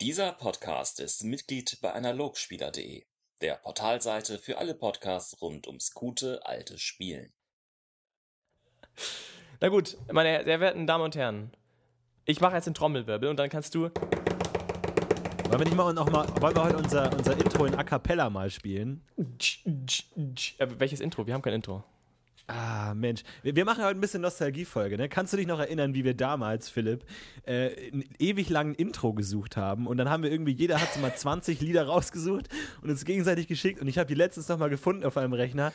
Dieser Podcast ist Mitglied bei Analogspieler.de, der Portalseite für alle Podcasts rund ums gute alte Spielen. Na gut, meine sehr verehrten Damen und Herren, ich mache jetzt den Trommelwirbel und dann kannst du. Wollen wir nicht mal noch mal, wollen wir heute unser, unser Intro in A Cappella mal spielen? Äh, welches Intro? Wir haben kein Intro. Ah, Mensch. Wir, wir machen heute ein bisschen Nostalgiefolge. Ne? Kannst du dich noch erinnern, wie wir damals, Philipp, äh, einen ewig langen Intro gesucht haben? Und dann haben wir irgendwie, jeder hat so mal 20 Lieder rausgesucht und uns gegenseitig geschickt. Und ich habe die letztens noch mal gefunden auf einem Rechner.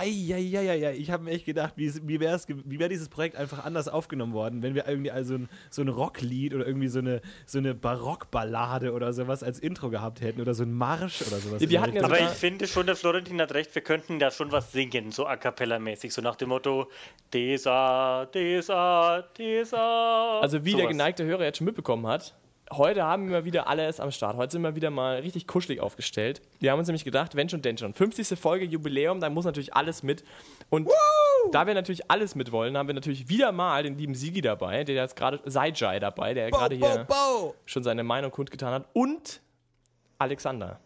Eieieiei, ich habe mir echt gedacht, wie, wie wäre wie wär dieses Projekt einfach anders aufgenommen worden, wenn wir irgendwie also ein, so ein Rocklied oder irgendwie so eine, so eine Barockballade oder sowas als Intro gehabt hätten oder so ein Marsch oder sowas. Ja Aber ich finde schon, der Florentin hat recht, wir könnten da schon was singen, so a cappella-mäßig, so nach dem Motto Desa, Desa, Desa. Also wie sowas. der geneigte Hörer jetzt schon mitbekommen hat, heute haben wir wieder alles am Start. Heute sind wir wieder mal richtig kuschelig aufgestellt. Wir haben uns nämlich gedacht, wenn schon, denn schon. 50. Folge Jubiläum, dann muss natürlich alles mit. Und Woo! da wir natürlich alles mit wollen, haben wir natürlich wieder mal den lieben Sigi dabei, der jetzt gerade, Saijai dabei, der gerade hier Bo. schon seine Meinung kundgetan hat. Und Alexander.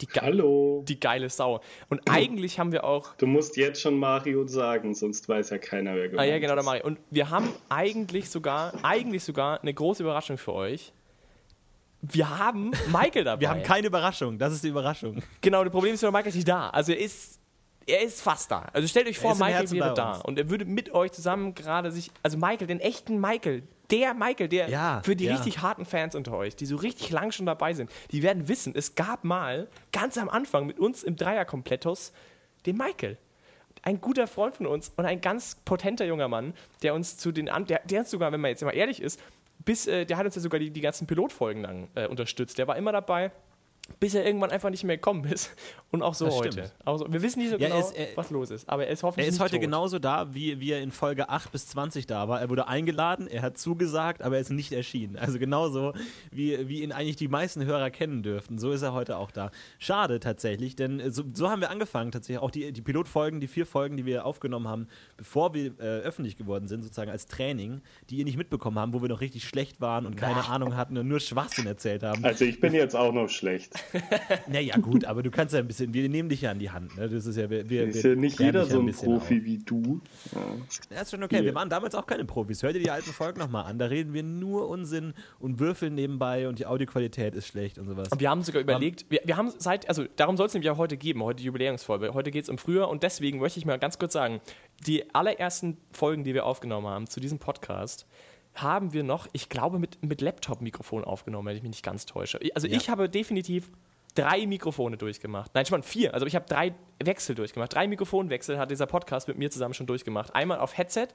Die, Hallo. die geile Sau. Und eigentlich haben wir auch. Du musst jetzt schon Mario sagen, sonst weiß ja keiner, wer Ah ja, gemeint genau, der ist. Mario. Und wir haben eigentlich sogar, eigentlich sogar eine große Überraschung für euch. Wir haben Michael dabei. Wir haben keine Überraschung, das ist die Überraschung. Genau, das Problem ist, nur, Michael ist nicht da. Also er ist, er ist fast da. Also stellt euch vor, Michael wäre da. uns. Und er würde mit euch zusammen gerade sich, also Michael, den echten Michael, der Michael, der Ja, für die ja. richtig harten Fans unter euch, die so richtig lang schon dabei sind, die werden wissen, es gab mal, ganz am Anfang mit uns im Dreierkomplettos, den Michael. Ein guter Freund von uns und ein ganz potenter junger Mann, der uns zu den, der, der uns sogar, wenn man jetzt mal ehrlich ist, bis, äh, der hat uns ja sogar die, die ganzen Pilotfolgen lang äh, unterstützt. Der war immer dabei, bis er irgendwann einfach nicht mehr gekommen ist. Und auch so Das heute. stimmt. Auch so, wir wissen nicht so Ja, genau, er ist, äh, was los ist, aber er ist Er hoffentlich ist nicht heute tot. genauso da, wie, wie er in Folge 8 bis 20 da war. Er wurde eingeladen, er hat zugesagt, aber er ist nicht erschienen. Also genauso, wie, wie ihn eigentlich die meisten Hörer kennen dürften. So ist er heute auch da. Schade tatsächlich, denn so, so haben wir angefangen tatsächlich. Auch die, die Pilotfolgen, die vier Folgen, die wir aufgenommen haben, bevor wir äh, öffentlich geworden sind, sozusagen als Training, die ihr nicht mitbekommen haben, wo wir noch richtig schlecht waren und keine Ahnung hatten und nur Schwachsinn erzählt haben. Also ich bin jetzt auch noch schlecht. Naja, gut, aber du kannst ja ein bisschen, wir nehmen dich ja an die Hand. Ne? Das ist ja, wir, wir, Ist wir ja nicht jeder so ein bisschen Profi auf. wie du. Ja. Ja, ist schon okay. Wir waren damals auch keine Profis. Hör dir die alten Folgen nochmal an. Da reden wir nur Unsinn und würfeln nebenbei und die Audioqualität ist schlecht und sowas. Und wir haben sogar überlegt, wir, wir haben seit, also darum soll es nämlich auch heute geben, heute die Jubiläumsfolge. Heute geht es um früher und deswegen möchte ich mal ganz kurz sagen, die allerersten Folgen, die wir aufgenommen haben zu diesem Podcast, haben wir noch, ich glaube, mit, mit Laptop-Mikrofon aufgenommen, wenn ich mich nicht ganz täusche. Also Ja. ich habe definitiv drei Mikrofone durchgemacht. Nein, schon vier. Also ich habe drei Wechsel durchgemacht. Drei Mikrofonwechsel hat dieser Podcast mit mir zusammen schon durchgemacht. Einmal auf Headset,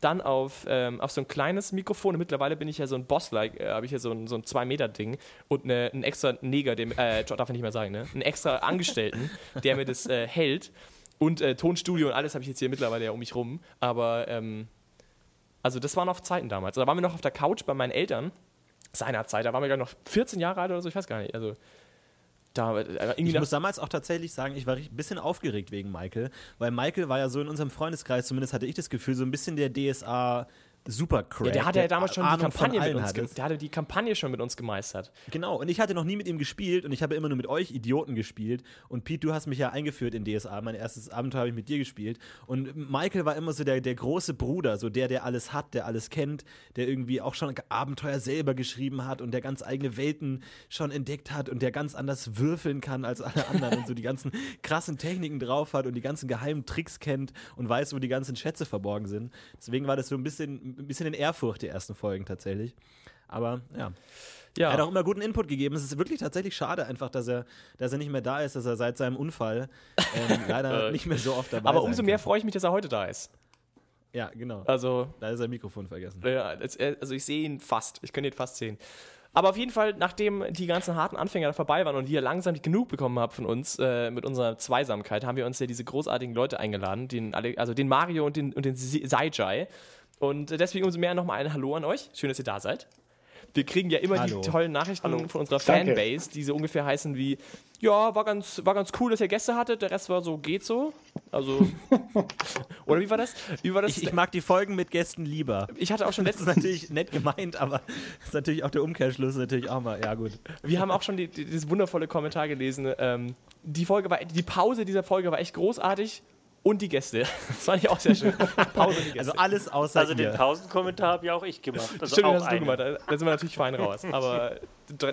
dann auf, ähm, auf so ein kleines Mikrofon. Und mittlerweile bin ich ja so ein Boss-like, äh, habe ich hier so ein, so ein 2-Meter-Ding und eine, einen extra Neger, dem, äh, darf ich nicht mehr sagen, ne? Einen extra Angestellten, der mir das äh, hält. Und äh, Tonstudio und alles habe ich jetzt hier mittlerweile ja um mich rum. Aber, ähm, also das waren noch Zeiten damals. Da waren wir noch auf der Couch bei meinen Eltern, seinerzeit. Da waren wir, glaube noch 14 Jahre alt oder so, ich weiß gar nicht. Also, da, äh, Ich muss damals auch tatsächlich sagen, ich war ein bisschen aufgeregt wegen Michael, weil Michael war ja so in unserem Freundeskreis, zumindest hatte ich das Gefühl, so ein bisschen der DSA Supercrack. ja, der hatte ja damals schon die Ahnung von Kampagne mit uns, ge- der hatte die Kampagne schon mit uns gemeistert. Genau, und ich hatte noch nie mit ihm gespielt und ich habe immer nur mit euch Idioten gespielt. Und Pete, du hast mich ja eingeführt in DSA. Mein erstes Abenteuer habe ich mit dir gespielt. Und Michael war immer so der, der große Bruder, so der, der alles hat, der alles kennt, der irgendwie auch schon Abenteuer selber geschrieben hat und der ganz eigene Welten schon entdeckt hat und der ganz anders würfeln kann als alle anderen und so die ganzen krassen Techniken drauf hat und die ganzen geheimen Tricks kennt und weiß, wo die ganzen Schätze verborgen sind. Deswegen war das so ein bisschen, ein bisschen in Ehrfurcht, die ersten Folgen tatsächlich. Aber ja. Ja. Er hat auch immer guten Input gegeben. Es ist wirklich tatsächlich schade einfach, dass er, dass er nicht mehr da ist, dass er seit seinem Unfall ähm, leider nicht mehr so oft dabei Aber sein umso mehr freue ich mich, dass er heute da ist. Ja, genau. Also, Da ist sein Mikrofon vergessen. ja, äh, also ich sehe ihn fast. Ich könnte ihn fast sehen. Aber auf jeden Fall, nachdem die ganzen harten Anfänger da vorbei waren und ihr langsam genug bekommen habt von uns äh, mit unserer Zweisamkeit, haben wir uns ja diese großartigen Leute eingeladen, den, Ale- also den Mario und den, und den Saijai. Und deswegen umso mehr nochmal ein Hallo an euch. Schön, dass ihr da seid. Wir kriegen ja immer Hallo. die tollen Nachrichten Hallo. von unserer Danke. Fanbase, die so ungefähr heißen wie, ja, war ganz, war ganz cool, dass ihr Gäste hattet, der Rest war so, geht so. Also, oder wie war das? Wie war das? Ich, ich mag die Folgen mit Gästen lieber. ich hatte auch schon Das ist letztens, natürlich nett gemeint, aber das ist natürlich auch der Umkehrschluss natürlich auch mal, ja gut. wir haben auch schon die, die, dieses wundervolle Kommentar gelesen. Ähm, die Folge war, die Pause dieser Folge war echt großartig und die Gäste. Das fand ich auch sehr schön. Pause und die Gäste. Also alles außer Also den. Pausenkommentar habe ja auch ich gemacht. Also Stimmt, auch das hast du gemacht. Da da sind wir natürlich fein raus. Aber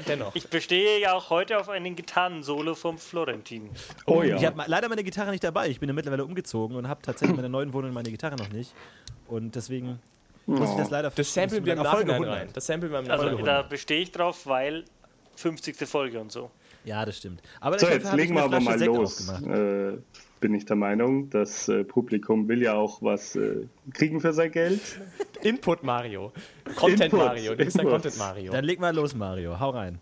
dennoch. Ich bestehe ja auch heute auf einen Gitarrensolo vom Florentin. Oh ja. Ich habe leider meine Gitarre nicht dabei. Ich bin ja mittlerweile umgezogen und habe tatsächlich in meiner neuen Wohnung meine Gitarre noch nicht. Und deswegen muss ich das leider Das samplen wir im Nachhinein 100. rein. Das samplen wir im Also da bestehe ich drauf, weil 50. Folge und so. Ja, das stimmt. Aber So, jetzt legen wir aber mal Sekt los. aufgemacht. Äh, bin ich der Meinung, das äh, Publikum will ja auch was äh, kriegen für sein Geld. Input Mario. Content Input, Mario. Du bist ein Input. Content Mario. Dann leg mal los, Mario. Hau rein.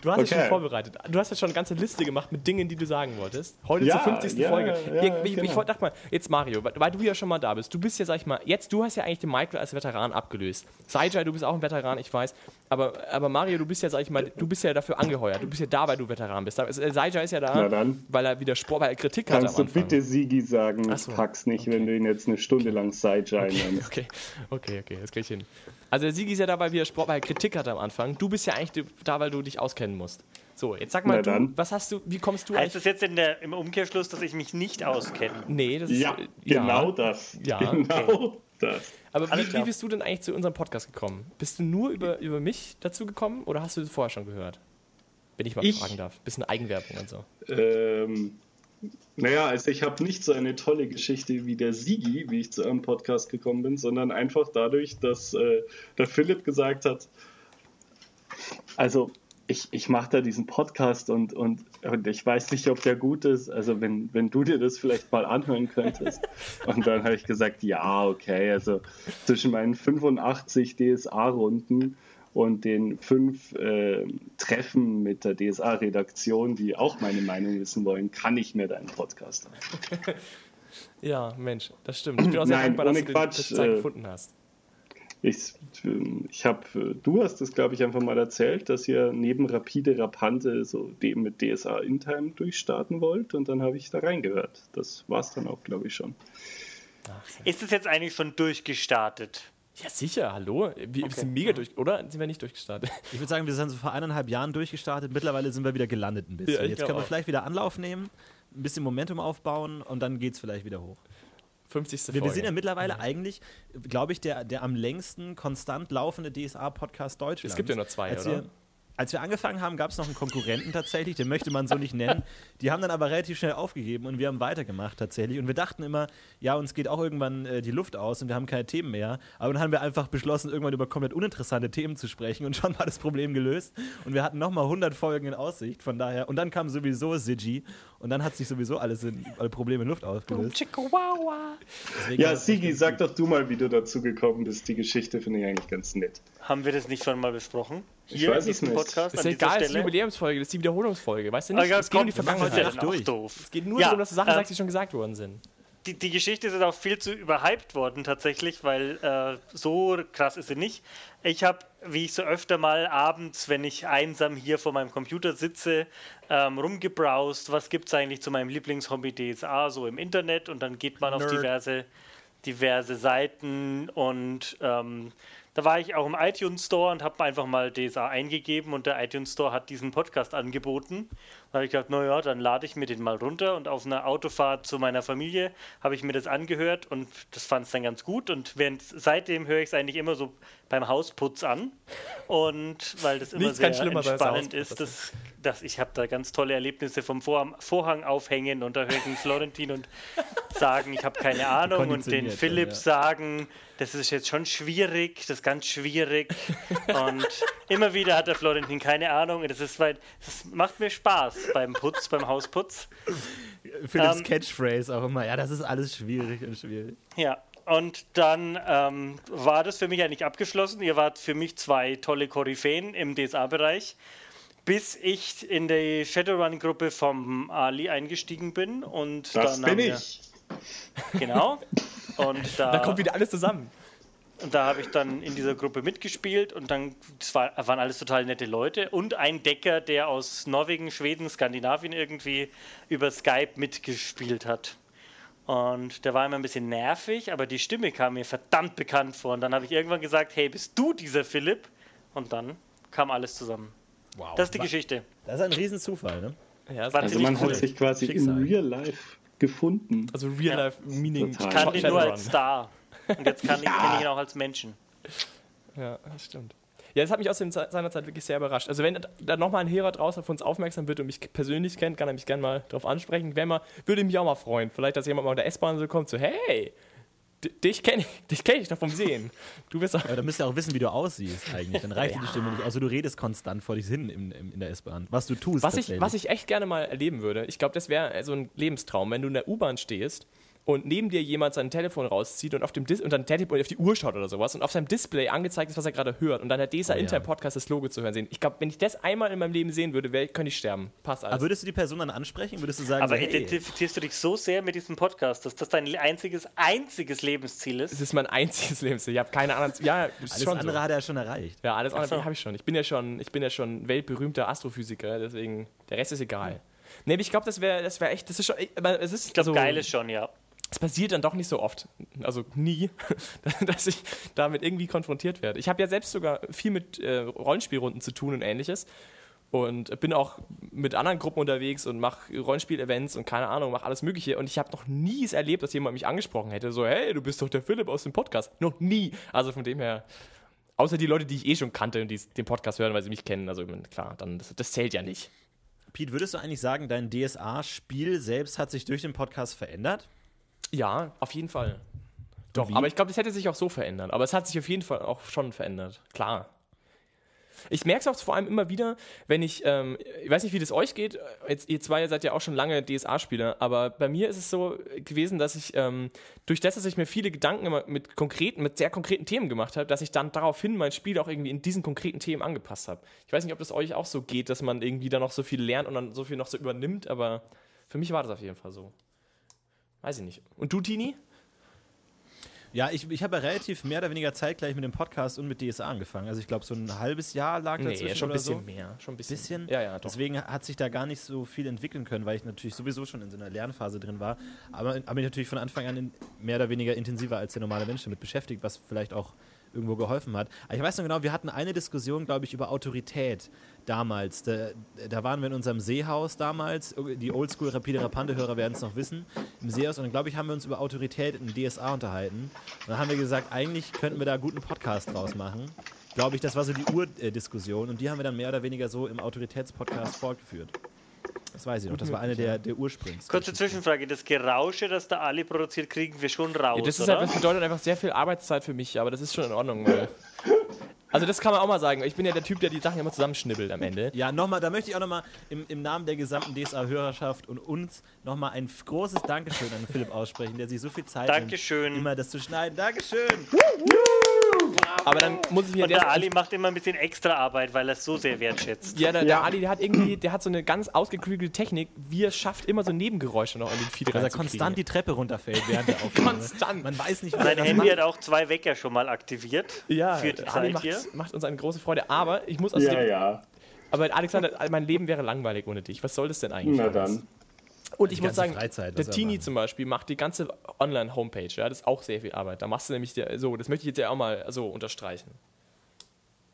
Du hast es Okay. schon vorbereitet. Du hast jetzt schon eine ganze Liste gemacht mit Dingen, die du sagen wolltest. Heute Ja, zur 50. ja, Folge. ja, ich ich, ich genau. wollte, dachte mal, jetzt Mario, weil, du ja schon mal da bist. Du bist ja, sag ich mal, jetzt, du hast ja eigentlich den Michael als Veteran abgelöst. Saijai, du bist auch ein Veteran, ich weiß. Aber, aber Mario, du bist ja, sag ich mal, du bist ja dafür angeheuert. Du bist ja da, weil du Veteran bist. Aber, äh, Saijai ist ja da, weil er wieder Sport, weil er Kritik hat Kannst am du bitte Sigi sagen, so, pack's nicht, wenn du ihn jetzt eine Stunde lang Sidejai nennst. Okay, okay, okay, das krieg ich hin. Also der Sigi ist ja da, weil, wir Sport, weil er Kritik hat am Anfang. Du bist ja eigentlich da, weil du dich auskennen musst. So, jetzt sag mal, du, dann. was hast du, wie kommst du Heißt das jetzt in der, im Umkehrschluss, dass ich mich nicht auskenne? Nee, das ist, Ja, genau das. Ja, genau das. Aber wie, wie bist du denn eigentlich zu unserem Podcast gekommen? Bist du nur über, über mich dazu gekommen oder hast du das vorher schon gehört? Wenn ich mal Ich? fragen darf. Bisschen Eigenwerbung und so. Ähm, naja, also ich habe nicht so eine tolle Geschichte wie der Sigi, wie ich zu eurem Podcast gekommen bin, sondern einfach dadurch, dass äh, der Philipp gesagt hat, also ich, ich mache da diesen Podcast und, und, und ich weiß nicht, ob der gut ist. Also wenn, wenn du dir das vielleicht mal anhören könntest. und dann habe ich gesagt, ja, okay, also zwischen meinen 85 DSA-Runden und den fünf äh, Treffen mit der DSA-Redaktion, die auch meine Meinung wissen wollen, kann ich mir deinen Podcast an. Ja, Mensch, das stimmt. Ich bin auch sehr Nein, dankbar, dass ohne du Quatsch, das Zeit äh, gefunden hast. Ich, ähm, ich habe, du hast es, glaube ich, einfach mal erzählt, dass ihr neben Rapide Rapante so dem mit DSA Intime durchstarten wollt und dann habe ich da reingehört. Das war es dann auch, glaube ich, schon. Ist es jetzt eigentlich schon durchgestartet? Ja, sicher, hallo. Wir, wir sind mega durch, oder? Sind wir nicht durchgestartet? Ich würde sagen, wir sind so vor eineinhalb Jahren durchgestartet. Mittlerweile sind wir wieder gelandet ein bisschen. Ja, Jetzt können wir auch. vielleicht wieder Anlauf nehmen, ein bisschen Momentum aufbauen und dann geht es vielleicht wieder hoch. 50. Wir, wir Folge. sind ja mittlerweile eigentlich, glaube ich, der, der am längsten konstant laufende DSA-Podcast Deutschlands. Es gibt ja nur zwei, als oder? Als wir angefangen haben, gab es noch einen Konkurrenten tatsächlich, den möchte man so nicht nennen. Die haben dann aber relativ schnell aufgegeben und wir haben weitergemacht tatsächlich. Und wir dachten immer, ja, uns geht auch irgendwann äh, die Luft aus und wir haben keine Themen mehr. Aber dann haben wir einfach beschlossen, irgendwann über komplett uninteressante Themen zu sprechen und schon war das Problem gelöst. Und wir hatten nochmal 100 Folgen in Aussicht, von daher. Und dann kam sowieso Sigi und dann hat sich sowieso alles in, alle Probleme in Luft aufgelöst. Deswegen Ja, es Sigi, sag doch du mal, wie du dazu gekommen bist. Die Geschichte finde ich eigentlich ganz nett. Haben wir das nicht schon mal besprochen? Ich Hier weiß in es diesem nicht. Podcast Das ist an ja dieser egal, das ist die? Jubiläumsfolge, das ist die Wiederholungsfolge. Weißt du Ah, nicht? ja, es geht um die Gott, das ist Vergangenheit. durch. doof. Es geht nur Ja, darum, dass du Sachen äh, sagst, die schon gesagt worden sind. Die, die Geschichte ist auch viel zu überhyped worden tatsächlich, weil äh, so krass ist sie nicht. Ich habe, wie ich so öfter mal abends, wenn ich einsam hier vor meinem Computer sitze, ähm, rumgebrowst, was gibt es eigentlich zu meinem Lieblingshobby DSA so im Internet und dann geht man auf Nerd. diverse, diverse Seiten und ähm, da war ich auch im iTunes Store und habe einfach mal DSA eingegeben und der iTunes Store hat diesen Podcast angeboten. Da habe ich gedacht, naja, dann lade ich mir den mal runter und auf einer Autofahrt zu meiner Familie habe ich mir das angehört und das fand es dann ganz gut und während, seitdem höre ich es eigentlich immer so beim Hausputz an und weil das immer Nichts sehr Hausputz, ist, dass, dass ich habe da ganz tolle Erlebnisse vom Vor Vorhang aufhängen und da höre ich den Florentin und sagen, ich habe keine Ahnung und den Philipp ja. sagen, das ist jetzt schon schwierig, das ist ganz schwierig. Und immer wieder hat der Florentin keine Ahnung und das ist weit, das macht mir Spaß beim Putz, beim Hausputz. Philipps Ähm, Catchphrase auch immer. Ja, das ist alles schwierig und schwierig. Ja, und dann ähm, war das für mich eigentlich abgeschlossen. Ihr wart für mich zwei tolle Koryphäen im DSA-Bereich, bis ich in die Shadowrun-Gruppe vom Ali eingestiegen bin. Und Das dann bin ich. Genau. Und da, Da kommt wieder alles zusammen. Und da habe ich dann in dieser Gruppe mitgespielt und dann das war, waren alles total nette Leute und ein Decker, der aus Norwegen, Schweden, Skandinavien irgendwie über Skype mitgespielt hat. Und der war immer ein bisschen nervig, aber die Stimme kam mir verdammt bekannt vor. Und dann habe ich irgendwann gesagt, hey, bist du dieser Philipp? Und dann kam alles zusammen. Wow. Das ist die Geschichte. Das ist ein Riesenzufall, ne? Ja, das War Also man cool. hat sich quasi Schicksal. in Real Life gefunden. also Real Life Meaning. Ich kann den nur als Star. Und jetzt kann ich, kenne ich ihn auch als Menschen. Ja, das stimmt. Ja, das hat mich aus dem seiner Zeit wirklich sehr überrascht. Also wenn da nochmal ein Hörer draußen auf uns aufmerksam wird und mich persönlich kennt, kann er mich gerne mal darauf ansprechen. Wär mal, würde mich auch mal freuen. Vielleicht, dass jemand mal in der S-Bahn so kommt, so, hey, dich kenne ich, dich kenn ich doch vom Sehen. Du bist doch... Aber da müsst ihr auch wissen, wie du aussiehst eigentlich. Dann reicht dir die Stimme nicht. Also du redest konstant vor dich hin im, im, in der S-Bahn. Was du tust. Was ich, was ich echt gerne mal erleben würde, ich glaube, das wäre so ein Lebenstraum, wenn du in der U-Bahn stehst und neben dir jemand sein Telefon rauszieht und auf dem Dis und dann Telefon auf die Uhr schaut oder sowas und auf seinem Display angezeigt ist, was er gerade hört und dann der DSA Oh ja. Podcast das Logo zu hören sehen. Ich glaube, wenn ich das einmal in meinem Leben sehen würde, wär, könnte ich sterben. Passt alles. Aber würdest du die Person dann ansprechen? Würdest du sagen, Aber so, hey, identifizierst du dich so sehr mit diesem Podcast, dass das dein einziges, einziges Lebensziel das ist? ist mein einziges Lebensziel. Ich habe keine anderen. Ja, alles schon andere so. hat er schon erreicht. Ja, alles andere so. habe ich schon. Ich bin ja schon, ich bin ja schon weltberühmter Astrophysiker, deswegen der Rest ist egal. Nee, aber ich glaube, das wäre, das wäre echt, das ist schon, aber es ist Ich glaube, so, geil ist schon, ja. Es passiert dann doch nicht so oft, also nie, dass ich damit irgendwie konfrontiert werde. Ich habe ja selbst sogar viel mit äh, Rollenspielrunden zu tun und ähnliches und bin auch mit anderen Gruppen unterwegs und mache Rollenspiel-Events und keine Ahnung, mache alles Mögliche und ich habe noch nie es erlebt, dass jemand mich angesprochen hätte, so, hey, du bist doch der Philipp aus dem Podcast. Noch nie. Also von dem her, außer die Leute, die ich eh schon kannte und die den Podcast hören, weil sie mich kennen, also klar, dann, das, das zählt ja nicht. Pete, würdest du eigentlich sagen, dein DSA-Spiel selbst hat sich durch den Podcast verändert? Ja, auf jeden Fall. Doch, wie? aber ich glaube, das hätte sich auch so verändert. Aber es hat sich auf jeden Fall auch schon verändert. Klar. Ich merke es auch vor allem immer wieder, wenn ich, ähm, ich weiß nicht, wie das euch geht, jetzt, ihr zwei seid ja auch schon lange DSA-Spieler, aber bei mir ist es so gewesen, dass ich ähm, durch das, dass ich mir viele Gedanken immer mit konkreten, mit sehr konkreten Themen gemacht habe, dass ich dann daraufhin mein Spiel auch irgendwie in diesen konkreten Themen angepasst habe. Ich weiß nicht, ob das euch auch so geht, dass man irgendwie da noch so viel lernt und dann so viel noch so übernimmt, aber für mich war das auf jeden Fall so. Weiß ich nicht. Und du, Tini? Ja, ich, ich habe ja relativ mehr oder weniger zeitgleich mit dem Podcast und mit DSA angefangen. Also ich glaube, so ein halbes Jahr lag dazwischen Nee, schon ein bisschen so. mehr. Schon ein bisschen. Bisschen? Ja, ja, doch. Deswegen hat sich da gar nicht so viel entwickeln können, weil ich natürlich sowieso schon in so einer Lernphase drin war. Aber habe mich natürlich von Anfang an mehr oder weniger intensiver als der normale Mensch damit beschäftigt, was vielleicht auch irgendwo geholfen hat. Aber ich weiß noch genau, wir hatten eine Diskussion, glaube ich, über Autorität damals. Da, da waren wir in unserem Seehaus damals. Die Oldschool Rapide Rapande-Hörer werden es noch wissen. Im Seehaus. Und dann, glaube ich, haben wir uns über Autorität in DSA unterhalten. Und dann haben wir gesagt, eigentlich könnten wir da einen guten Podcast draus machen. Glaube ich, das war so die Urdiskussion. Und die haben wir dann mehr oder weniger so im Autoritätspodcast fortgeführt. Das weiß ich noch. Das war eine der, der Ursprüngs. Kurze Zwischenfrage: Das Gerausche, das der Ali produziert, kriegen wir schon raus. Ja, das, ist oder? halt, das bedeutet einfach sehr viel Arbeitszeit für mich, aber das ist schon in Ordnung. Weil also das kann man auch mal sagen. Ich bin ja der Typ, der die Sachen immer zusammenschnibbelt am Ende. Ja, nochmal, da möchte ich auch nochmal im, im Namen der gesamten DSA-Hörerschaft und uns nochmal ein großes Dankeschön an Philipp aussprechen, der sich so viel Zeit Dankeschön. nimmt, immer das zu schneiden. Dankeschön! Aber dann muss ich mir Und der, Ali macht immer ein bisschen extra Arbeit, weil er es so sehr wertschätzt. ja, der, der Ja. Ali, der hat irgendwie, der hat so eine ganz ausgeklügelte Technik, wie er es schafft, immer so Nebengeräusche noch in den Feed Dass er konstant die Treppe runterfällt während der Aufnahme. Konstant. Man weiß nicht, wie er Mein das Handy macht. hat auch zwei Wecker schon mal aktiviert. ja, für die Ali Zeit hier. macht, macht uns eine große Freude. Aber ich muss also Ja, ja. Aber Alexander, mein Leben wäre langweilig ohne dich. Was soll das denn eigentlich? Na alles? dann. Und ich muss sagen, Freizeit, der er Teenie zum Beispiel macht die ganze Online-Homepage. Ja, das ist auch sehr viel Arbeit. Da machst du nämlich so, das möchte ich jetzt ja auch mal so unterstreichen.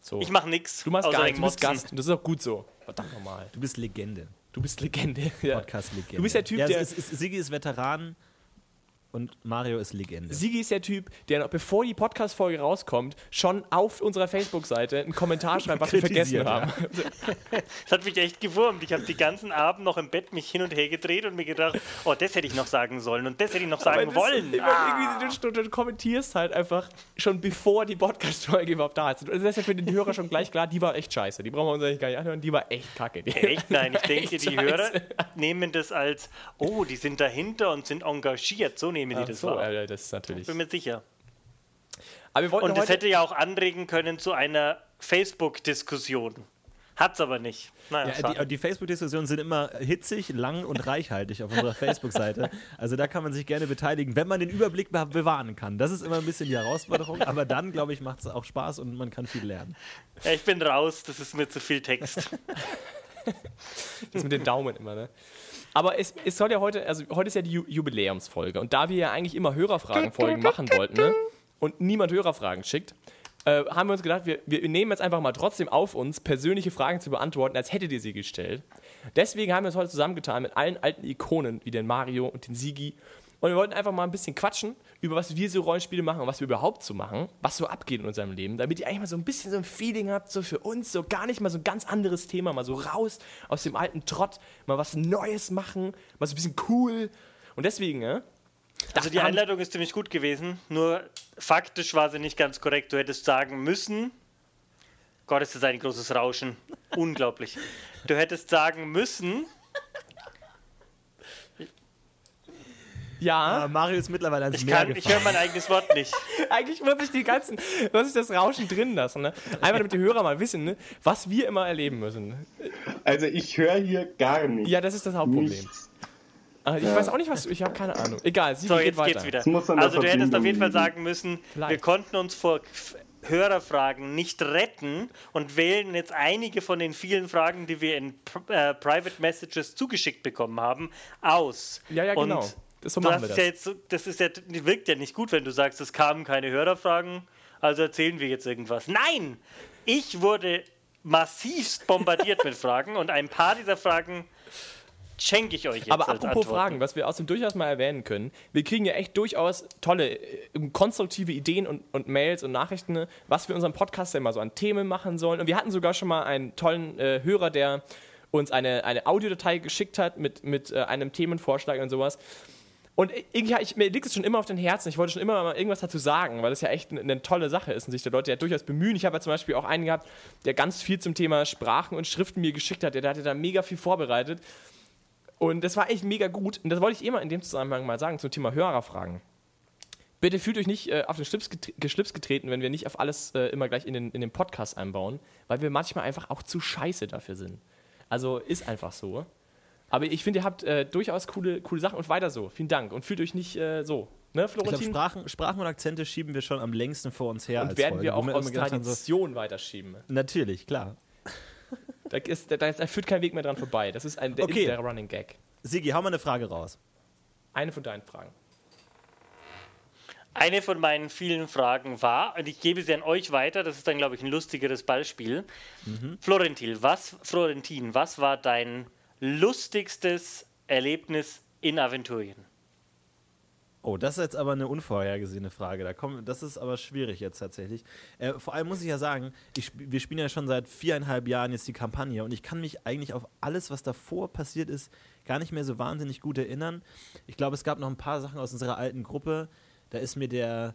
So. Ich mache nichts. du machst gar nichts, du bist. Gast. Und das ist auch gut so. Verdammt nochmal. Du bist Legende. Du bist Legende. Ja. Podcast-Legende. Du bist der Typ, ja, der- Ist, ist, Sigi ist Veteran und Mario ist Legende. Sigi ist der Typ, der noch bevor die Podcast-Folge rauskommt, schon auf unserer Facebook-Seite einen Kommentar schreibt, was wir vergessen Kritisiert, haben. Das hat mich echt gewurmt. Ich habe die ganzen Abend noch im Bett mich hin und her gedreht und mir gedacht, oh, das hätte ich noch sagen sollen und das hätte ich noch sagen wollen. Immer Ah. irgendwie, du, kommentierst halt einfach schon bevor die Podcast-Folge überhaupt da ist. Und Das ist ja für den Hörer schon gleich klar, die war echt scheiße. Die brauchen wir uns eigentlich gar nicht anhören, die war echt kacke. Die Echt? Nein, ich denke, die scheiße. Hörer nehmen das als, oh, die sind dahinter und sind engagiert. So nehmen die Ach das so, wahr. äh, das ist natürlich. Bin mir sicher. Aber wir wollten Und es hätte ja auch anregen können zu einer Facebook-Diskussion. Hat's aber nicht. Naja, Ja, die, die Facebook-Diskussionen sind immer hitzig, lang und reichhaltig auf unserer Facebook-Seite. Also da kann man sich gerne beteiligen, wenn man den Überblick be- bewahren kann. Das ist immer ein bisschen die Herausforderung, aber dann, glaube ich, macht es auch Spaß und man kann viel lernen. ja, ich bin raus, das ist mir zu viel Text. Das mit den Daumen immer, ne? Aber es, es soll ja heute, also heute ist ja die Ju Jubiläumsfolge. Und da wir ja eigentlich immer Hörerfragenfolgen machen wollten, ne? Und niemand Hörerfragen schickt, äh, haben wir uns gedacht, wir, wir nehmen jetzt einfach mal trotzdem auf uns, persönliche Fragen zu beantworten, als hättet ihr sie gestellt. Deswegen haben wir uns heute zusammengetan mit allen alten Ikonen, wie den Mario und den Sigi. Und wir wollten einfach mal ein bisschen quatschen über was wir so Rollenspiele machen und was wir überhaupt so machen, was so abgeht in unserem Leben, damit ihr eigentlich mal so ein bisschen so ein Feeling habt, so für uns, so gar nicht mal so ein ganz anderes Thema, mal so raus aus dem alten Trott, mal was Neues machen, mal so ein bisschen cool. Und deswegen, ne? Also die Einleitung ist ziemlich gut gewesen, nur faktisch war sie nicht ganz korrekt. Du hättest sagen müssen, Gott, ist das ein großes Rauschen. Unglaublich. Du hättest sagen müssen, Ja, Aber Mario ist mittlerweile ans ich, Meer kann, ich höre mein eigenes Wort nicht. eigentlich muss ich die ganzen, muss ich das Rauschen drin lassen, ne? Einfach damit die Hörer mal wissen, ne? was wir immer erleben müssen. Also ich höre hier gar nichts. Ja, das ist das Hauptproblem. Nichts. Ah, Ich Ja. weiß auch nicht, was du, ich habe keine Ahnung. Egal, sie So, geht jetzt weiter. geht's wieder. Also du hättest auf jeden Fall sagen müssen, wir Vielleicht. konnten uns vor Hörerfragen nicht retten und wählen jetzt einige von den vielen Fragen, die wir in äh, Private Messages zugeschickt bekommen haben, aus. Ja, ja, genau. Und Das, so machen wir das. ja jetzt, das ist ja, wirkt ja nicht gut, wenn du sagst, es kamen keine Hörerfragen, also erzählen wir jetzt irgendwas. Nein! Ich wurde massivst bombardiert mit Fragen und ein paar dieser Fragen schenke ich euch jetzt Aber apropos Antworten. Fragen, was wir außerdem durchaus mal erwähnen können, wir kriegen ja echt durchaus tolle, äh, konstruktive Ideen und, und Mails und Nachrichten, ne, was wir unseren Podcast denn mal so an Themen machen sollen. Und wir hatten sogar schon mal einen tollen äh, Hörer, der uns eine, eine Audiodatei geschickt hat mit, mit äh, einem Themenvorschlag und sowas. Und irgendwie, ja, ich, mir liegt es schon immer auf den Herzen. Ich wollte schon immer mal irgendwas dazu sagen, weil es ja echt eine, eine tolle Sache ist und sich die Leute ja durchaus bemühen. Ich habe ja zum Beispiel auch einen gehabt, der ganz viel zum Thema Sprachen und Schriften mir geschickt hat. Der, der hatte da mega viel vorbereitet. Und das war echt mega gut. Und das wollte ich immer in dem Zusammenhang mal sagen zum Thema Hörerfragen. Bitte fühlt euch nicht äh, auf den Schlips, getre Geschlips getreten, wenn wir nicht auf alles äh, immer gleich in den, in den Podcast einbauen, weil wir manchmal einfach auch zu scheiße dafür sind. Also ist einfach so. Aber ich finde, ihr habt äh, durchaus coole, coole Sachen und weiter so. Vielen Dank. Und fühlt euch nicht äh, so. Ne, Ich glaube, Florentin? Sprachen, Sprachen und Akzente schieben wir schon am längsten vor uns her. und als werden Folge, wir auch aus haben, so, Tradition weiterschieben. Natürlich, klar. Da, ist, da, da führt kein Weg mehr dran vorbei. Das ist ein, der, Okay. der Running Gag. Sigi, hau mal eine Frage raus. Eine von deinen Fragen. Eine von meinen vielen Fragen war, und ich gebe sie an euch weiter, das ist dann, glaube ich, ein lustigeres Beispiel. Florentin, was, Florentin, was war dein lustigstes Erlebnis in Aventurien? Oh, das ist jetzt aber eine unvorhergesehene Frage. Da komm, das ist aber schwierig jetzt tatsächlich. Äh, vor allem muss ich ja sagen, ich, wir spielen ja schon seit viereinhalb Jahren jetzt die Kampagne und ich kann mich eigentlich auf alles, was davor passiert ist, gar nicht mehr so wahnsinnig gut erinnern. Ich glaube, es gab noch ein paar Sachen aus unserer alten Gruppe. Da ist mir der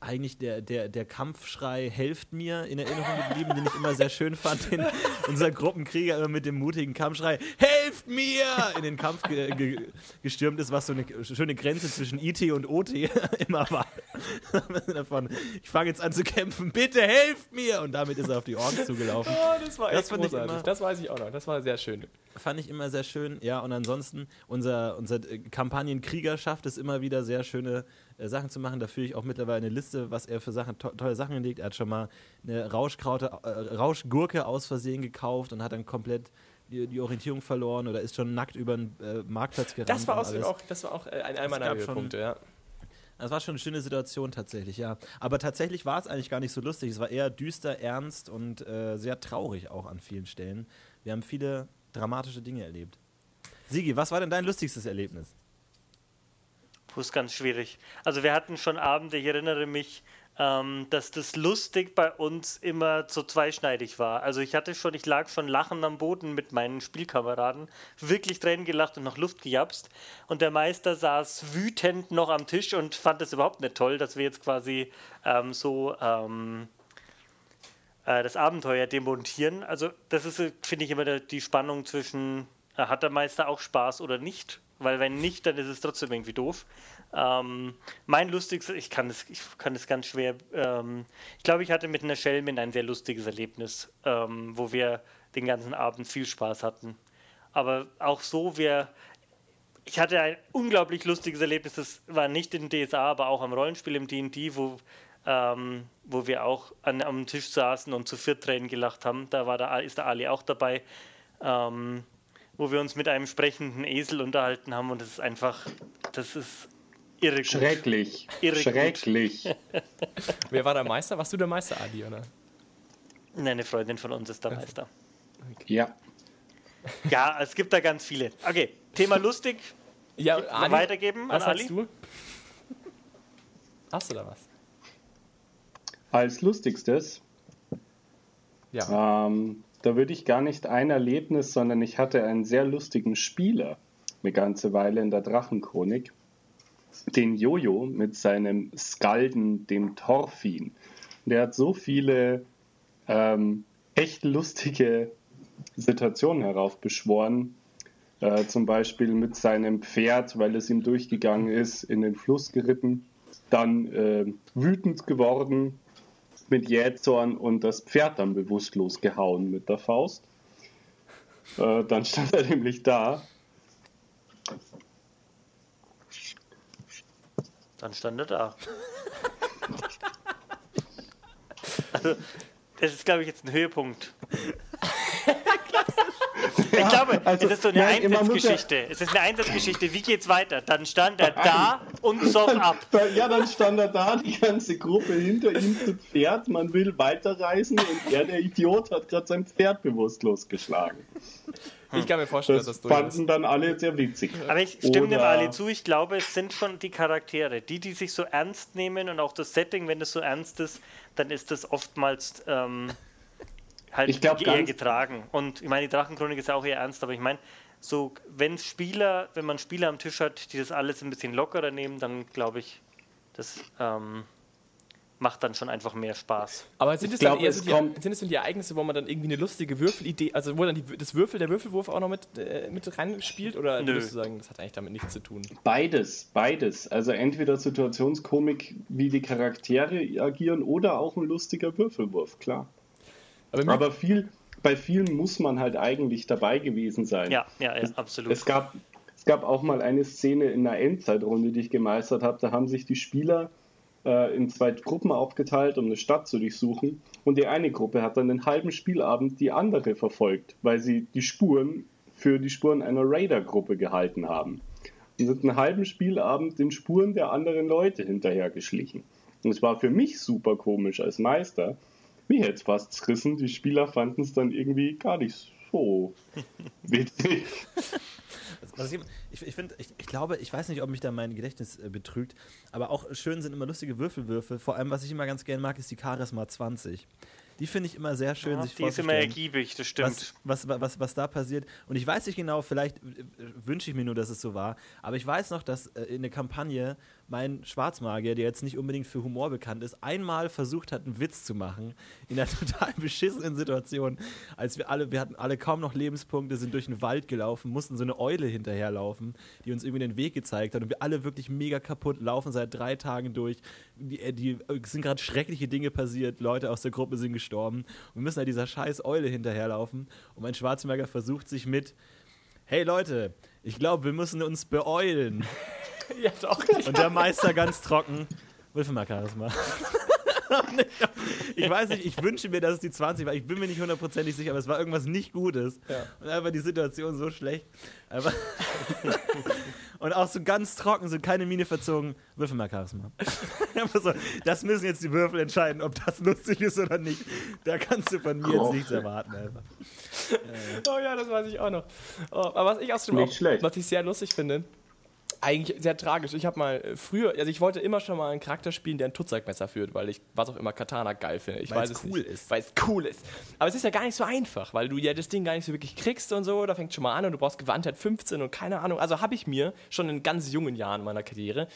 eigentlich der, der, der Kampfschrei helft mir in Erinnerung geblieben, den ich immer sehr schön fand, den unser Gruppenkrieger immer mit dem mutigen Kampfschrei helft mir in den Kampf ge ge gestürmt ist, was so eine schöne Grenze zwischen IT und OT immer war. Davon, ich fange jetzt an zu kämpfen, bitte helft mir! Und damit ist er auf die Orks zugelaufen. Oh, das war Das echt fand ich großartig. immer- Das weiß ich auch noch. Das war sehr schön. Fand ich immer sehr schön. Ja, und ansonsten, unser, unser äh, Kampagnenkrieger schafft es immer wieder, sehr schöne äh, Sachen zu machen. Da führe ich auch mittlerweile eine Liste, was er für Sachen, to tolle Sachen gelegt. Er hat schon mal eine Rauschkraute, äh, Rauschgurke aus Versehen gekauft und hat dann komplett die, die Orientierung verloren oder ist schon nackt über den äh, Marktplatz gerannt. Das war, auch, das war auch äh, ein- schon- Höhepunkte, ja. Das war schon eine schöne Situation tatsächlich, ja. Aber tatsächlich war es eigentlich gar nicht so lustig. Es war eher düster, ernst und äh, sehr traurig auch an vielen Stellen. Wir haben viele dramatische Dinge erlebt. Sigi, was war denn dein lustigstes Erlebnis? Puh, ist ganz schwierig. Also wir hatten schon Abende, ich erinnere mich, ähm, dass das lustig bei uns immer so zweischneidig war. Also ich hatte schon, ich lag schon lachend am Boden mit meinen Spielkameraden, wirklich Tränen gelacht und noch Luft gejapst. Und der Meister saß wütend noch am Tisch und fand es überhaupt nicht toll, dass wir jetzt quasi ähm, so ähm, äh, das Abenteuer demontieren. Also das ist, äh, finde ich, immer die Spannung zwischen, äh, hat der Meister auch Spaß oder nicht? Weil wenn nicht, dann ist es trotzdem irgendwie doof. Ähm, mein lustigstes, ich kann es, ich kann es ganz schwer. Ähm, ich glaube, ich hatte mit einer Schelmin ein sehr lustiges Erlebnis, ähm, wo wir den ganzen Abend viel Spaß hatten. Aber auch so, wir, ich hatte ein unglaublich lustiges Erlebnis, das war nicht in DSA, aber auch am Rollenspiel im D&D, wo, ähm, wo wir auch an, am Tisch saßen und zu viert Tränen gelacht haben. Da war der, ist der Ali auch dabei, ähm, wo wir uns mit einem sprechenden Esel unterhalten haben und das ist einfach, das ist irre gut. Schrecklich. Irre gut. Schrecklich. Wer war der Meister? Warst du der Meister, Adi, oder? Eine Freundin von uns ist der Meister. Ja. Ja, es gibt da ganz viele. Okay, Thema lustig. Ja, Mal weitergeben was an Ali? du? Hast du da was? Als lustigstes, Ja. ähm, da würde ich gar nicht ein Erlebnis, sondern ich hatte einen sehr lustigen Spieler eine ganze Weile in der Drachenchronik. Den Jojo mit seinem Skalden, dem Torfin. Der hat so viele ähm, echt lustige Situationen heraufbeschworen. Äh, zum Beispiel mit seinem Pferd, weil es ihm durchgegangen ist, in den Fluss geritten. Dann äh, wütend geworden mit Jähzorn und das Pferd dann bewusstlos gehauen mit der Faust. Äh, dann stand er nämlich da. Dann stand er da. also, das ist, glaube ich, jetzt ein Höhepunkt. Ich glaube, also, es ist so eine nein, muss ja- Einsatzgeschichte. Es ist eine Einsatzgeschichte. Wie geht's weiter? Dann stand er da und soff ab. Ja, dann stand er da, die ganze Gruppe hinter ihm zu Pferd. Man will weiterreisen und er, der Idiot, hat gerade sein Pferd bewusstlos geschlagen. Ich kann mir vorstellen, Das dass das durch ist. fanden dann alle sehr witzig. Aber ich stimme dem Oder- alle zu. Ich glaube, es sind schon die Charaktere. Die, die sich so ernst nehmen und auch das Setting, wenn es so ernst ist, dann ist das oftmals ähm, halt Ich glaub, eher ganz- getragen. Und ich meine, die Drachenchronik ist ja auch eher ernst, aber ich meine, so, wenn Spieler, wenn man Spieler am Tisch hat, die das alles ein bisschen lockerer nehmen, dann glaube ich, das ähm, macht dann schon einfach mehr Spaß. Aber sind es glaub, dann eher es so die, sind es dann die Ereignisse, wo man dann irgendwie eine lustige Würfelidee, also wo dann die, das Würfel, der Würfelwurf auch noch mit, äh, mit reinspielt? Oder Nö. würdest du sagen, das hat eigentlich damit nichts zu tun? Beides, beides. Also entweder Situationskomik, wie die Charaktere agieren, oder auch ein lustiger Würfelwurf, klar. Aber, Aber viel, bei vielen muss man halt eigentlich dabei gewesen sein. Ja, ja, ja, absolut. Es gab, es gab auch mal eine Szene in einer Endzeitrunde, die ich gemeistert habe. Da haben sich die Spieler äh, in zwei Gruppen aufgeteilt, um eine Stadt zu durchsuchen. Und die eine Gruppe hat dann den halben Spielabend die andere verfolgt, weil sie die Spuren für die Spuren einer Raider-Gruppe gehalten haben. Und sind einen halben Spielabend den Spuren der anderen Leute hinterhergeschlichen. Und es war für mich super komisch als Meister. Mir es fast zerrissen. Die Spieler fanden es dann irgendwie gar nicht so witzig. Was ich, ich, ich, find, ich, ich glaube, ich weiß nicht, ob mich da mein Gedächtnis äh, betrügt, aber auch schön sind immer lustige Würfelwürfe. Vor allem, was ich immer ganz gerne mag, ist die Charisma 20. Die finde ich immer sehr schön, Ja, sich die ist immer ergiebig, das stimmt. was, was, was, was da passiert. Und ich weiß nicht genau, vielleicht äh, wünsche ich mir nur, dass es so war, aber ich weiß noch, dass äh, in der Kampagne mein Schwarzmagier, der jetzt nicht unbedingt für Humor bekannt ist, einmal versucht hat, einen Witz zu machen in einer total beschissenen Situation, als wir alle, wir hatten alle kaum noch Lebenspunkte, sind durch den Wald gelaufen, mussten so eine Eule hinterherlaufen, die uns irgendwie den Weg gezeigt hat und wir alle wirklich mega kaputt laufen seit drei Tagen durch. Die, äh, die äh, sind gerade schreckliche Dinge passiert, Leute aus der Gruppe sind gestorben und wir müssen halt dieser scheiß Eule hinterherlaufen und mein Schwarzmagier versucht sich mit Hey Leute, ich glaube, wir müssen uns beeulen. ja, doch. Und der Meister ganz trocken. Würfel mal Charisma. ich weiß nicht, ich wünsche mir, dass es die 20 war. Ich bin mir nicht hundertprozentig sicher, aber es war irgendwas nicht Gutes. Ja. Und einfach die Situation so schlecht. Und auch so ganz trocken, so keine Miene verzogen. Würfel mal Charisma. So, das müssen jetzt die Würfel entscheiden, ob das lustig ist oder nicht. Da kannst du von mir jetzt nichts erwarten. Einfach. Oh ja, das weiß ich auch noch. Oh, aber was ich auch, schlecht. was ich sehr lustig finde, eigentlich sehr tragisch. Ich habe mal äh, früher, also ich wollte immer schon mal einen Charakter spielen, der ein Tutzakmesser führt, weil ich was auch immer Katana geil finde. Ich Weil weiß es cool nicht. ist. Weil es cool ist. Aber es ist ja gar nicht so einfach, weil du ja das Ding gar nicht so wirklich kriegst und so. Da fängt schon mal an und du brauchst Gewandtheit 15 und keine Ahnung. Also habe ich mir schon in ganz jungen Jahren meiner Karriere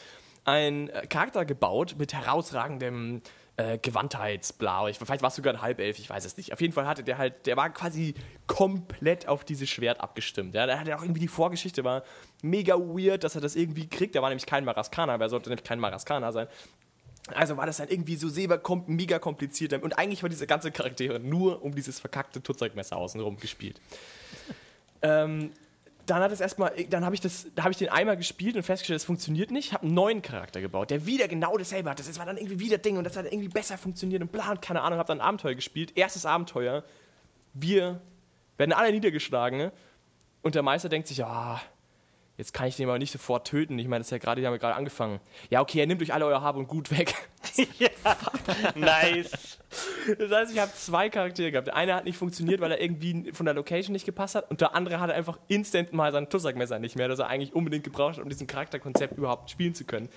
einen äh, Charakter gebaut mit herausragendem äh, Gewandheitsblau. Ich, vielleicht war es sogar ein Halbelf, ich weiß es nicht. Auf jeden Fall hatte der halt, der war quasi komplett auf dieses Schwert abgestimmt. Ja, da hatte auch irgendwie die Vorgeschichte war mega weird, dass er das irgendwie kriegt. Der war nämlich kein Maraskaner, wer sollte nämlich kein Maraskaner sein? Also war das dann irgendwie so selber kom mega kompliziert. Und eigentlich war diese ganze Charaktere nur um dieses verkackte Tutzermesser außenrum gespielt. ähm, dann hat es erstmal, dann habe ich das, da habe ich den einmal gespielt und festgestellt, es funktioniert nicht. Habe einen neuen Charakter gebaut, der wieder genau dasselbe hat. Das war dann irgendwie wieder Ding und das hat irgendwie besser funktioniert und bla und keine Ahnung. Habe dann ein Abenteuer gespielt, erstes Abenteuer. Wir werden alle niedergeschlagen und der Meister denkt sich, ja, Jetzt kann ich den aber nicht sofort töten. Ich meine, das ist ja gerade, die haben ja gerade angefangen. Ja, okay, er nimmt euch alle euer Hab und Gut weg. ja, nice. Das heißt, ich habe zwei Charaktere gehabt. Der eine hat nicht funktioniert, weil er irgendwie von der Location nicht gepasst hat. Und der andere hatte einfach instant mal sein Tussackmesser nicht mehr, das er eigentlich unbedingt gebraucht hat, um diesen Charakterkonzept überhaupt spielen zu können.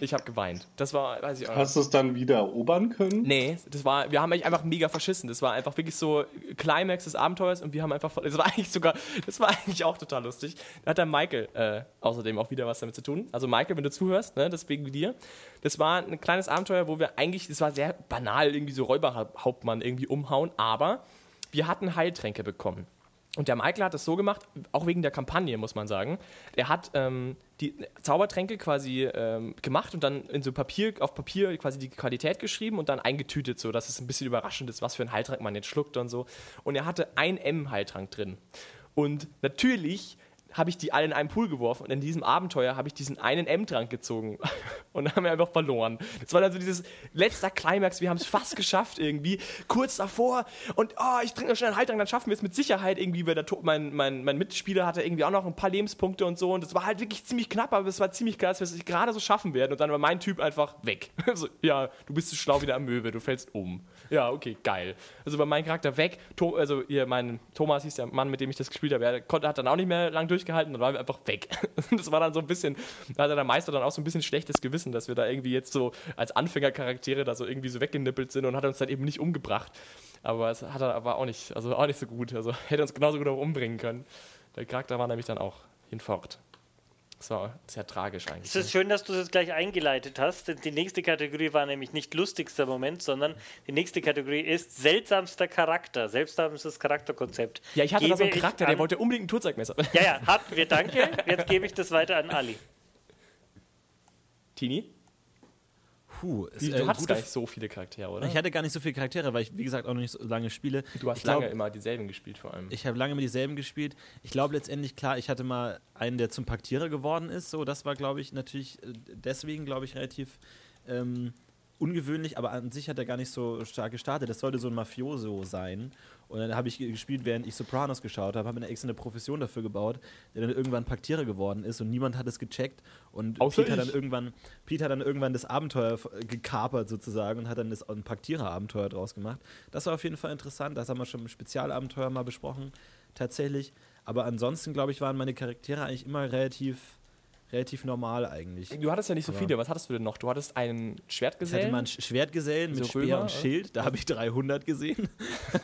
Ich habe geweint. Das war, weiß ich auch. Hast du es dann wieder erobern können? Nee, das war, wir haben eigentlich einfach mega verschissen. Das war einfach wirklich so Climax des Abenteuers und wir haben einfach, das war eigentlich sogar, das war eigentlich auch total lustig. Da hat der Michael äh, außerdem auch wieder was damit zu tun. Also Michael, wenn du zuhörst, ne, deswegen dir. Das war ein kleines Abenteuer, wo wir eigentlich, das war sehr banal, irgendwie so Räuberhauptmann irgendwie umhauen, aber wir hatten Heiltränke bekommen. Und der Michael hat es so gemacht, auch wegen der Kampagne, muss man sagen. Er hat ähm, die Zaubertränke quasi ähm, gemacht und dann in so Papier, auf Papier quasi die Qualität geschrieben und dann eingetütet, so dass es ein bisschen überraschend ist, was für ein Heiltrank man jetzt schluckt und so. Und er hatte ein M-Heiltrank drin. Und natürlich habe ich die alle in einen Pool geworfen und in diesem Abenteuer habe ich diesen einen M-Trank gezogen und haben wir einfach verloren. Das war dann so dieses letzter Climax, wir haben es fast geschafft irgendwie, kurz davor und oh, ich trinke noch schnell einen Heiltrank, dann schaffen wir es mit Sicherheit irgendwie, weil der, mein, mein, mein Mitspieler hatte irgendwie auch noch ein paar Lebenspunkte und so und es war halt wirklich ziemlich knapp, aber es war ziemlich klar, dass wir es gerade so schaffen werden und dann war mein Typ einfach weg. so, ja, du bist zu schlau wie der Möwe, du fällst um. Ja, okay, geil. Also war mein Charakter weg, to also hier mein Thomas hieß der Mann, mit dem ich das gespielt habe, konnte, hat dann auch nicht mehr lang durch durchgehalten, dann waren wir einfach weg. Das war dann so ein bisschen, da hatte der Meister dann auch so ein bisschen schlechtes Gewissen, dass wir da irgendwie jetzt so als Anfängercharaktere da so irgendwie so weggenippelt sind und hat uns dann eben nicht umgebracht. Aber es hat er aber auch nicht, also auch nicht so gut. Also hätte uns genauso gut auch umbringen können. Der Charakter war nämlich dann auch hinfort. Das war sehr tragisch eigentlich. Es ist schön, dass du das gleich eingeleitet hast. Die nächste Kategorie war nämlich nicht lustigster Moment, sondern die nächste Kategorie ist seltsamster Charakter, seltsamstes Charakterkonzept. Ja, ich hatte gebe da so einen Charakter, der wollte unbedingt ein Turzeigmesser. Ja, ja, hatten wir, danke. Jetzt gebe ich das weiter an Ali. Tini? Puh, es, du äh, hattest gar nicht so viele Charaktere, oder? Ich hatte gar nicht so viele Charaktere, weil ich, wie gesagt, auch noch nicht so lange spiele. Du hast ich lange glaub, immer dieselben gespielt, vor allem. Ich habe lange immer dieselben gespielt. Ich glaube letztendlich, klar, ich hatte mal einen, der zum Paktierer geworden ist. So, das war, glaube ich, natürlich äh, deswegen, glaube ich, relativ ähm, ungewöhnlich, aber an sich hat er gar nicht so stark gestartet. Das sollte so ein Mafioso sein. Und dann habe ich gespielt, während ich Sopranos geschaut habe, habe mir eine extra eine Profession dafür gebaut, der dann irgendwann Paktierer geworden ist und niemand hat es gecheckt. Und Außer Pete hat, dann irgendwann, Pete hat dann irgendwann das Abenteuer gekapert sozusagen und hat dann das, ein Paktierer-Abenteuer draus gemacht. Das war auf jeden Fall interessant. Das haben wir schon im Spezialabenteuer mal besprochen, tatsächlich. Aber ansonsten, glaube ich, waren meine Charaktere eigentlich immer relativ relativ normal eigentlich. Du hattest ja nicht so Aber viele. Was hattest du denn noch? Du hattest einen Schwertgesellen? Ich hatte mal einen Schwertgesellen mit so Speer Römer, und Schild. Da habe ich 300 gesehen.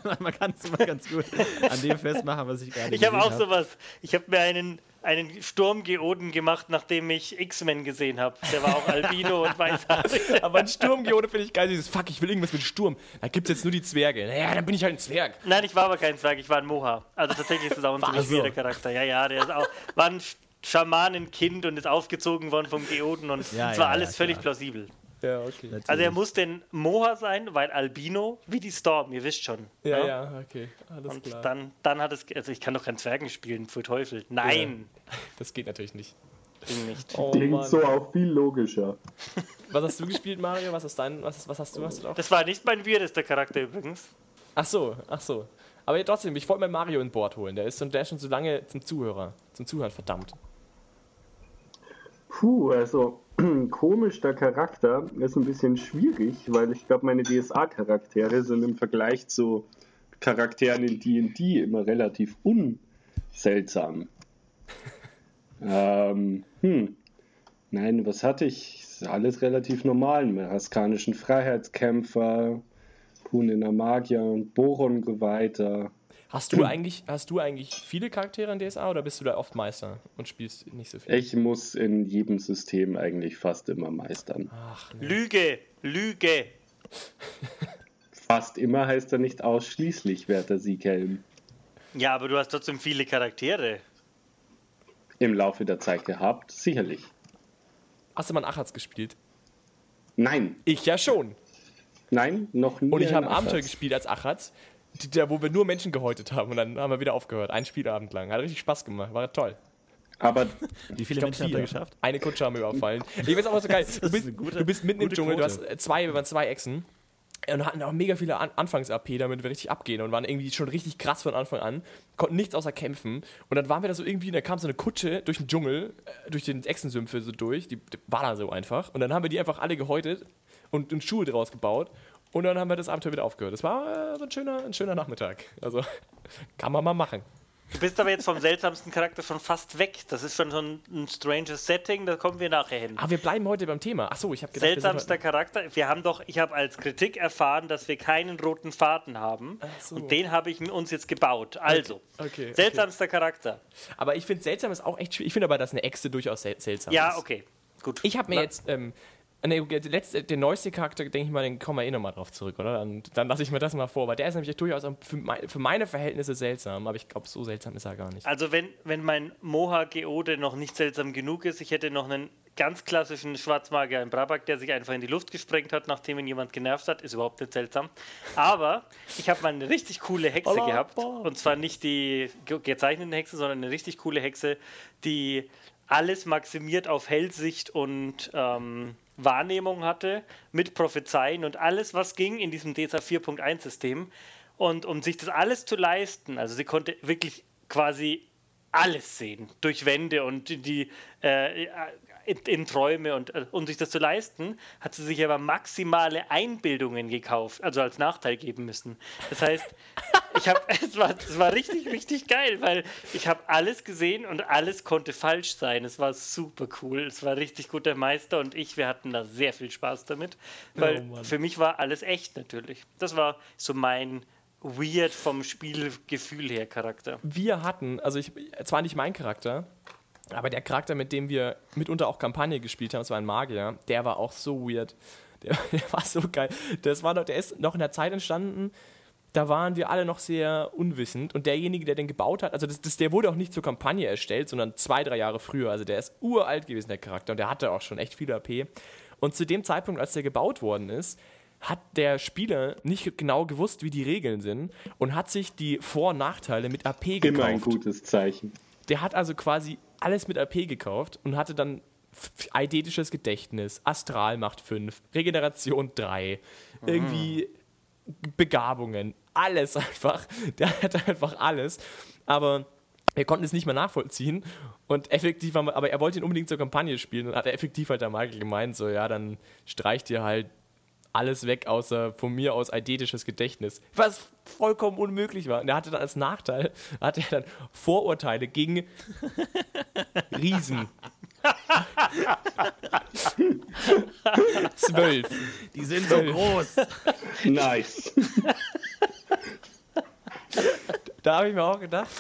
man kann es immer ganz gut an dem festmachen, was ich gerade Ich habe auch hab. sowas. Ich habe mir einen, einen Sturmgeoden gemacht, nachdem ich X-Men gesehen habe. Der war auch Albino und weißhaarig. Aber ein Sturmgeode finde ich geil. Dieses Fuck, ich will irgendwas mit Sturm. Da gibt es jetzt nur die Zwerge. Naja, dann bin ich halt ein Zwerg. Nein, ich war aber kein Zwerg. Ich war ein Moha. Also tatsächlich ist das auch ein ziemlich so. Charakter. Ja, ja, der ist auch. War ein Schamanenkind und ist aufgezogen worden vom Geoden und es ja, war ja, alles ja, völlig plausibel. Ja, okay. Natürlich. Also er muss den Moha sein, weil Albino wie die Storm, ihr wisst schon. Ja, ja, ja okay. Alles und klar. Dann, dann hat es, also ich kann doch keinen Zwergen spielen, für Teufel. Nein! Das geht natürlich nicht. Ging nicht. Oh, Klingt Mann. so auch viel logischer. Was hast du gespielt, Mario? Was ist dein, was, was hast du? Hast du das war nicht mein weirdester Charakter übrigens. Ach so, ach so. Aber trotzdem, ich wollte mal Mario in Bord holen. Der ist, der ist schon so lange zum Zuhörer, zum Zuhören verdammt. Puh, also komisch der Charakter ist ein bisschen schwierig, weil ich glaube, meine DSA-Charaktere sind im Vergleich zu Charakteren in D&D immer relativ unseltsam. ähm, hm. Nein, was hatte ich? Alles relativ normal. Meraskanischen Freiheitskämpfer, Punener Magier und Boron-Geweihter. Hast du, eigentlich, hast du eigentlich viele Charaktere in DSA oder bist du da oft Meister und spielst nicht so viel? Ich muss in jedem System eigentlich fast immer meistern. Ach, nee. Lüge, Lüge. fast immer heißt er nicht ausschließlich, werter Sieghelm. Ja, aber du hast trotzdem viele Charaktere. Im Laufe der Zeit gehabt, sicherlich. Hast du mal einen Achatz gespielt? Nein, Ich ja schon. nein, noch nie. Und ich habe Abenteuer gespielt als Achatz, die- da, wo wir nur Menschen gehäutet haben und dann haben wir wieder aufgehört. Ein Spielabend lang. Hat richtig Spaß gemacht. War toll. Aber Wie viele glaub, Menschen habt ihr geschafft? Eine Kutsche haben wir überfallen. Ich weiß auch so geil. Du ist bist, gute- du bist mitten im Dschungel, du hast Quote. zwei, wir waren zwei Echsen. Und hatten auch mega viele An Anfangs-AP, damit wir richtig abgehen und waren irgendwie schon richtig krass von Anfang an, konnten nichts außer kämpfen. Und dann waren wir da so irgendwie, und da kam so eine Kutsche durch den Dschungel, äh, durch den Echsensümpfe so durch, die, die war da so einfach. Und dann haben wir die einfach alle gehäutet und, und Schuhe draus gebaut. Und dann haben wir das Abenteuer wieder aufgehört. Das war äh, so ein schöner, ein schöner Nachmittag. Also kann man mal machen. Du bist aber jetzt vom seltsamsten Charakter schon fast weg. Das ist schon so ein, ein stranges Setting, da kommen wir nachher hin. Aber wir bleiben heute beim Thema. Achso, ich habe gedacht, wir Seltsamster heute- Charakter. Wir haben doch, ich habe als Kritik erfahren, dass wir keinen roten Faden haben. so. Und den habe ich mir uns jetzt gebaut. Also, Okay, okay. seltsamster Charakter. Aber ich finde seltsam ist auch echt schwierig. Ich finde aber, dass eine Echse durchaus sel seltsam Ja, ist. okay. Gut. Ich habe mir Na, jetzt, ähm, ne, der, letzte, der neueste Charakter, denke ich mal, den kommen wir eh nochmal drauf zurück, oder? Dann, dann lasse ich mir das mal vor, weil der ist nämlich durchaus für, mein, für meine Verhältnisse seltsam, aber ich glaube, so seltsam ist er gar nicht. Also wenn, wenn mein Moha Geode noch nicht seltsam genug ist, ich hätte noch einen ganz klassischen Schwarzmagier in Brabak, der sich einfach in die Luft gesprengt hat, nachdem ihn jemand genervt hat, ist überhaupt nicht seltsam. Aber ich habe mal eine richtig coole Hexe gehabt. Und zwar nicht die ge- gezeichnete Hexe, sondern eine richtig coole Hexe, die alles maximiert auf Hellsicht und ähm, Wahrnehmung hatte, mit Prophezeien und alles, was ging in diesem DSA 4.1 System. Und um sich das alles zu leisten, also sie konnte wirklich quasi alles sehen, durch Wände und die- äh, in, in Träume und äh, um sich das zu leisten, hat sie sich aber maximale Einbildungen gekauft, also als Nachteil geben müssen. Das heißt, ich habe es war, es war richtig richtig geil, weil ich habe alles gesehen und alles konnte falsch sein. Es war super cool. Es war richtig gut der Meister und ich, wir hatten da sehr viel Spaß damit, weil Oh für mich war alles echt natürlich. Das war so mein weird vom Spielgefühl her Charakter. Wir hatten, also ich, zwar nicht mein Charakter, aber der Charakter, mit dem wir mitunter auch Kampagne gespielt haben, das war ein Magier, der war auch so weird. Der, der war so geil. Das war noch, der ist noch in der Zeit entstanden, da waren wir alle noch sehr unwissend und derjenige, der den gebaut hat, also das, das, der wurde auch nicht zur Kampagne erstellt, sondern zwei, drei Jahre früher. Also der ist uralt gewesen, der Charakter, und der hatte auch schon echt viel AP. Und zu dem Zeitpunkt, als der gebaut worden ist, hat der Spieler nicht genau gewusst, wie die Regeln sind und hat sich die Vor- und Nachteile mit AP gekauft. immer ein gutes Zeichen. Der hat also quasi alles mit AP gekauft und hatte dann eidetisches Gedächtnis, Astral macht 5, Regeneration 3, irgendwie Begabungen, alles einfach. Der hatte einfach alles. Aber wir konnten es nicht mehr nachvollziehen und effektiv, aber er wollte ihn unbedingt zur Kampagne spielen und hat effektiv halt der Michael gemeint, so ja, dann streicht ihr halt alles weg, außer von mir aus eidetisches Gedächtnis. Was vollkommen unmöglich war. Und er hatte dann als Nachteil, hatte er dann Vorurteile gegen Riesen. Zwölf. Die sind so groß. Nice. Da habe ich mir auch gedacht,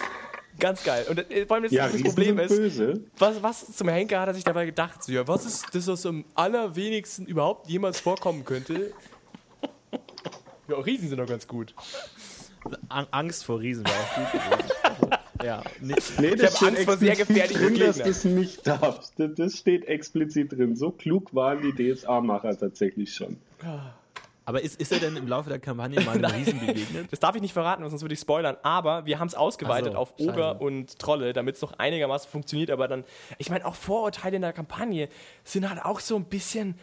ganz geil. Und äh, vor allem das, Ja, das Problem ist, böse. was, was zum Henker hat er sich dabei gedacht? So, ja, was ist das, was am allerwenigsten überhaupt jemals vorkommen könnte? Ja, Riesen sind doch ganz gut. An Angst vor Riesen war auch gut gewesen. Ja, nicht, Nee, das hab steht Angst vor sehr gefährlichen drin, dass du Gegnern. es nicht darfst. Das- Das steht explizit drin. So klug waren die DSA-Macher tatsächlich schon. Aber ist, ist er denn im Laufe der Kampagne mal einem Riesen begegnet? Das darf ich nicht verraten, sonst würde ich spoilern. Aber wir haben es ausgeweitet so, auf Oger scheiße. und Trolle, damit es noch einigermaßen funktioniert. Aber dann, ich meine, auch Vorurteile in der Kampagne sind halt auch so ein bisschen.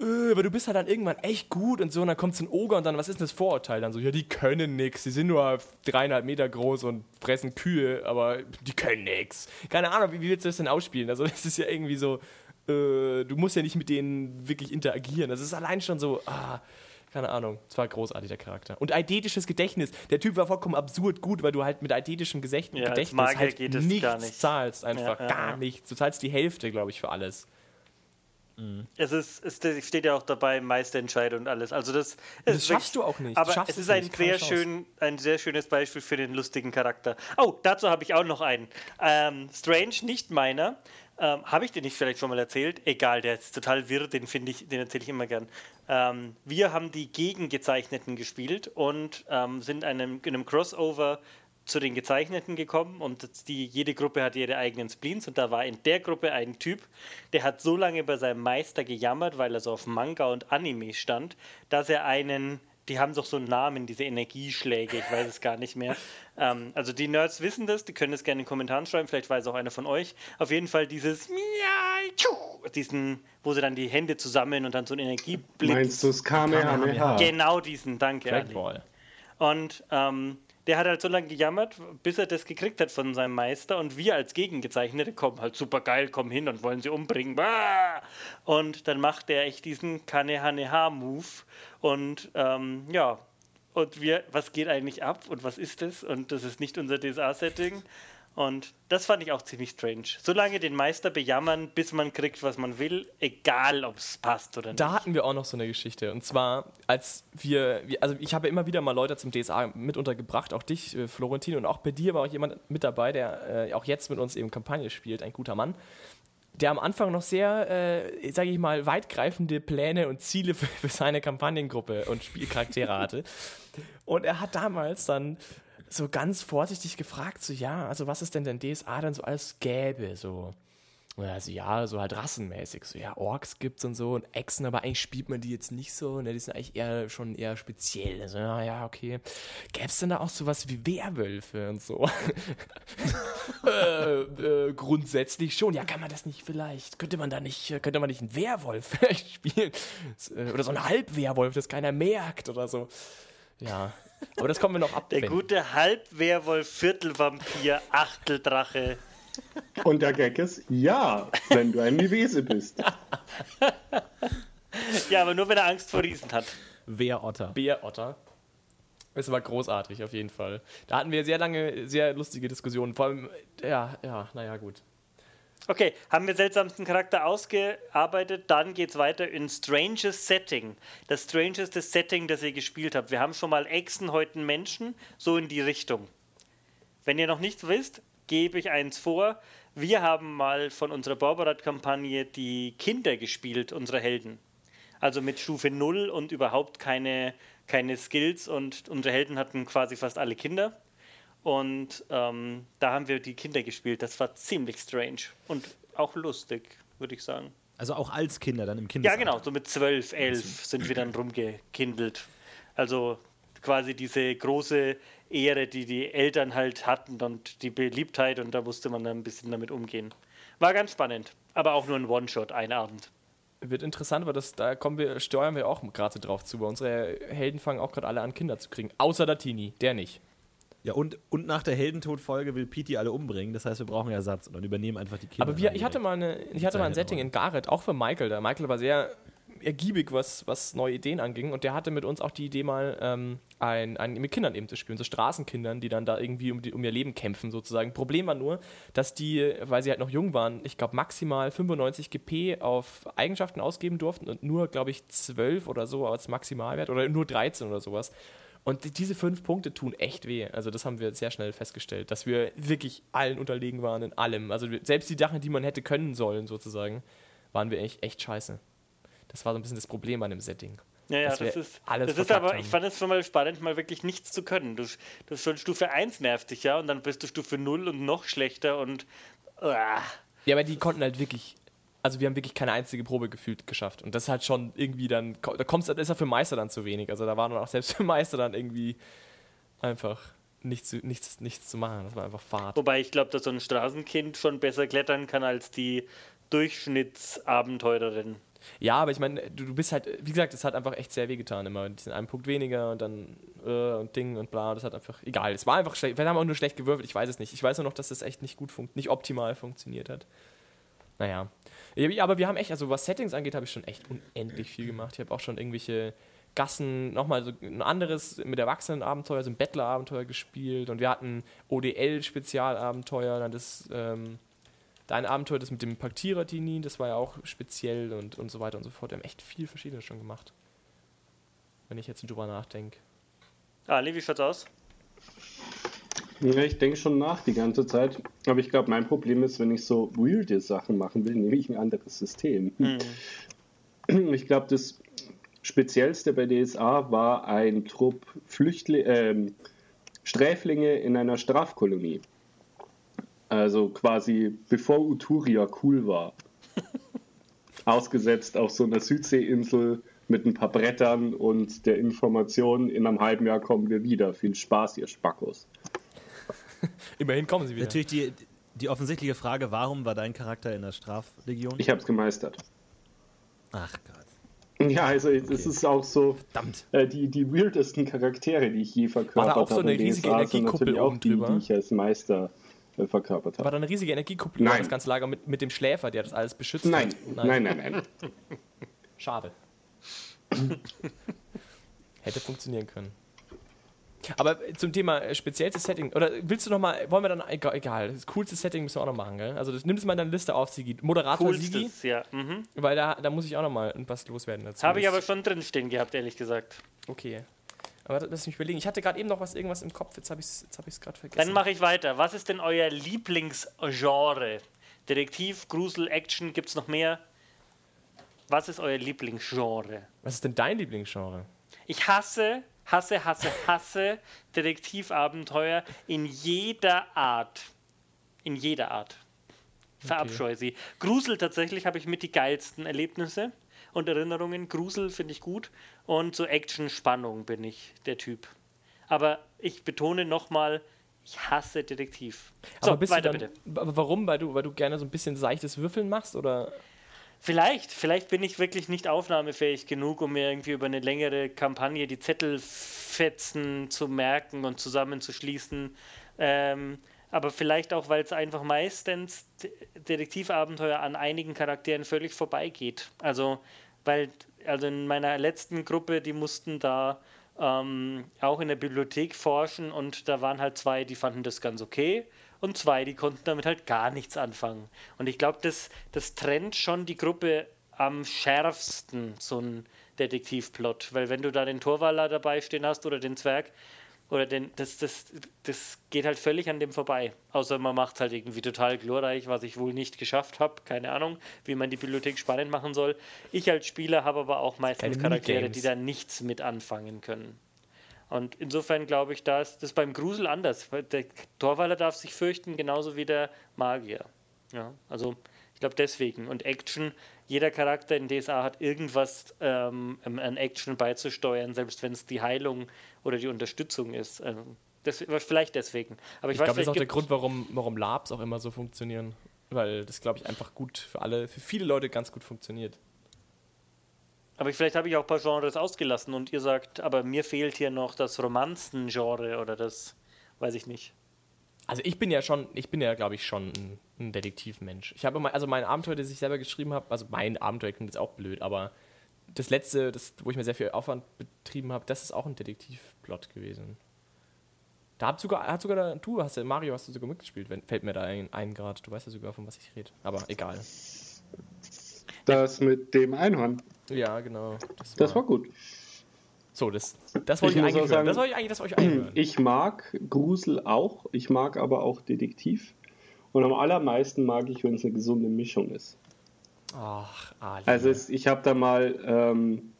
Äh, aber du bist halt dann irgendwann echt gut und so, und dann kommt so ein Oger und dann, was ist denn das Vorurteil? Dann so, ja, die können nix, die sind nur dreieinhalb Meter groß und fressen Kühe, aber die können nix. Keine Ahnung, wie, wie willst du das denn ausspielen? Also, das ist ja irgendwie so, äh, du musst ja nicht mit denen wirklich interagieren. Das ist allein schon so, ah, keine Ahnung. Es war großartig, der Charakter. Und eidetisches Gedächtnis. Der Typ war vollkommen absurd gut, weil du halt mit eidetischem Gesächt- Ja, Gedächtnis halt nichts gar nicht. zahlst. Einfach Ja, ja, gar nichts. Du zahlst die Hälfte, glaube ich, für alles. Es ist, es steht ja auch dabei, Meisterentscheid und alles. Also das, Das schaffst wirklich- du auch nicht. Aber es ist ein nicht. Sehr, schön, ein sehr schönes Beispiel für den lustigen Charakter. Oh, dazu habe ich auch noch einen. Ähm, Strange, nicht meiner. Ähm, habe ich den nicht vielleicht schon mal erzählt? Egal, der ist total wirr, den finde ich, den erzähle ich immer gern. Ähm, wir haben die Gegengezeichneten gespielt und ähm, sind einem, in einem Crossover zu den Gezeichneten gekommen und die, jede Gruppe hat ihre eigenen Spleens und da war in der Gruppe ein Typ, der hat so lange bei seinem Meister gejammert, weil er so auf Manga und Anime stand, dass er einen, die haben doch so einen Namen, diese Energieschläge, ich weiß es gar nicht mehr. Ähm, also die Nerds wissen das, die können es gerne in den Kommentaren schreiben, vielleicht weiß auch einer von euch. Auf jeden Fall dieses, diesen, wo sie dann die Hände zusammen und dann so ein Energieblitz. Meinst du das Kamehameha? Genau diesen, danke. Ali. Trackball. Und ähm, der hat halt so lange gejammert, bis er das gekriegt hat von seinem Meister. Und wir als Gegengezeichnete kommen halt super geil, kommen hin und wollen sie umbringen. Und dann macht er echt diesen Kamehameha-Move. Und ähm, ja, und wir, was geht eigentlich ab und was ist das? Und das ist nicht unser DSA-Setting. Und das fand ich auch ziemlich strange. Solange den Meister bejammern, bis man kriegt, was man will, egal ob es passt oder nicht. Da hatten wir auch noch so eine Geschichte. Und zwar, als wir, also ich habe immer wieder mal Leute zum DSA mit untergebracht, auch dich, äh, Florentin, und auch bei dir war auch jemand mit dabei, der äh, auch jetzt mit uns eben Kampagne spielt, ein guter Mann, der am Anfang noch sehr, äh, sage ich mal, weitgreifende Pläne und Ziele für, für seine Kampagnengruppe und Spielcharaktere hatte. Und er hat damals dann so ganz vorsichtig gefragt, so ja, also was ist denn denn DSA dann so alles gäbe, so. Und er so, ja, so halt rassenmäßig, so ja, Orks gibt's und so und Echsen, aber eigentlich spielt man die jetzt nicht so, ne, die sind eigentlich eher schon eher speziell. Also, ja, ja, okay. Gäb's denn da auch sowas wie Werwölfe und so? äh, äh, grundsätzlich schon. Ja, kann man das nicht vielleicht? Könnte man da nicht, könnte man nicht einen Werwolf vielleicht spielen? Äh, Oder so einen Halbwerwolf, das keiner merkt oder so. Ja. Aber das kommen wir noch ab. Der gute Halbwerwolf, Viertelvampir, Achteldrache. Und der Gag ist, ja, wenn du ein Mivese bist. Ja, aber nur wenn er Angst vor Riesen hat. Weherotter. Bärotter. Es war großartig, auf jeden Fall. Da hatten wir sehr lange, sehr lustige Diskussionen. Vor allem, ja, ja, naja, gut. Okay, haben wir seltsamsten Charakter ausgearbeitet, dann geht's weiter in Strangest Setting. Das strangeste Setting, das ihr gespielt habt. Wir haben schon mal Echsen, heute einen Menschen, so in die Richtung. Wenn ihr noch nichts wisst, gebe ich eins vor. Wir haben mal von unserer Borberat-Kampagne die Kinder gespielt, unsere Helden. Also mit Stufe 0 und überhaupt keine, keine Skills und unsere Helden hatten quasi fast alle Kinder. Und ähm, da haben wir die Kinder gespielt. Das war ziemlich strange und auch lustig, würde ich sagen. Also auch als Kinder dann im Ja, Kindesalter. genau, so mit 12, 11 sind wir dann rumgekindelt. Also quasi diese große Ehre, die die Eltern halt hatten und die Beliebtheit und da musste man dann ein bisschen damit umgehen. War ganz spannend, aber auch nur ein One-Shot, ein Abend. Wird interessant, weil das, da kommen wir, steuern wir auch gerade drauf zu. Weil unsere Helden fangen auch gerade alle an, Kinder zu kriegen. Außer der Tini, der nicht. Ja, und, und nach der Heldentodfolge will Pete die alle umbringen. Das heißt, wir brauchen Ersatz und dann übernehmen einfach die Kinder. Aber wir, ich hatte mal, eine, ich hatte mal ein Setting in Gareth, auch für Michael. Da Michael war sehr ergiebig, was, was neue Ideen anging. Und der hatte mit uns auch die Idee, mal ähm, ein, ein, mit Kindern eben zu spielen, so Straßenkindern, die dann da irgendwie um, die, um ihr Leben kämpfen, sozusagen. Problem war nur, dass die, weil sie halt noch jung waren, ich glaube maximal 95 GP auf Eigenschaften ausgeben durften und nur, glaube ich, 12 oder so als Maximalwert oder nur 13 oder sowas. Und die- diese fünf Punkte tun echt weh. Also das haben wir sehr schnell festgestellt, dass wir wirklich allen unterlegen waren in allem. Also selbst die Sachen, die man hätte können sollen, sozusagen, waren wir echt, echt scheiße. Das war so ein bisschen das Problem an dem Setting. Ja, ja, das ist, alles das ist aber, haben. ich fand es schon mal spannend, mal wirklich nichts zu können. Du, du schon Stufe 1 nervt dich ja und dann bist du Stufe 0 und noch schlechter und ah. Ja, aber die konnten halt wirklich, also wir haben wirklich keine einzige Probe gefühlt geschafft. Und das ist halt schon irgendwie dann, da kommst, ist ja für Meister dann zu wenig. Also da war dann auch selbst für Meister dann irgendwie einfach nichts, zu- nichts, nichts zu machen. Das war einfach Fahrt. Wobei ich glaube, dass so ein Straßenkind schon besser klettern kann als die Durchschnittsabenteurerin. Ja, aber ich meine, du, du bist halt, wie gesagt, es hat einfach echt sehr wehgetan immer. Die sind einen Punkt weniger und dann äh, und Ding und bla. Das hat einfach, egal. Es war einfach schlecht. Wir haben auch nur schlecht gewürfelt, ich weiß es nicht. Ich weiß nur noch, dass das echt nicht gut funktioniert, nicht optimal funktioniert hat. Naja. Ja, aber wir haben echt, also was Settings angeht, habe ich schon echt unendlich viel gemacht. Ich habe auch schon irgendwelche Gassen, nochmal so ein anderes mit Erwachsenen-Abenteuer, so ein Bettler-Abenteuer gespielt und wir hatten ODL-Spezialabenteuer, dann das, ähm, dein Abenteuer, das mit dem Paktierer-Tini, das war ja auch speziell und, und so weiter und so fort. Wir haben echt viel Verschiedenes schon gemacht. Wenn ich jetzt drüber nachdenke. Ali, wie schaut's aus? Ja, ich denke schon nach die ganze Zeit. Aber ich glaube, mein Problem ist, wenn ich so weirde Sachen machen will, nehme ich ein anderes System. Ich glaube, das Speziellste bei DSA war ein Trupp Flüchtli ähm, Sträflinge in einer Strafkolonie. Also quasi bevor Uturia cool war. Ausgesetzt auf so einer Südseeinsel mit ein paar Brettern und der Information, in einem halben Jahr kommen wir wieder. Viel Spaß, ihr Spackos. Immerhin kommen sie wieder. Natürlich die, die offensichtliche Frage, warum war dein Charakter in der Straflegion? Ich habe es gemeistert. Ach Gott. Ja, also es ist auch so Verdammt. äh, die, die weirdesten Charaktere, die ich je verkörpert War da habe. auch so eine riesige Energiekuppel oben die, drüber? die ich als Meister äh, verkörpert War habe. da eine riesige Energiekupplung Nein. das ganze Lager mit, mit dem Schläfer, der das alles beschützt Nein, hat? nein, nein, nein. Schade. Hätte funktionieren können. Aber zum Thema äh, speziellstes Setting, oder willst du noch mal, wollen wir dann, egal, egal das coolste Setting müssen wir auch noch machen, gell? Also das nimmst du mal in deine Liste auf, Sigi. Moderator Sigi, Coolstes, ja. Mhm. weil da, da muss ich auch noch mal was loswerden dazu. Habe ich aber schon drinstehen gehabt, ehrlich gesagt. Okay. Aber das- lass mich überlegen. Ich hatte gerade eben noch was, irgendwas im Kopf, jetzt habe ich es jetzt hab gerade vergessen. Dann mache ich weiter. Was ist denn euer Lieblingsgenre? Detektiv, Grusel, Action, gibt es noch mehr? Was ist euer Lieblingsgenre? was ist denn dein Lieblingsgenre? Ich hasse, hasse, hasse, hasse Detektivabenteuer in jeder Art. In jeder Art. Verabscheue sie. Grusel tatsächlich habe ich mit die geilsten Erlebnisse und Erinnerungen. Grusel finde ich gut. Und so Action-Spannung bin ich der Typ. Aber ich betone nochmal, ich hasse Detektiv. So, Aber weiter du dann, bitte. Warum? Weil du, weil du gerne so ein bisschen seichtes Würfeln machst? Oder? Vielleicht, vielleicht bin ich wirklich nicht aufnahmefähig genug, um mir irgendwie über eine längere Kampagne die Zettelfetzen zu merken und zusammenzuschließen. Ähm, aber vielleicht auch, weil es einfach meistens Detektivabenteuer an einigen Charakteren völlig vorbeigeht. Also, weil, also in meiner letzten Gruppe, die mussten da ähm, auch in der Bibliothek forschen und da waren halt zwei, die fanden das ganz okay und zwei, die konnten damit halt gar nichts anfangen. Und ich glaube, das, das trennt schon die Gruppe am schärfsten, so ein Detektivplot. Weil wenn du da den Torwaller dabei stehen hast oder den Zwerg, oder den, das, das, das geht halt völlig an dem vorbei. Außer man macht halt irgendwie total glorreich, was ich wohl nicht geschafft habe. Keine Ahnung, wie man die Bibliothek spannend machen soll. Ich als Spieler habe aber auch meistens Charaktere, die da nichts mit anfangen können. Und insofern glaube ich, da ist das beim Grusel anders. Der Torwaller darf sich fürchten, genauso wie der Magier. Ja, also glaube deswegen. Und Action, jeder Charakter in DSA hat irgendwas ähm, an Action beizusteuern, selbst wenn es die Heilung oder die Unterstützung ist. Also, das, vielleicht deswegen. Aber ich, Ich weiß, glaube, das ist auch der Grund, warum, warum Labs auch immer so funktionieren. Weil das, glaube ich, einfach gut für alle, für viele Leute ganz gut funktioniert. Aber vielleicht habe ich auch ein paar Genres ausgelassen und ihr sagt, aber mir fehlt hier noch das Romanzen-Genre oder das, weiß ich nicht. Also ich bin ja schon, ich bin ja, glaube ich, schon ein, ein Detektivmensch. Ich habe mal, also mein Abenteuer, das ich selber geschrieben habe, also mein Abenteuer klingt jetzt auch blöd, aber das letzte, das, wo ich mir sehr viel Aufwand betrieben habe, das ist auch ein Detektivplot gewesen. Da hat sogar, hat sogar du hast ja, Mario hast du sogar mitgespielt, wenn, fällt mir da ein, ein Grad. Du weißt ja sogar, von was ich rede. Aber egal. Das mit dem Einhorn, Ja, genau. Das das war gut. So, das, das wollte Ich ich, eigentlich sagen, Das wollte ich eigentlich, das wollte ich eigentlich hören. Ich mag Grusel auch, ich mag aber auch Detektiv. Und am allermeisten mag ich, wenn es eine gesunde Mischung ist. Ach, Ali. Also es, ich habe da mal ähm,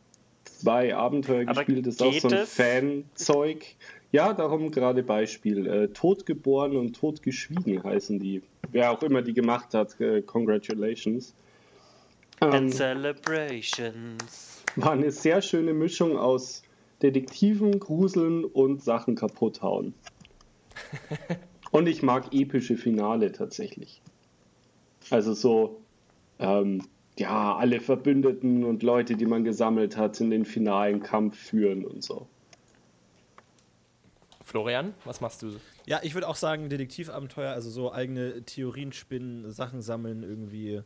zwei Abenteuer Aber gespielt, das ist auch so ein? Fanzeug. Ja, darum gerade Beispiel. Äh, Totgeboren und Totgeschwiegen heißen die. Wer auch immer die gemacht hat, äh, congratulations. Ähm, And Celebrations. War eine sehr schöne Mischung aus Detektiven, Gruseln und Sachen kaputt hauen. und ich mag epische Finale tatsächlich. Also so, ähm, ja, alle Verbündeten und Leute, die man gesammelt hat, in den finalen Kampf führen und so. Florian, was machst du? Ja, ich würde auch sagen, Detektivabenteuer, also so eigene Theorien spinnen, Sachen sammeln, irgendwie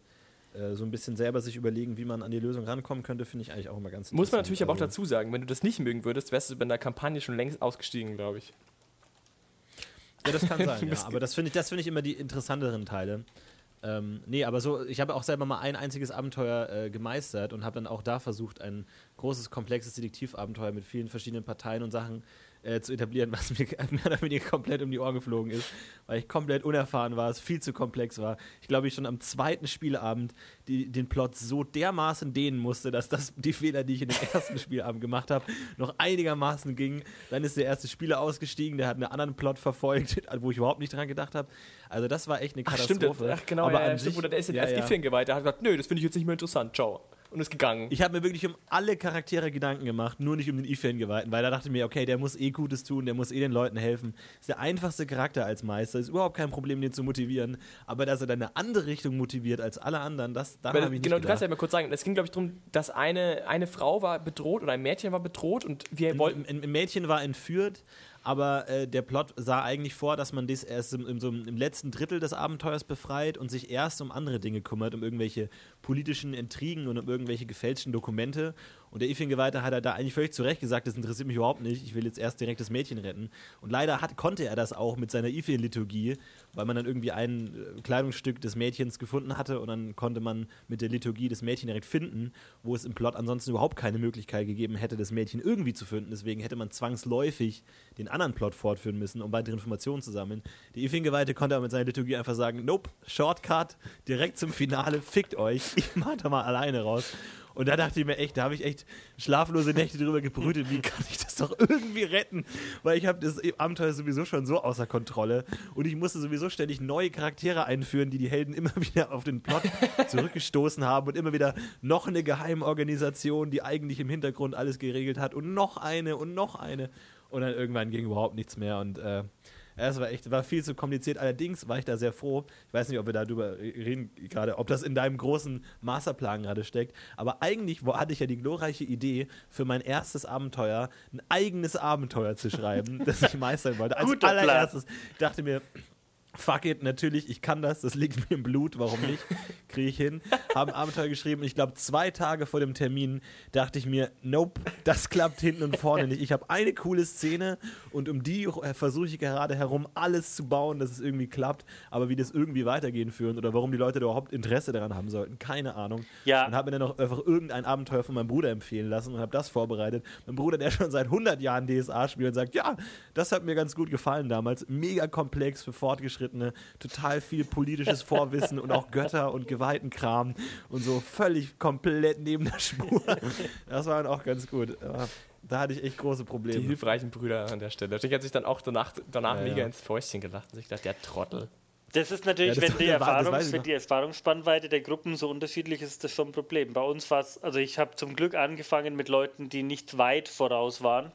äh, so ein bisschen selber sich überlegen, wie man an die Lösung rankommen könnte, finde ich eigentlich auch immer ganz Muss man interessant. natürlich aber auch Also- dazu sagen, wenn du das nicht mögen würdest, wärst du bei der Kampagne schon längst ausgestiegen, glaube ich. Ja, das kann sein, ja. Aber das finde ich, das finde ich immer die interessanteren Teile. Ähm, nee, aber so, ich habe auch selber mal ein einziges Abenteuer äh, gemeistert und habe dann auch da versucht, ein großes, komplexes Detektivabenteuer mit vielen verschiedenen Parteien und Sachen äh, zu etablieren, was mir mehr oder weniger komplett um die Ohren geflogen ist, weil ich komplett unerfahren war, es viel zu komplex war. Ich glaube, ich schon am zweiten Spielabend die, den Plot so dermaßen dehnen musste, dass das die Fehler, die ich in dem ersten Spielabend gemacht habe, noch einigermaßen gingen. Dann ist der erste Spieler ausgestiegen, der hat einen anderen Plot verfolgt, wo ich überhaupt nicht dran gedacht habe. Also das war echt eine Ach, Katastrophe. stimmt. Ach, genau, aber ja, an stimmt, sich, oder der ist in ja, erst ja. Ifing geweiht. Der hat gesagt, nö, das finde ich jetzt nicht mehr interessant. Ciao. Und ist gegangen. Ich habe mir wirklich um alle Charaktere Gedanken gemacht, nur nicht um den Ifan-Geweihten, weil da dachte ich mir, okay, der muss eh Gutes tun, der muss eh den Leuten helfen. Ist der einfachste Charakter als Meister, ist überhaupt kein Problem, den zu motivieren. Aber dass er dann eine andere Richtung motiviert als alle anderen, das Weil, habe ich nicht genau, du kannst ja mal kurz sagen, es ging, glaube ich, darum, dass eine, eine Frau war bedroht oder ein Mädchen war bedroht und wir wollten. ein, ein Mädchen war entführt, aber äh, der Plot sah eigentlich vor, dass man das erst im, im, so im letzten Drittel des Abenteuers befreit und sich erst um andere Dinge kümmert, um irgendwelche politischen Intrigen und um irgendwelche gefälschten Dokumente. Und der Ifin-Geweihte hat er da eigentlich völlig zu Recht gesagt, das interessiert mich überhaupt nicht, ich will jetzt erst direkt das Mädchen retten. Und leider hat, konnte er das auch mit seiner Ifin-Liturgie, weil man dann irgendwie ein äh, Kleidungsstück des Mädchens gefunden hatte und dann konnte man mit der Liturgie das Mädchen direkt finden, wo es im Plot ansonsten überhaupt keine Möglichkeit gegeben hätte, das Mädchen irgendwie zu finden. Deswegen hätte man zwangsläufig den anderen Plot fortführen müssen, um weitere Informationen zu sammeln. Die Ifin-Geweihte konnte aber mit seiner Liturgie einfach sagen, nope, Shortcut, direkt zum Finale, fickt euch, ich mach da mal alleine raus. Und da dachte ich mir echt, da habe ich echt schlaflose Nächte drüber gebrütet, wie kann ich das doch irgendwie retten? Weil ich habe das Abenteuer sowieso schon so außer Kontrolle und ich musste sowieso ständig neue Charaktere einführen, die die Helden immer wieder auf den Plot zurückgestoßen haben und immer wieder noch eine Geheimorganisation, die eigentlich im Hintergrund alles geregelt hat und noch eine und noch eine. Und dann irgendwann ging überhaupt nichts mehr und äh, es war echt, war viel zu kompliziert. Allerdings war ich da sehr froh. Ich weiß nicht, ob wir darüber reden gerade, ob das in deinem großen Masterplan gerade steckt. Aber eigentlich wo, hatte ich ja die glorreiche Idee, für mein erstes Abenteuer ein eigenes Abenteuer zu schreiben, das ich meistern wollte. Als Guter Plan. allererstes ich dachte mir, fuck it, natürlich, ich kann das, das liegt mir im Blut, warum nicht? Kriege ich hin. Haben Abenteuer geschrieben. Ich glaube, zwei Tage vor dem Termin dachte ich mir, nope, das klappt hinten und vorne nicht. Ich habe eine coole Szene und um die äh, versuche ich gerade herum alles zu bauen, dass es irgendwie klappt. Aber wie das irgendwie weitergehen führen oder warum die Leute da überhaupt Interesse daran haben sollten, keine Ahnung. Ja. Und habe mir dann auch einfach irgendein Abenteuer von meinem Bruder empfehlen lassen und habe das vorbereitet. Mein Bruder, der schon seit 100 Jahren DSA spielt und sagt, ja, das hat mir ganz gut gefallen damals. Mega komplex für Fortgeschrittene, total viel politisches Vorwissen und auch Götter und Geweihtenkram und so völlig komplett neben der Spur. Das war dann auch ganz gut. Da hatte ich echt große Die Probleme. hilfreichen Brüder an der Stelle. Ich hat sich dann auch danach, danach Ja, mega ja. ins Fäustchen gelacht und sich gedacht, der Trottel. Das ist natürlich, Ja, das- wenn, die Erfahrungs-, wenn die Erfahrungsspannweite der Gruppen so unterschiedlich ist, ist das schon ein Problem. Bei uns war es, also ich habe zum Glück angefangen mit Leuten, die nicht weit voraus waren.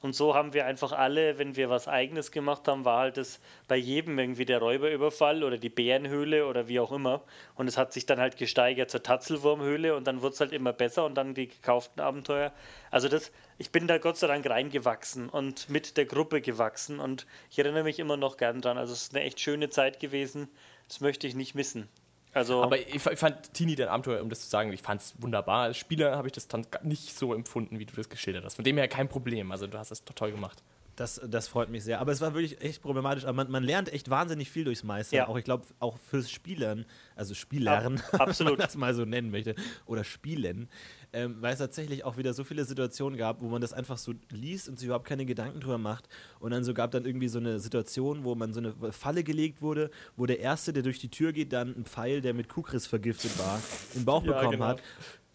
Und so haben wir einfach alle, wenn wir was Eigenes gemacht haben, war halt das bei jedem irgendwie der Räuberüberfall oder die Bärenhöhle oder wie auch immer. Und es hat sich dann halt gesteigert zur Tatzelwurmhöhle und dann wurde es halt immer besser und dann die gekauften Abenteuer. Also das, ich bin da Gott sei Dank reingewachsen und mit der Gruppe gewachsen und ich erinnere mich immer noch gern dran. Also es ist eine echt schöne Zeit gewesen. Das möchte ich nicht missen. Also Aber ich, ich fand Tini, dein Abenteuer, um das zu sagen, ich fand es wunderbar. Als Spieler habe ich das dann nicht so empfunden, wie du das geschildert hast. Von dem her kein Problem. Also du hast das toll gemacht. Das, das freut mich sehr. Aber es war wirklich echt problematisch. Aber man, man lernt echt wahnsinnig viel durchs Meistern. Ja. Auch ich glaube, auch fürs Spielern, also Spielern, absolut. wenn man das mal so nennen möchte, oder Spielen, ähm, weil es tatsächlich auch wieder so viele Situationen gab, wo man das einfach so liest und sich überhaupt keine Gedanken drüber macht. Und dann so gab dann irgendwie so eine Situation, wo man so eine Falle gelegt wurde, wo der Erste, der durch die Tür geht, dann einen Pfeil, der mit Kukris vergiftet war, in den Bauch Ja, bekommen genau. hat.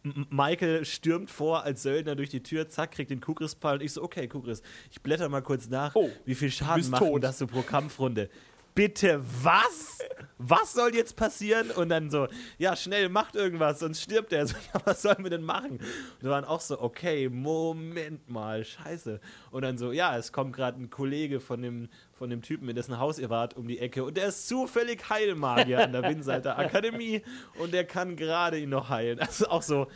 Michael stürmt vor als Söldner durch die Tür, zack, kriegt den Kukris-Pfeil und ich so, okay, Kukris, ich blätter mal kurz nach, Oh, wie viel Schaden macht tot. das so pro Kampfrunde? Bitte, was? Was soll jetzt passieren? Und dann so, ja, schnell, macht irgendwas, sonst stirbt er. So, ja, was sollen wir denn machen? Und wir waren auch so, okay, Moment mal, scheiße. Und dann so, ja, es kommt gerade ein Kollege von dem, von dem Typen, in dessen Haus ihr wart, um die Ecke und der ist zufällig Heilmagier an der Winsalter Akademie und der kann gerade ihn noch heilen. Also auch so,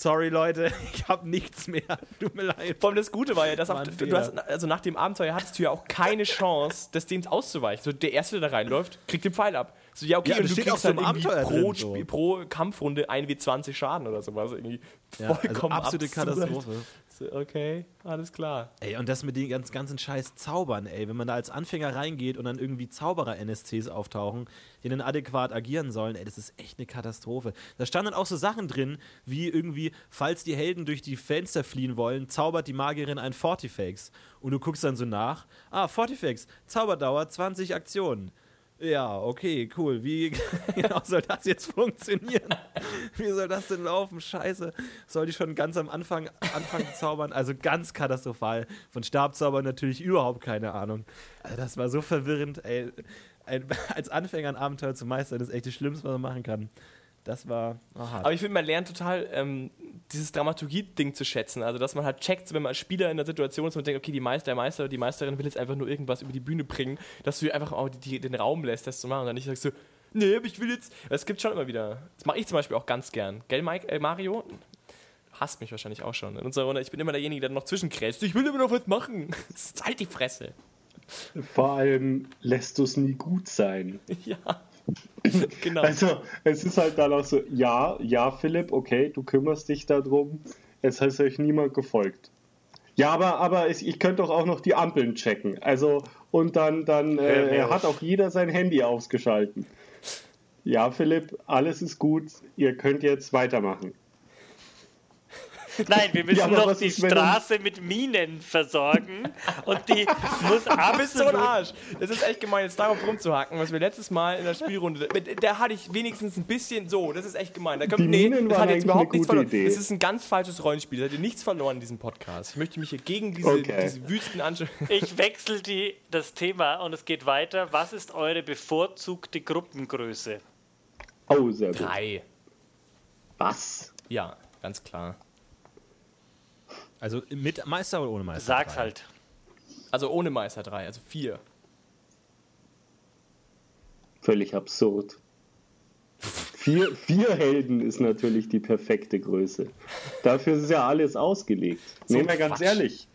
sorry Leute, ich habe nichts mehr. Tut mir leid. Vor allem das Gute war ja, dass auch, ein du hast, also nach dem Abenteuer hattest du ja auch keine Chance, das Dings auszuweichen. So der Erste, der da reinläuft, kriegt den Pfeil ab. So, ja, okay, Ja, und du kriegst dann im irgendwie Abenteuer pro, drin, so. Pro Kampfrunde 1 wie 20 Schaden oder sowas. Irgendwie Ja, also vollkommen absolute absurd. Katastrophe. Okay, alles klar. Ey, und das mit den ganz, ganzen scheiß Zaubern, ey, wenn man da als Anfänger reingeht und dann irgendwie Zauberer-NSCs auftauchen, die dann adäquat agieren sollen, ey, das ist echt eine Katastrophe. Da standen auch so Sachen drin, wie irgendwie, falls die Helden durch die Fenster fliehen wollen, zaubert die Magierin ein Fortifex. Und du guckst dann so nach, ah, Fortifex, Zauberdauer 20 Aktionen. Ja, okay, cool. Wie genau soll das jetzt funktionieren? Wie soll das denn laufen? Scheiße. Soll die schon ganz am Anfang anfangen zaubern? Also ganz katastrophal. Von Stabzaubern natürlich überhaupt keine Ahnung. Also das war so verwirrend. Ey, ein, als Anfänger ein Abenteuer zu meistern, ist echt das Schlimmste, was man machen kann. Das war oh, hart. Aber ich finde, man lernt total ähm, dieses Dramaturgie-Ding zu schätzen. Also, dass man halt checkt, wenn man als Spieler in der Situation ist und denkt, okay, die Meister, der Meister oder die Meisterin will jetzt einfach nur irgendwas über die Bühne bringen, dass du ihr einfach auch die, die, den Raum lässt, das zu machen und dann nicht sagst so, nee, aber ich will jetzt. Es gibt schon immer wieder. Das mache ich zum Beispiel auch ganz gern. Gell, Mike, äh, Mario? Hasst mich wahrscheinlich auch schon in unserer Runde. Ich bin immer derjenige, der noch zwischenkrätscht. Ich will immer noch was machen. halt die Fresse. Vor allem lässt du es nie gut sein. Ja. genau. Also, es ist halt dann auch so, ja, ja, Philipp, okay, du kümmerst dich darum. Jetzt ist euch niemand gefolgt. Ja, aber, aber ich, ich könnte doch auch noch die Ampeln checken. Also, und dann, dann äh, ja. hat auch jeder sein Handy ausgeschalten. Ja, Philipp, alles ist gut. Ihr könnt jetzt weitermachen. Nein, wir müssen Ja, noch die Straße mit Minen versorgen und die muss Du bist so ein Arsch. Das ist echt gemein, jetzt darauf rumzuhacken, was wir letztes Mal in der Spielrunde. mit- Da hatte ich wenigstens ein bisschen so, das ist echt gemein. Da kommt, Die nee, Minen das waren hat jetzt überhaupt eine nichts verloren. Idee. Das ist ein ganz falsches Rollenspiel. Da hat ihr nichts verloren in diesem Podcast. Ich möchte mich hier gegen diese, Okay. diese Wüsten anschauen. Ich wechsle die, das Thema und es geht weiter. Was ist eure bevorzugte Gruppengröße? Oh, sehr gut. Drei. Was? Ja, ganz klar. Also mit Meister oder ohne Meister? Sag's Drei. halt. Also ohne Meister drei, also vier. Völlig absurd. Vier, vier Helden ist natürlich die perfekte Größe. Dafür ist ja alles ausgelegt. Nehmen wir ganz Quatsch. ehrlich.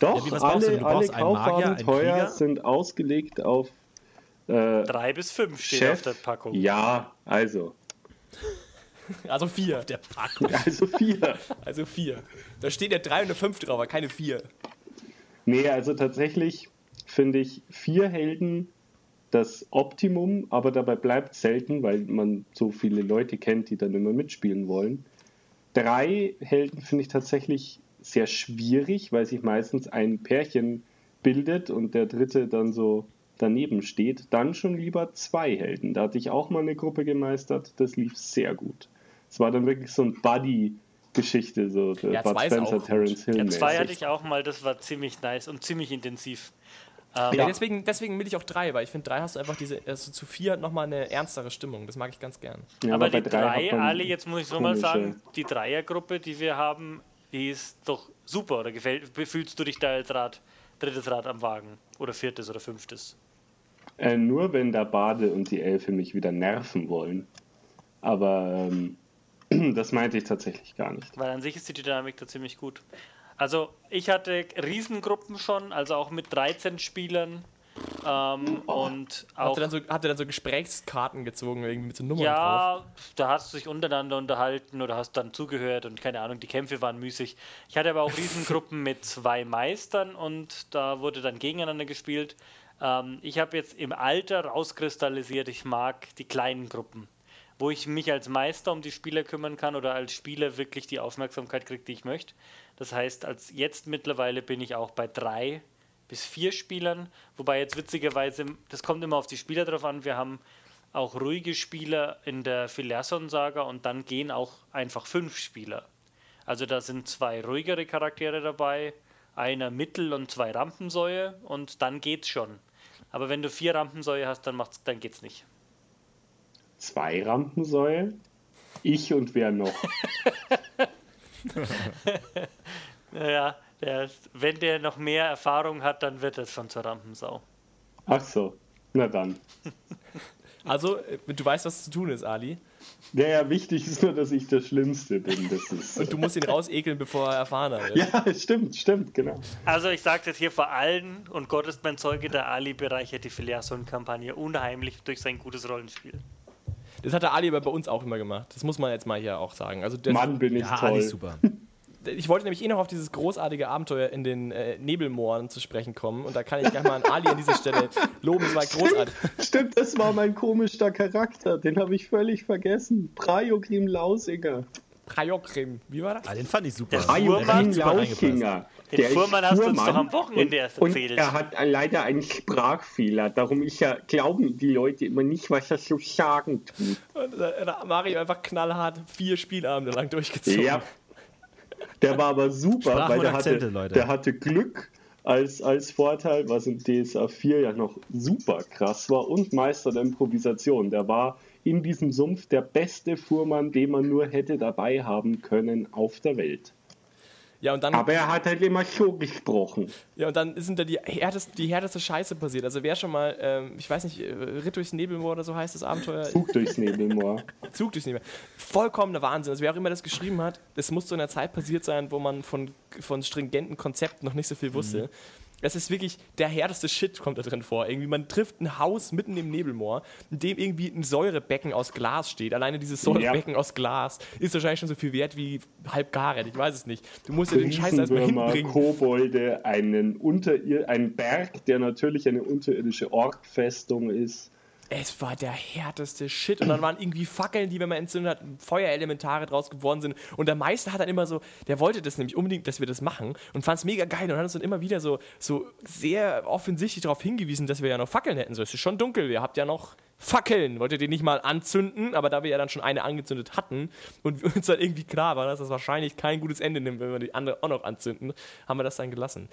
Doch, Ja, alle, alle Kaufabenteuer sind ausgelegt auf äh, Drei bis fünf steht Chef. auf der Packung. Ja, also. Also vier. Der Packung. Also vier. Also vier. Da steht ja drei und eine fünf drauf, aber keine vier. Nee, also tatsächlich finde ich vier Helden das Optimum, aber dabei bleibt selten, weil man so viele Leute kennt, die dann immer mitspielen wollen. Drei Helden finde ich tatsächlich sehr schwierig, weil sich meistens ein Pärchen bildet und der dritte dann so daneben steht. Dann schon lieber zwei Helden. Da hatte ich auch mal eine Gruppe gemeistert, das lief sehr gut. Es war dann wirklich so ein Buddy-Geschichte, so der Ja, Bud Spencer. Terence Hill. Ja, zwei hatte ich auch mal, das war ziemlich nice und ziemlich intensiv. Ja, Ja. deswegen, deswegen will ich auch drei, weil ich finde, drei hast du einfach diese, also zu vier nochmal eine ernstere Stimmung. Das mag ich ganz gern. Ja, aber bei die drei drei, alle, jetzt muss ich so mal sagen, die Dreiergruppe, die wir haben, die ist doch super. Oder gefällt, fühlst du dich da als Rad, drittes Rad am Wagen? Oder viertes oder fünftes? Äh, nur wenn der Bade und die Elfe mich wieder nerven wollen. Aber ähm, das meinte ich tatsächlich gar nicht. Weil an sich ist die Dynamik da ziemlich gut. Also ich hatte Riesengruppen schon, also auch mit 13 Spielern. Ähm, und auch Habt ihr, dann so, habt ihr dann so Gesprächskarten gezogen, irgendwie mit so Nummern drauf? Ja, da hast du dich untereinander unterhalten oder hast dann zugehört und keine Ahnung, die Kämpfe waren müßig. Ich hatte aber auch Riesengruppen mit zwei Meistern und da wurde dann gegeneinander gespielt. Ähm, ich habe jetzt im Alter rauskristallisiert, ich mag die kleinen Gruppen, wo ich mich als Meister um die Spieler kümmern kann oder als Spieler wirklich die Aufmerksamkeit kriege, die ich möchte. Das heißt, als jetzt mittlerweile bin ich auch bei drei bis vier Spielern, wobei jetzt witzigerweise, das kommt immer auf die Spieler drauf an, wir haben auch ruhige Spieler in der Philerson-Saga und dann gehen auch einfach fünf Spieler. Also da sind zwei ruhigere Charaktere dabei, einer Mittel- und zwei Rampensäue und dann geht's schon. Aber wenn du vier Rampensäue hast, dann, dann geht's nicht. Zwei Rampensäue? Ich und wer noch? Naja, der, ist- wenn der noch mehr Erfahrung hat, dann wird es schon zur Rampensau. Ach so, na dann. Also, äh, du weißt, was zu tun ist, Ali. Ja, ja, wichtig ist nur, dass ich der Schlimmste bin. Das ist, Und du musst ihn rausekeln, bevor er erfahrener wird. ja, stimmt, stimmt, genau. Also ich sage jetzt hier vor allen, und Gott ist mein Zeuge, der Ali bereichert die Philerson-Kampagne unheimlich durch sein gutes Rollenspiel. Das hat der Ali aber bei uns auch immer gemacht. Das muss man jetzt mal hier auch sagen. Also das, Mann, bin ich Ja, toll. Ali ist super. ich wollte nämlich eh noch auf dieses großartige Abenteuer in den äh, Nebelmooren zu sprechen kommen. Und da kann ich gleich mal an Ali an dieser Stelle loben. Es war großartig. Stimmt, das war mein komischer Charakter. Den habe ich völlig vergessen. Prajogrim Lausinger. Prajokrim. Wie war das? Ah, den fand ich super. Der reingepasst. Lausinger. Den Der ist Fuhrmann hast du uns Fuhrmann doch am Wochenende und, erst und erzählt. er hat leider einen Sprachfehler. Darum ich ja, glauben die Leute immer nicht, was er so sagen tut. Und Mario einfach knallhart vier Spielabende lang durchgezogen. Ja. Der war aber super, Sprachen weil der Akzente, hatte, Leute. der hatte Glück als, als Vorteil, was in DSA 4 ja noch super krass war und Meister der Improvisation. Der war in diesem Sumpf der beste Fuhrmann, den man nur hätte dabei haben können auf der Welt. Ja, und dann, Aber er hat halt immer so gesprochen. ja, und dann sind da die härteste, die härteste Scheiße passiert. Also wer schon mal, ähm, ich weiß nicht, äh, Ritt durchs Nebelmoor oder so heißt das Abenteuer, Zug durchs Nebelmoor. Zug durchs Nebel. Vollkommener Wahnsinn. Also wer auch immer das geschrieben hat, das muss so in einer Zeit passiert sein, wo man von, von stringenten Konzepten noch nicht so viel wusste. Es ist wirklich der härteste Shit kommt da drin vor. Irgendwie man trifft ein Haus mitten im Nebelmoor, in dem irgendwie ein Säurebecken aus Glas steht. Alleine dieses Säurebecken aus Glas ist wahrscheinlich schon so viel wert wie halb Gareth. Ich weiß es nicht. Du musst ja den Scheiß erstmal hinbringen. Kobolde, einen, Unterir einen Berg, der natürlich eine unterirdische Orkfestung ist. Es war der härteste Shit. Und dann waren irgendwie Fackeln, die, wenn man entzündet hat, Feuerelementare draus geworden sind. Und der Meister hat dann immer so, der wollte das nämlich unbedingt, dass wir das machen und fand es mega geil und hat uns dann immer wieder so, so sehr offensichtlich darauf hingewiesen, dass wir ja noch Fackeln hätten. So, es ist schon dunkel, ihr habt ja noch Fackeln. Wollt ihr die nicht mal anzünden? Aber da wir ja dann schon eine angezündet hatten und uns dann irgendwie klar war, dass das wahrscheinlich kein gutes Ende nimmt, wenn wir die andere auch noch anzünden, haben wir das dann gelassen.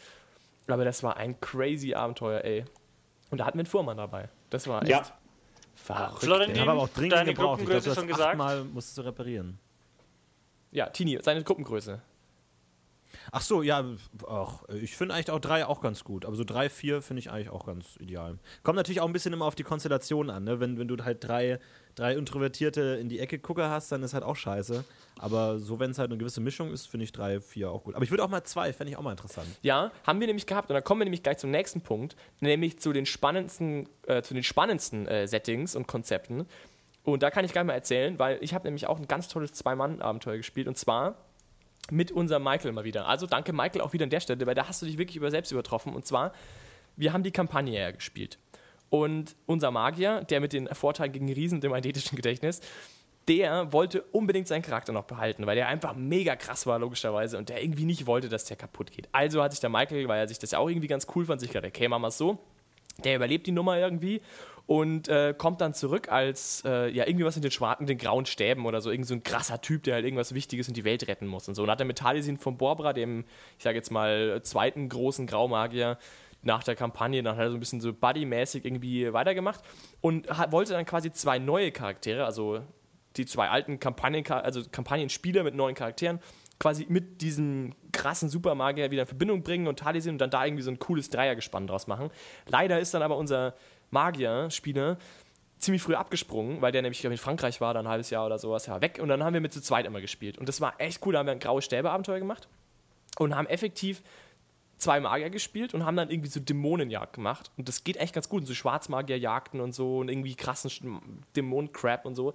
Aber das war ein crazy Abenteuer, ey. Und da hatten wir einen Fuhrmann dabei. Das war echt Ja. Verrückt. Florentin, haben aber auch dringend deine gebraucht. Ich Gruppengröße du schon hast gesagt. achtmal musstest du reparieren. Ja, Tini, seine Gruppengröße. Ach so, ja, ach, ich finde eigentlich auch drei auch ganz gut. Aber so drei, vier finde ich eigentlich auch ganz ideal. Kommt natürlich auch ein bisschen immer auf die Konstellation an, ne? Wenn, wenn du halt drei, drei Introvertierte in die Ecke Gucker hast, dann ist halt auch scheiße. Aber so, wenn es halt eine gewisse Mischung ist, finde ich drei, vier auch gut. Aber ich würde auch mal zwei, fände ich auch mal interessant. Ja, haben wir nämlich gehabt und da kommen wir nämlich gleich zum nächsten Punkt, nämlich zu den spannendsten, äh, zu den spannendsten äh, Settings und Konzepten. Und da kann ich gleich mal erzählen, weil ich habe nämlich auch ein ganz tolles Zwei-Mann-Abenteuer gespielt und zwar mit unserem Michael mal wieder. Also danke Michael auch wieder an der Stelle, weil da hast du dich wirklich über selbst übertroffen. Und zwar, wir haben die Kampagne ja gespielt. Und unser Magier, der mit den Vorteilen gegen Riesen dem eidetischen Gedächtnis, der wollte unbedingt seinen Charakter noch behalten, weil der einfach mega krass war, logischerweise, und der irgendwie nicht wollte, dass der kaputt geht. Also hat sich der Michael, weil er sich das ja auch irgendwie ganz cool fand, sich gedacht, okay, machen wir es so. Der überlebt die Nummer irgendwie und äh, kommt dann zurück als äh, ja irgendwie was mit den schwarzen, den grauen Stäben oder so, irgend so ein krasser Typ, der halt irgendwas Wichtiges in die Welt retten muss und so. Und hat er mit Talisin von Borbra, dem, ich sage jetzt mal, zweiten großen Graumagier, nach der Kampagne, dann hat er so ein bisschen so Buddy-mäßig irgendwie weitergemacht und hat, wollte dann quasi zwei neue Charaktere, also die zwei alten Kampagnen, also Kampagnenspieler mit neuen Charakteren, quasi mit diesem krassen Supermagier wieder in Verbindung bringen und Talisin und dann da irgendwie so ein cooles Dreiergespann draus machen. Leider ist dann aber unser Magier-Spieler ziemlich früh abgesprungen, weil der nämlich, glaube ich, in Frankreich war, dann ein halbes Jahr oder sowas, ja, weg. Und dann haben wir mit zu zweit immer gespielt. Und das war echt cool. Da haben wir ein graues Stäbe-Abenteuer gemacht und haben effektiv zwei Magier gespielt und haben dann irgendwie so Dämonenjagd gemacht. Und das geht echt ganz gut. Und so Schwarzmagierjagden und so und irgendwie krassen Dämonen-Crap und so.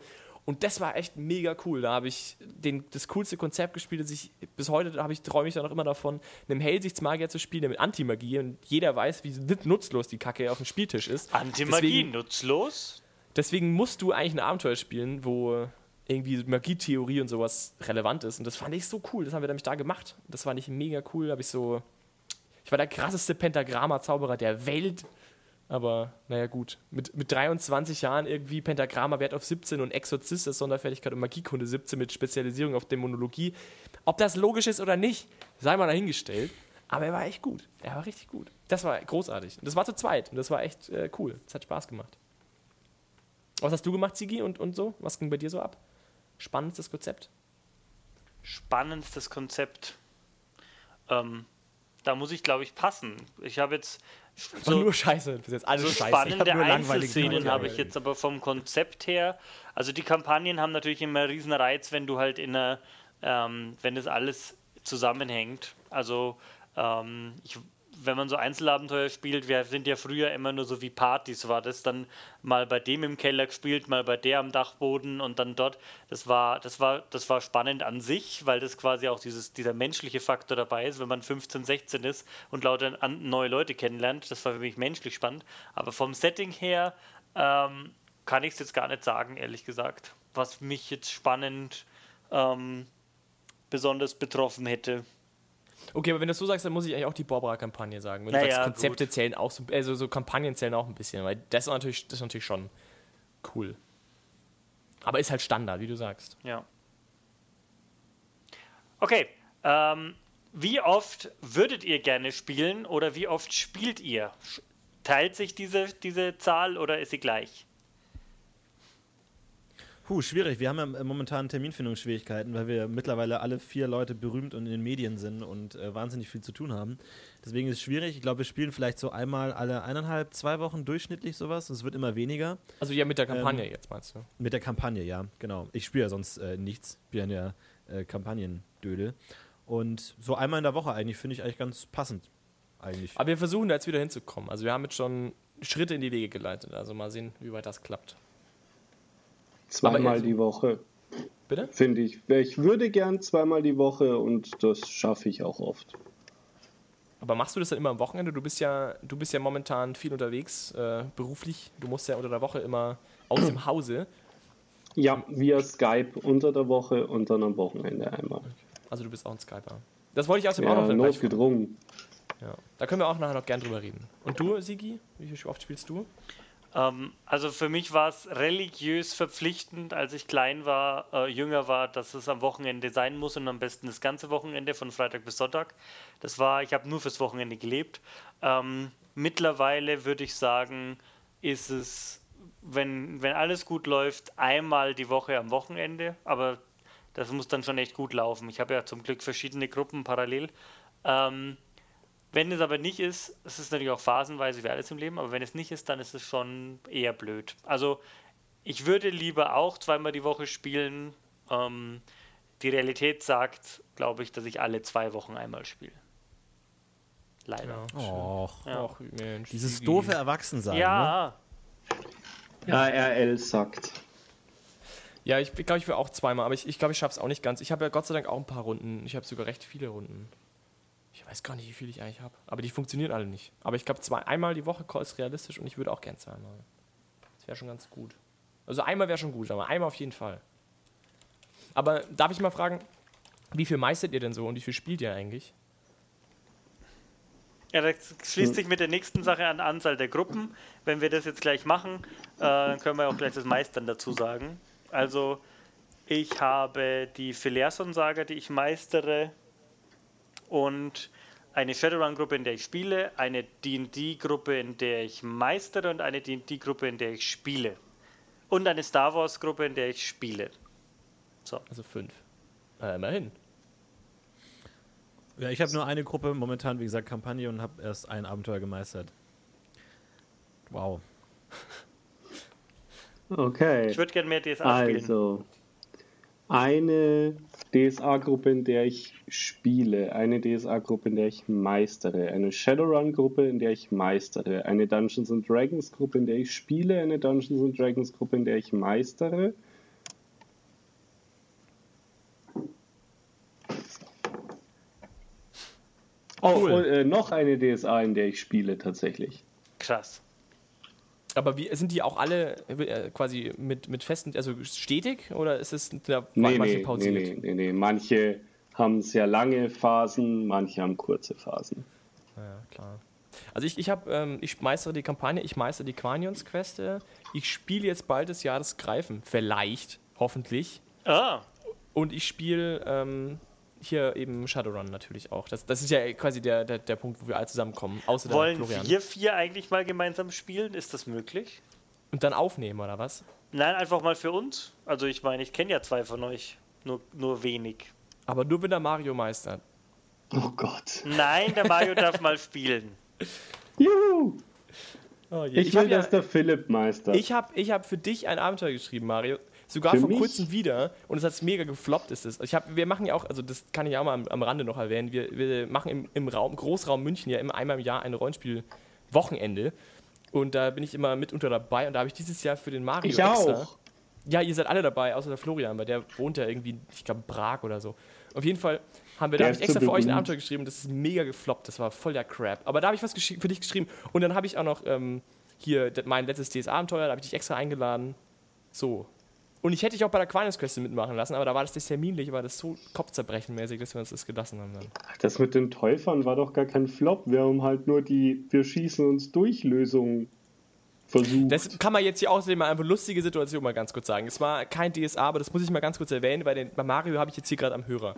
Und das war echt mega cool. Da habe ich den, das coolste Konzept gespielt, das ich bis heute habe ich, träume ich da noch immer davon, einem Hellsichtsmagier zu spielen, der mit Antimagie und jeder weiß, wie nutzlos die Kacke auf dem Spieltisch ist. Antimagie Deswegen- nutzlos? Deswegen musst du eigentlich ein Abenteuer spielen, wo irgendwie Magietheorie und sowas relevant ist. Und das fand ich so cool. Das haben wir nämlich da gemacht. Das fand ich mega cool. Da habe ich so. Ich war der krasseste Pentagramma-Zauberer der Welt. Aber naja, gut. Mit, mit 23 Jahren irgendwie Pentagramma Wert auf 17 und Exorzist als Sonderfertigkeit und Magiekunde 17 mit Spezialisierung auf Dämonologie. Ob das logisch ist oder nicht, sei mal dahingestellt. Aber er war echt gut. Er war richtig gut. Das war großartig. Und das war zu zweit. Und das war echt äh, cool. Es hat Spaß gemacht. Was hast du gemacht, Sigi, und, und so? Was ging bei dir so ab? Spannendstes Konzept? Spannendstes Konzept. Ähm, da muss ich, glaube ich, passen. Ich habe jetzt War nur Scheiße. Bis jetzt alles so Scheiße. spannende langweilige Einzelszenen habe ich jetzt aber vom Konzept her. Also die Kampagnen haben natürlich immer einen riesen Reiz, wenn du halt in einer, ähm, wenn das alles zusammenhängt. Also ähm, ich wenn man so Einzelabenteuer spielt, wir sind ja früher immer nur so wie Partys, war das dann mal bei dem im Keller gespielt, mal bei der am Dachboden und dann dort. Das war, das war, das war spannend an sich, weil das quasi auch dieses, dieser menschliche Faktor dabei ist, wenn man 15, 16 ist und lauter neue Leute kennenlernt. Das war für mich menschlich spannend. Aber vom Setting her ähm, kann ich es jetzt gar nicht sagen, ehrlich gesagt, was mich jetzt spannend ähm, besonders betroffen hätte. Okay, aber wenn du das so sagst, dann muss ich eigentlich auch die Barbara-Kampagne sagen. Wenn Naja, du sagst, Konzepte gut. zählen auch so, also so Kampagnen zählen auch ein bisschen, weil das ist natürlich, das ist natürlich schon cool. Aber ist halt Standard, wie du sagst. Ja. Okay. Ähm, wie oft würdet ihr gerne spielen oder wie oft spielt ihr? Teilt sich diese, diese Zahl oder ist sie gleich? Puh, schwierig. Wir haben ja momentan Terminfindungsschwierigkeiten, weil wir mittlerweile alle vier Leute berühmt und in den Medien sind und äh, wahnsinnig viel zu tun haben. Deswegen ist es schwierig. Ich glaube, wir spielen vielleicht so einmal alle eineinhalb, zwei Wochen durchschnittlich sowas. Es wird immer weniger. Also ja, mit der Kampagne Ähm, jetzt, meinst du? Mit der Kampagne, ja, genau. Ich spiele ja sonst äh, nichts. Ich bin ja äh, Kampagnendödel. Und so einmal in der Woche eigentlich finde ich eigentlich ganz passend. Eigentlich. Aber wir versuchen da jetzt wieder hinzukommen. Also wir haben jetzt schon Schritte in die Wege geleitet. Also mal sehen, wie weit das klappt. Zweimal die Woche, Bitte? finde ich. Ich würde gern zweimal die Woche und das schaffe ich auch oft. Aber machst du das dann immer am Wochenende? Du bist ja, du bist ja momentan viel unterwegs, äh, beruflich. Du musst ja unter der Woche immer aus dem Hause. Ja, via Skype unter der Woche und dann am Wochenende einmal. Also du bist auch ein Skyper. Das wollte ich außerdem auch Ja, noch gleich fragen. notgedrungen. Ja. Da können wir auch nachher noch gern drüber reden. Und du, Sigi? Wie oft spielst du? Ähm, also für mich war es religiös verpflichtend, als ich klein war, äh, jünger war, dass es am Wochenende sein muss und am besten das ganze Wochenende von Freitag bis Sonntag. Das war, ich habe nur fürs Wochenende gelebt. Ähm, mittlerweile würde ich sagen, ist es, wenn, wenn alles gut läuft, einmal die Woche am Wochenende, aber das muss dann schon echt gut laufen. Ich habe ja zum Glück verschiedene Gruppen parallel. Ähm, wenn es aber nicht ist, es ist natürlich auch phasenweise wie alles im Leben, aber wenn es nicht ist, dann ist es schon eher blöd. Also ich würde lieber auch zweimal die Woche spielen. Ähm, die Realität sagt, glaube ich, dass ich alle zwei Wochen einmal spiele. Leider. Och, Ja. Och, Mensch. dieses doofe Erwachsensein. Ne? Ja, Ja, RL sagt. Ja, ich glaube, ich will auch zweimal, aber ich, ich glaube, ich schaffe es auch nicht ganz. Ich habe ja Gott sei Dank auch ein paar Runden. Ich habe sogar recht viele Runden. Ich weiß gar nicht, wie viel ich eigentlich habe. Aber die funktionieren alle nicht. Aber ich glaube, einmal die Woche ist realistisch und ich würde auch gern zweimal. Das wäre schon ganz gut. Also einmal wäre schon gut, aber einmal auf jeden Fall. Aber darf ich mal fragen, wie viel meistert ihr denn so und wie viel spielt ihr eigentlich? Ja, das schließt sich mit der nächsten Sache an Anzahl der Gruppen. Wenn wir das jetzt gleich machen, äh, dann können wir auch gleich das Meistern dazu sagen. Also, ich habe die Philerson-Saga, die ich meistere, und eine Shadowrun-Gruppe, in der ich spiele, eine D&D-Gruppe, in der ich meistere und eine D&D-Gruppe, in der ich spiele. Und eine Star Wars-Gruppe, in der ich spiele. Also fünf. Äh, immerhin. Ja, ich habe nur eine Gruppe, momentan, wie gesagt, Kampagne und habe erst ein Abenteuer gemeistert. Wow. Okay. Ich würde gerne mehr DSA spielen. Also, eine DSA-Gruppe, in der ich spiele, eine DSA-Gruppe, in der ich meistere, eine Shadowrun-Gruppe, in der ich meistere, eine Dungeons and Dragons-Gruppe, in der ich spiele, eine Dungeons and Dragons-Gruppe, in der ich meistere. Oh, Cool. und, äh, noch eine DSA, in der ich spiele, tatsächlich. Krass. Aber wie, sind die auch alle äh, quasi mit, mit festen, also stetig oder ist es da Nee, manche nee, nee, pausiert? nee, nee, nee. Manche haben sehr lange Phasen, manche haben kurze Phasen. Ja, klar. Also ich, ich habe, ähm, ich meistere die Kampagne, ich meistere die Quanions-Queste. Ich spiele jetzt bald des Greifen. Vielleicht, hoffentlich. Ah, Und ich spiele ähm, hier eben Shadowrun natürlich auch. Das, das ist ja quasi der, der, der Punkt, wo wir alle zusammenkommen. Außer der wollen Florian. wir vier eigentlich mal gemeinsam spielen? Ist das möglich? Und dann aufnehmen, oder was? Nein, einfach mal für uns. Also ich meine, ich kenne ja zwei von euch. Nur, nur wenig. Aber nur wenn der Mario meistert. Oh Gott. Nein, der Mario darf mal spielen. Juhu! Oh Ich, hab will, ja- dass der Philipp meistert. Ich habe ich hab für dich ein Abenteuer geschrieben, Mario. Sogar Für vor mich- kurzem wieder und es hat mega gefloppt ist es. Ich hab, wir machen ja auch, also das kann ich auch mal am, am Rande noch erwähnen, wir, wir machen im, im Raum, Großraum München ja immer einmal im Jahr ein Rollenspiel-Wochenende und da bin ich immer mitunter dabei und da habe ich dieses Jahr für den Mario Ich extra, auch. ja, ihr seid alle dabei, außer der Florian, weil der wohnt ja irgendwie, ich glaube, Prag oder so. Auf jeden Fall haben wir, da Der habe ich extra für euch ein. Abenteuer geschrieben, das ist mega gefloppt, das war voll der Crap. Aber da habe ich was für dich geschrieben und dann habe ich auch noch ähm, hier mein letztes DS-Abenteuer, da habe ich dich extra eingeladen. So. Und ich hätte dich auch bei der Aquinas Quest mitmachen lassen, aber da war das das terminlich, war das so kopfzerbrechenmäßig, dass wir uns das gelassen haben dann. Das mit den Täufern war doch gar kein Flop. Wir haben halt nur die Wir schießen uns durch Lösung versucht. Das kann man jetzt hier außerdem mal eine lustige Situation mal ganz kurz sagen. Es war kein DSA, aber das muss ich mal ganz kurz erwähnen, weil den, bei Mario habe ich jetzt hier gerade am Hörer.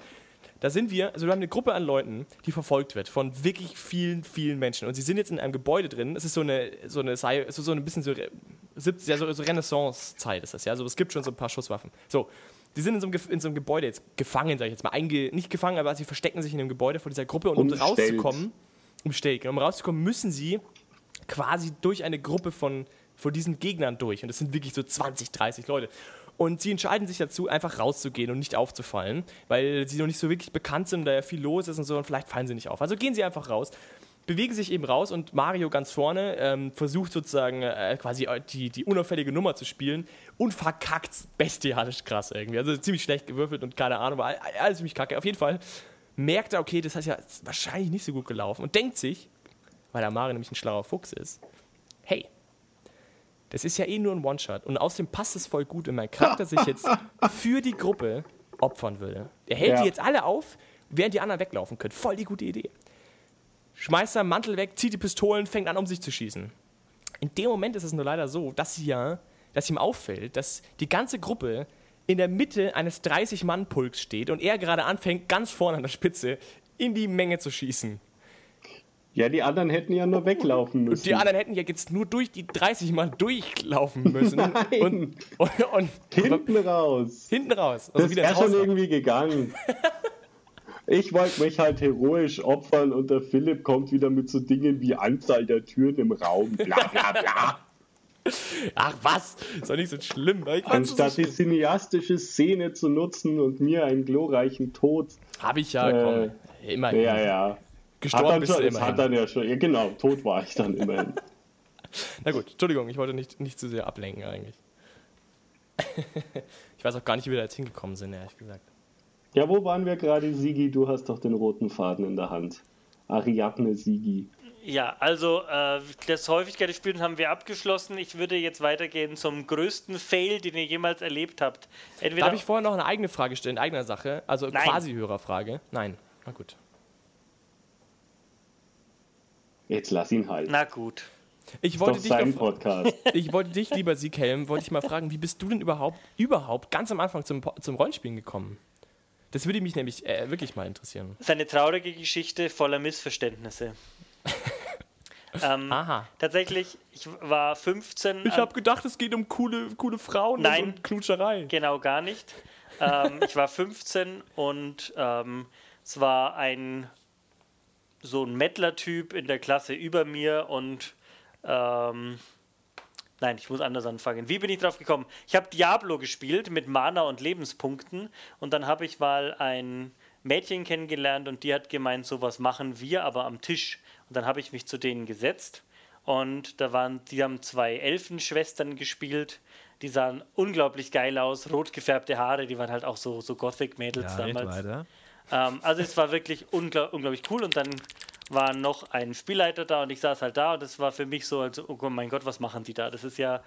Da sind wir, also wir haben eine Gruppe an Leuten, die verfolgt wird von wirklich vielen, vielen Menschen. Und sie sind jetzt in einem Gebäude drin. Es ist so eine, so eine, so, so ein bisschen so, Re- 70, ja, so, so Renaissance-Zeit ist das, ja. Also es gibt schon so ein paar Schusswaffen. So, die sind in so einem, in so einem Gebäude jetzt gefangen, sage ich jetzt mal. Einge, nicht gefangen, aber sie verstecken sich in einem Gebäude von dieser Gruppe. Und um Umstellt. rauszukommen, umstellt, um rauszukommen, müssen sie quasi durch eine Gruppe von, von diesen Gegnern durch. Und das sind wirklich so 20, 30 Leute. Und sie entscheiden sich dazu, einfach rauszugehen und nicht aufzufallen, weil sie noch nicht so wirklich bekannt sind da ja viel los ist und so und vielleicht fallen sie nicht auf. Also gehen sie einfach raus, bewegen sich eben raus und Mario ganz vorne ähm, versucht sozusagen äh, quasi die, die unauffällige Nummer zu spielen und verkackt bestialisch krass irgendwie. Also ziemlich schlecht gewürfelt und keine Ahnung, aber all- alles ziemlich kacke. Auf jeden Fall merkt er, okay, das heißt ja wahrscheinlich nicht so gut gelaufen und denkt sich, weil der Mario nämlich ein schlauer Fuchs ist, hey, das ist ja eh nur ein One-Shot. Und außerdem passt es voll gut, wenn mein Charakter sich jetzt für die Gruppe opfern würde. Er hält Ja. die jetzt alle auf, während die anderen weglaufen können. Voll die gute Idee. Schmeißt seinen Mantel weg, zieht die Pistolen, fängt an, um sich zu schießen. In dem Moment ist es nur leider so, dass, sie ja, dass ihm auffällt, dass die ganze Gruppe in der Mitte eines 30-Mann-Pulks steht und er gerade anfängt, ganz vorne an der Spitze in die Menge zu schießen. Ja, die anderen hätten ja nur weglaufen müssen. Die anderen hätten ja jetzt nur durch die 30 Mann durchlaufen müssen. Nein. Und, und, und Hinten raus. hinten raus. Also Das wieder wäre schon irgendwie gegangen. Ich wollte mich halt heroisch opfern und der Philipp kommt wieder mit so Dingen wie Anzahl der Türen im Raum, bla bla bla. Ach was, ist doch nicht so schlimm. Anstatt so die cineastische Szene zu nutzen und mir einen glorreichen Tod. Habe ich ja, Äh, komm. Immerhin. Ja, ja. Hat Gestorben dann bist du schon, es immerhin. hat dann ja schon, ja genau, tot war ich dann immerhin. Na gut, Entschuldigung, ich wollte nicht, nicht zu sehr ablenken eigentlich. ich weiß auch gar nicht, wie wir da jetzt hingekommen sind, ehrlich gesagt. Ja, wo waren wir gerade, Sigi? Du hast doch den roten Faden in der Hand. Ariadne Sigi. Ja, also äh, das Häufigkeit des Spiels haben wir abgeschlossen. Ich würde jetzt weitergehen zum größten Fail, den ihr jemals erlebt habt. Entweder Darf ich vorher noch eine eigene Frage stellen, in eigener Sache? Also Nein. quasi Hörerfrage? Nein. Na gut. Jetzt lass ihn halt. Na gut. Ich wollte, doch dich sein noch, Podcast. ich wollte dich, lieber Sieghelm, wollte ich mal fragen, wie bist du denn überhaupt, überhaupt ganz am Anfang zum, zum Rollenspielen gekommen? Das würde mich nämlich äh, wirklich mal interessieren. Das ist eine traurige Geschichte voller Missverständnisse. ähm, Aha. tatsächlich, ich war 15. Ich an- habe gedacht, es geht um coole, coole Frauen Nein. und Knutscherei. Genau, gar nicht. ähm, ich war 15 und ähm, es war ein so ein Mettler-Typ in der Klasse über mir und ähm, nein, ich muss anders anfangen. Wie bin ich drauf gekommen? Ich habe Diablo gespielt mit Mana und Lebenspunkten und dann habe ich mal ein Mädchen kennengelernt und die hat gemeint, sowas machen wir aber am Tisch. Und dann habe ich mich zu denen gesetzt und da waren, die haben zwei Elfenschwestern gespielt. Die sahen unglaublich geil aus, rot gefärbte Haare, die waren halt auch so, so Gothic-Mädels Ja, damals. weiter. Ähm, also es war wirklich unglaub, unglaublich cool und dann war noch ein Spielleiter da und ich saß halt da und es war für mich so, also, oh mein Gott, was machen die da? Das ist ja,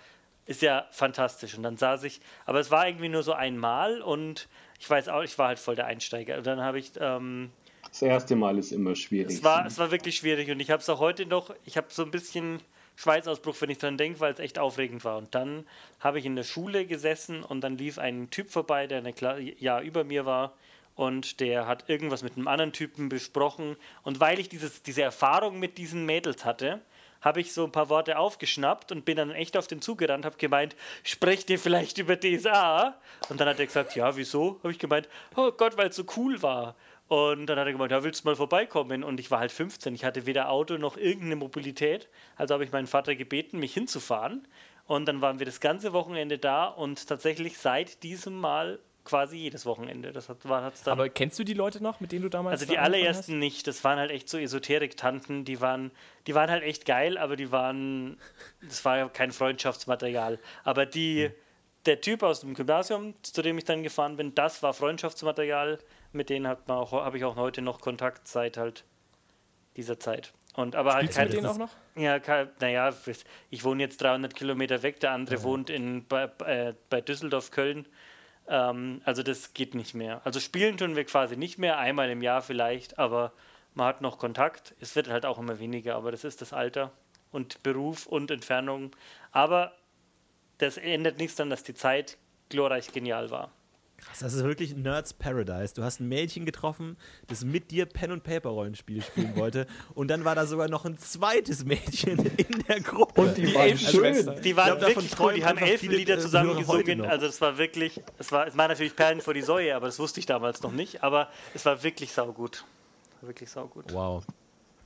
ist ja fantastisch. Und dann saß ich, aber es war irgendwie nur so einmal und ich weiß auch, ich war halt voll der Einsteiger. Und dann habe ich, ähm, Das erste Mal ist immer schwierig. es war, es war wirklich schwierig und ich habe es auch heute noch, ich habe so ein bisschen Schweißausbruch, wenn ich dran denke, weil es echt aufregend war. Und dann habe ich in der Schule gesessen und dann lief ein Typ vorbei, der ein Jahr über mir war und der hat irgendwas mit einem anderen Typen besprochen. Und weil ich dieses, diese Erfahrung mit diesen Mädels hatte, habe ich so ein paar Worte aufgeschnappt und bin dann echt auf den zugerannt, habe gemeint, sprecht ihr vielleicht über DSA? Und dann hat er gesagt, ja, wieso? Habe ich gemeint, oh Gott, weil es so cool war. Und dann hat er gemeint, ja, willst du mal vorbeikommen? Und ich war halt 15, ich hatte weder Auto noch irgendeine Mobilität. Also habe ich meinen Vater gebeten, mich hinzufahren. Und dann waren wir das ganze Wochenende da und tatsächlich seit diesem Mal quasi jedes Wochenende. Das hat, war, hat's dann Aber kennst du die Leute noch, mit denen du damals also die allerersten nicht, das waren halt echt so Esoterik-Tanten, die waren, die waren halt echt geil, aber die waren, das war ja kein Freundschaftsmaterial. Aber die, der Typ aus dem Gymnasium, zu dem ich dann gefahren bin, das war Freundschaftsmaterial, mit denen hat man auch, habe ich auch heute noch Kontakt seit halt dieser Zeit. Und aber halt Spielst du mit denen auch noch? ja, kein, naja, ich wohne jetzt 300 Kilometer weg, der andere wohnt in, bei, äh, bei Düsseldorf, Köln. Ähm, also das geht nicht mehr. Also spielen tun wir quasi nicht mehr, einmal im Jahr vielleicht, aber man hat noch Kontakt. Es wird halt auch immer weniger, aber das ist das Alter und Beruf und Entfernung. Aber das ändert nichts daran, dass die Zeit glorreich genial war. Krass, das ist wirklich Nerds Paradise. Du hast ein Mädchen getroffen, das mit dir Pen und Paper Rollenspiele spielen wollte und dann war da sogar noch ein zweites Mädchen in der Gruppe. Und die waren Elfenschwester. schön. Die waren glaub, davon wirklich cool, die haben elf viele, Lieder zusammen gesungen. Also es war wirklich, es war, es war natürlich Perlen vor die Säue, aber das wusste ich damals noch nicht. Aber es war wirklich saugut. War Wirklich saugut. Wow.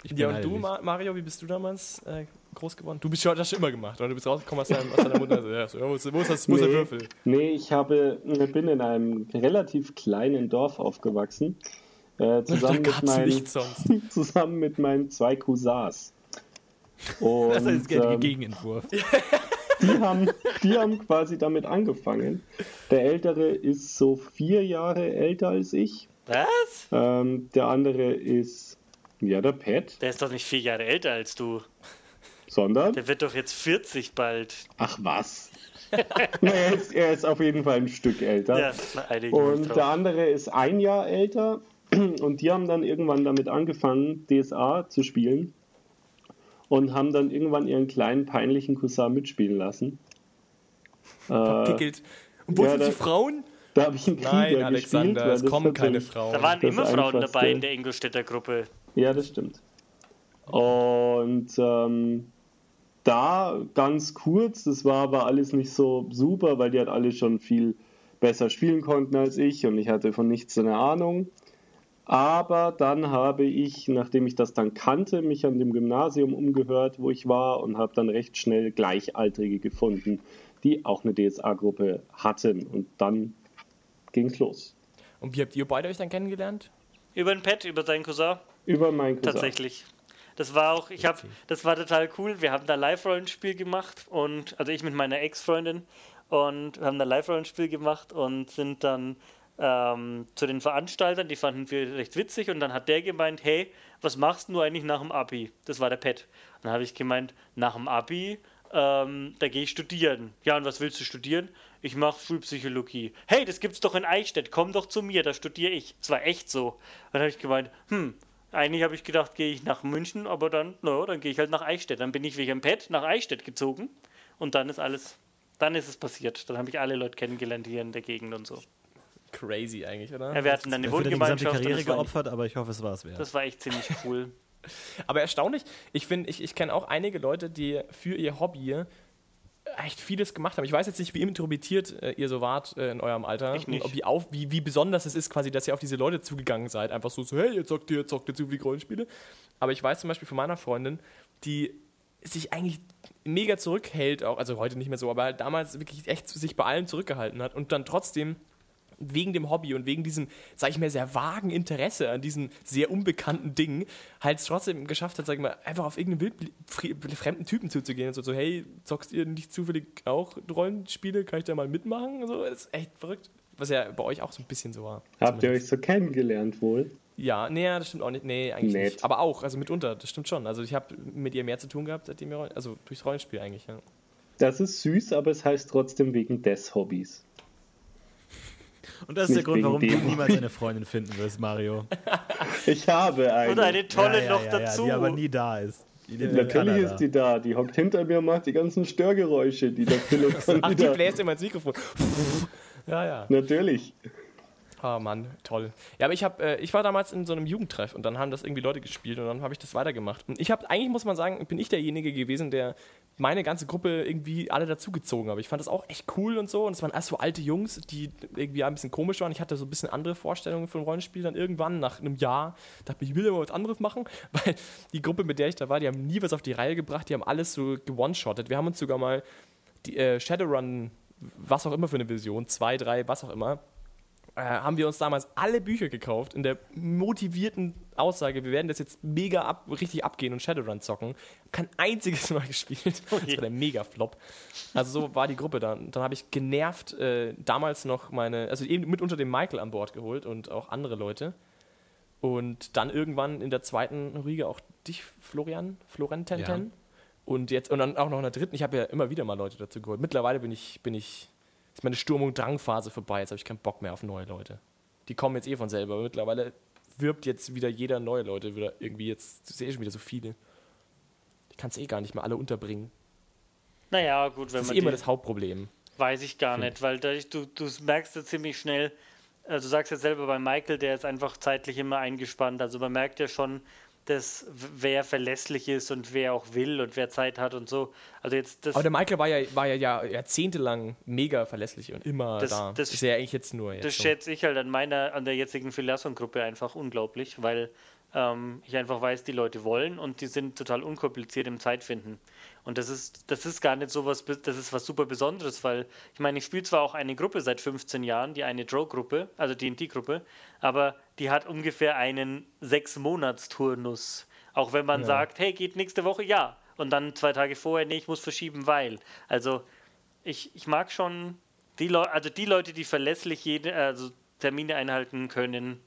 Ich Ja, und du, Mario, wie bist du damals äh, groß geworden? Du bist schon, das schon immer gemacht, oder? Du bist rausgekommen aus, deinem, aus deiner Mutter. Also, ja, so, wo ist, wo ist, das, wo ist der Nee. Würfel? Nee, ich habe, bin in einem relativ kleinen Dorf aufgewachsen. Äh, Da zusammen, mit meinen, zusammen mit meinen zwei Cousins. Und Das ist der ähm, Gegenentwurf. die, haben, die haben quasi damit angefangen. Der Ältere ist so vier Jahre älter als ich. Was? Ähm, der andere ist, ja, der Pat, Der ist doch nicht vier Jahre älter als du. Sondern, Der wird doch jetzt 40 bald. ach was. Er, ist, er ist auf jeden Fall ein Stück älter. Ja, Und drauf. der andere ist ein Jahr älter und die haben dann irgendwann damit angefangen, DSA zu spielen und haben dann irgendwann ihren kleinen peinlichen Cousin mitspielen lassen. Äh, Pickelt. Und wo ja, sind die Frauen? da habe ich einen Krieger Nein, gespielt. Alexander, weil es kommen keine Frauen. Da waren immer Frauen Einfachste. dabei in der Ingolstädter Gruppe. Ja, das stimmt. Und ähm, da ganz kurz, das war aber alles nicht so super, weil die halt alle schon viel besser spielen konnten als ich und ich hatte von nichts eine Ahnung. Aber dann habe ich, nachdem ich das dann kannte, mich an dem Gymnasium umgehört, wo ich war und habe dann recht schnell Gleichaltrige gefunden, die auch eine DSA-Gruppe hatten. Und dann ging's los. Und wie habt ihr beide euch dann kennengelernt? Über den Pet, über seinen Cousin. Über mein Cousin. Tatsächlich. Das war auch, ich habe, das war total cool. Wir haben da Live-Rollenspiel gemacht und, also ich mit meiner Ex-Freundin und wir haben da Live-Rollenspiel gemacht und sind dann ähm, zu den Veranstaltern, die fanden wir recht witzig und dann hat der gemeint, hey, was machst du eigentlich nach dem Abi? Das war der Pet. Dann habe ich gemeint, nach dem Abi, ähm, da gehe ich studieren. Ja, und was willst du studieren? Ich mache Schulpsychologie. Hey, das gibt's doch in Eichstätt, komm doch zu mir, da studiere ich. Es war echt so. Dann habe ich gemeint, hm, eigentlich habe ich gedacht, gehe ich nach München, aber dann, naja, dann gehe ich halt nach Eichstätt. Dann bin ich wegen dem Pet nach Eichstätt gezogen und dann ist alles, dann ist es passiert. Dann habe ich alle Leute kennengelernt hier in der Gegend und so. Crazy eigentlich, oder? Ja, wir hatten dann eine Wohngemeinschaft und Karriere das war, geopfert, aber ich hoffe, es war es wert. das war echt ziemlich cool. Aber erstaunlich, ich finde, ich, ich kenne auch einige Leute, die für ihr Hobby echt vieles gemacht haben. Ich weiß jetzt nicht, wie introvertiert äh, ihr so wart äh, in eurem Alter. Ich nicht. Und Ob ihr auf, wie, wie besonders es ist, quasi, dass ihr auf diese Leute zugegangen seid. Einfach so, so hey, ihr zockt ihr, zockt ihr zu viel Rollenspiele. Aber ich weiß zum Beispiel von meiner Freundin, die sich eigentlich mega zurückhält, auch, also heute nicht mehr so, aber halt damals wirklich echt sich bei allem zurückgehalten hat und dann trotzdem wegen dem Hobby und wegen diesem, sag ich mal, sehr vagen Interesse an diesen sehr unbekannten Dingen, halt es trotzdem geschafft hat, sag ich mal, einfach auf irgendeinen fremden Typen zuzugehen und so, so, hey, zockst ihr nicht zufällig auch Rollenspiele? Kann ich da mal mitmachen? So, das ist echt verrückt. Was ja bei euch auch so ein bisschen so war. Habt ihr Zumindest. euch so kennengelernt wohl? Ja, nee, das stimmt auch nicht. Nee, eigentlich Nett. nicht. Aber auch, also mitunter, das stimmt schon. Also ich habe mit ihr mehr zu tun gehabt, seitdem wir, also durchs Rollenspiel eigentlich, ja. Das ist süß, aber es heißt trotzdem wegen des Hobbys. Und das ist der Nicht Grund, wegen warum du niemals eine Freundin finden wirst, Mario. Ich habe eine. Und eine tolle Ja, ja, noch ja, dazu. Die aber nie da ist. Natürlich ist die da. Die hockt hinter mir und macht die ganzen Störgeräusche, die der Philipp Ach, die bläst immer ins Mikrofon. ja, ja. Natürlich. Ah, Mann, toll. Ja, aber ich, hab, äh, ich war damals in so einem Jugendtreff und dann haben das irgendwie Leute gespielt und dann habe ich das weitergemacht. Und ich habe, eigentlich muss man sagen, bin ich derjenige gewesen, der meine ganze Gruppe irgendwie alle dazugezogen habe. Ich fand das auch echt cool und so. Und es waren erst so alte Jungs, die irgendwie ein bisschen komisch waren. Ich hatte so ein bisschen andere Vorstellungen von Rollenspiel dann irgendwann nach einem Jahr. Dachte mir, ich will ja mal was anderes machen, weil die Gruppe, mit der ich da war, die haben nie was auf die Reihe gebracht. Die haben alles so gewone-shottet. Wir haben uns sogar mal die, äh, Shadowrun, was auch immer für eine Version, 2, 3, was auch immer, äh, haben wir uns damals alle Bücher gekauft in der motivierten Aussage, wir werden das jetzt mega ab, richtig abgehen und Shadowrun zocken. Kein einziges Mal gespielt. Das war der Mega-Flop. Also so war die Gruppe dann. Dann habe ich genervt äh, damals noch meine, also eben mit unter dem Michael an Bord geholt und auch andere Leute. Und dann irgendwann in der zweiten Riege auch dich, Florian, Florententen. Ja. Und jetzt, und dann auch noch in der dritten. Ich habe ja immer wieder mal Leute dazu geholt. Mittlerweile bin ich, bin ich, ist meine Sturm- und Drangphase vorbei. Jetzt habe ich keinen Bock mehr auf neue Leute. Die kommen jetzt eh von selber. Mittlerweile wirbt jetzt wieder jeder neue Leute wieder irgendwie. Jetzt sehe ich schon wieder so viele. Ich kann es eh gar nicht mehr alle unterbringen. Naja, gut, wenn Das ist man immer das Hauptproblem. weiß ich gar nicht, weil da, du, du merkst ja ziemlich schnell, also du sagst ja selber bei Michael, der ist einfach zeitlich immer eingespannt. Also man merkt ja schon, dass w- wer verlässlich ist und wer auch will und wer Zeit hat und so. Also jetzt das, Aber der Michael war ja, war ja, ja jahrzehntelang mega verlässlich und immer Das- da. das- ist ja eigentlich jetzt nur jetzt. Das so. schätze ich halt an meiner, an der jetzigen Philasson-Gruppe einfach unglaublich, weil ähm, ich einfach weiß, die Leute wollen und die sind total unkompliziert im Zeitfinden. Und das ist, das ist gar nicht so was, das ist was super Besonderes, weil ich meine, ich spiele zwar auch eine Gruppe seit 15 Jahren, die eine Draw-Gruppe, also die D&D-Gruppe, aber die hat ungefähr einen Sechs-Monats-Turnus. Auch wenn man Ja. sagt, hey, geht nächste Woche, ja. Und dann zwei Tage vorher, nee, ich muss verschieben, weil. Also ich, ich mag schon die Leute, also die Leute, die verlässlich jede, also Termine einhalten können,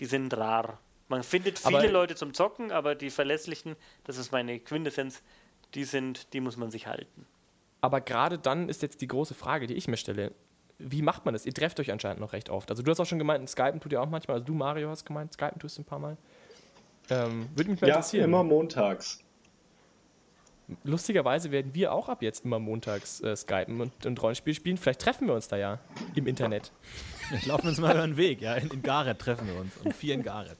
die sind rar. Man findet viele Aber- Leute zum Zocken, aber die verlässlichen, das ist meine Quintessenz, die sind, die muss man sich halten. Aber gerade dann ist jetzt die große Frage, die ich mir stelle. Wie macht man das? Ihr trefft euch anscheinend noch recht oft. Also du hast auch schon gemeint, Skypen tut ihr auch manchmal. Also du, Mario, hast gemeint, Skypen tust du ein paar Mal. Ähm, würde mich mal Ja, interessieren. immer montags. Lustigerweise werden wir auch ab jetzt immer montags äh, Skypen und, und Rollenspiel spielen. Vielleicht treffen wir uns da ja im Internet. Wir laufen uns mal über den Weg, ja. In, in Gareth treffen wir uns. Um vier in Gareth.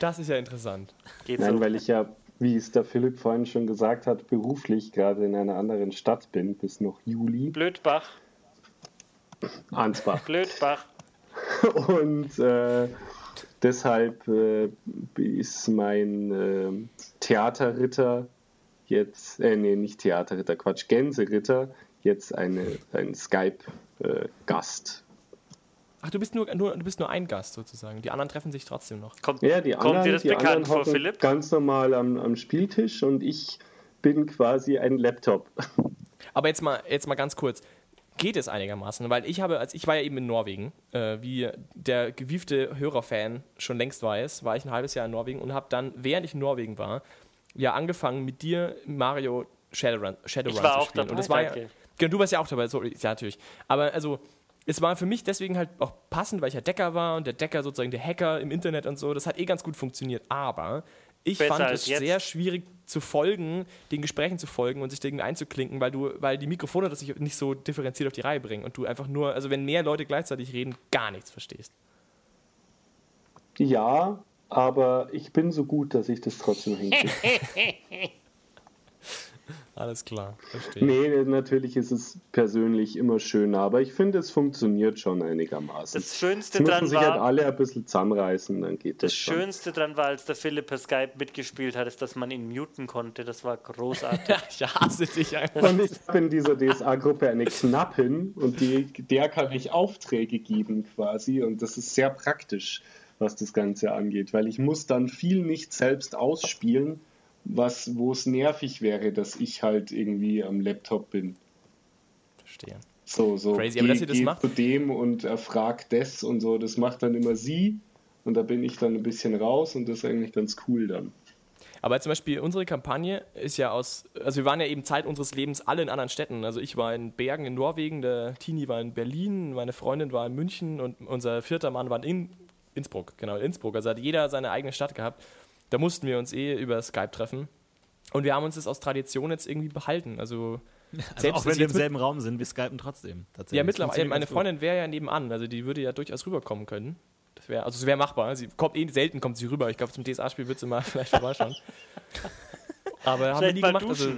Das ist ja interessant. Geht Nein, so. weil ich ja, wie es der Philipp vorhin schon gesagt hat, beruflich gerade in einer anderen Stadt bin, bis noch Juli. Blödbach, Ansbach. Blödbach. Und äh, deshalb äh, ist mein äh, Theaterritter jetzt, äh, nee, nicht Theaterritter, Quatsch, Gänseritter jetzt eine, ein Skype-Gast. Ach, du bist nur, nur, du bist nur ein Gast sozusagen. Die anderen treffen sich trotzdem noch. Kommt, ja, die kommt anderen, dir das die bekannt anderen vor, hocken Philipp? ganz normal am, am Spieltisch und ich bin quasi ein Laptop. Aber jetzt mal, jetzt mal ganz kurz. Geht es einigermaßen? Weil ich habe, als ich war ja eben in Norwegen, äh, wie der gewiefte Hörerfan schon längst weiß, war ich ein halbes Jahr in Norwegen und habe dann, während ich in Norwegen war, ja angefangen mit dir Mario Shadowrun, Shadowrun Ich war zu auch spielen. dabei, und das war ja, genau, du warst ja auch dabei, so, ja natürlich. Aber also es war für mich deswegen halt auch passend, weil ich ja Decker war und der Decker sozusagen der Hacker im Internet und so. Das hat eh ganz gut funktioniert. Aber ich Besser fand es jetzt. sehr schwierig zu folgen, den Gesprächen zu folgen und sich da irgendwie einzuklinken, weil du, weil die Mikrofone das sich nicht so differenziert auf die Reihe bringen und du einfach nur, also wenn mehr Leute gleichzeitig reden, gar nichts verstehst. Ja, aber ich bin so gut, dass ich das trotzdem hinkriege. Alles klar, verstehe. Nee, natürlich ist es persönlich immer schöner, aber ich finde, es funktioniert schon einigermaßen. Das Schönste Jetzt müssen dran sich halt war, alle ein bisschen zusammenreißen, dann geht das, das schon. Schönste dran war, als der Philipp per Skype mitgespielt hat, ist, dass man ihn muten konnte. Das war großartig. ich hasse dich einfach. Und ich habe in dieser DSA-Gruppe eine Knappin und die, der kann ich Aufträge geben quasi und das ist sehr praktisch, was das Ganze angeht, weil ich muss dann viel nicht selbst ausspielen, was, wo es nervig wäre, dass ich halt irgendwie am Laptop bin. Verstehe. So, so. Crazy, aber geh, dass ihr das macht? zu dem und er fragt das und so, das macht dann immer sie und da bin ich dann ein bisschen raus und das ist eigentlich ganz cool dann. Aber zum Beispiel unsere Kampagne ist ja aus, also wir waren ja eben Zeit unseres Lebens alle in anderen Städten. Also ich war in Bergen in Norwegen, der Tini war in Berlin, meine Freundin war in München und unser vierter Mann war in Innsbruck, genau, in Innsbruck. Also hat jeder seine eigene Stadt gehabt. Da mussten wir uns eh über Skype treffen. Und wir haben uns das aus Tradition jetzt irgendwie behalten. Also, Also auch wenn wir im selben Raum sind, wir skypen trotzdem. Tatsächlich. ja, mittlerweile, meine. Freundin wäre ja nebenan, also die würde ja durchaus rüberkommen können. Das wäre, also es wäre machbar. Sie kommt eh selten kommt sie rüber. Ich glaube, zum DSA-Spiel wird sie mal vielleicht vorbeischauen. Aber haben wir nie gemacht. Also,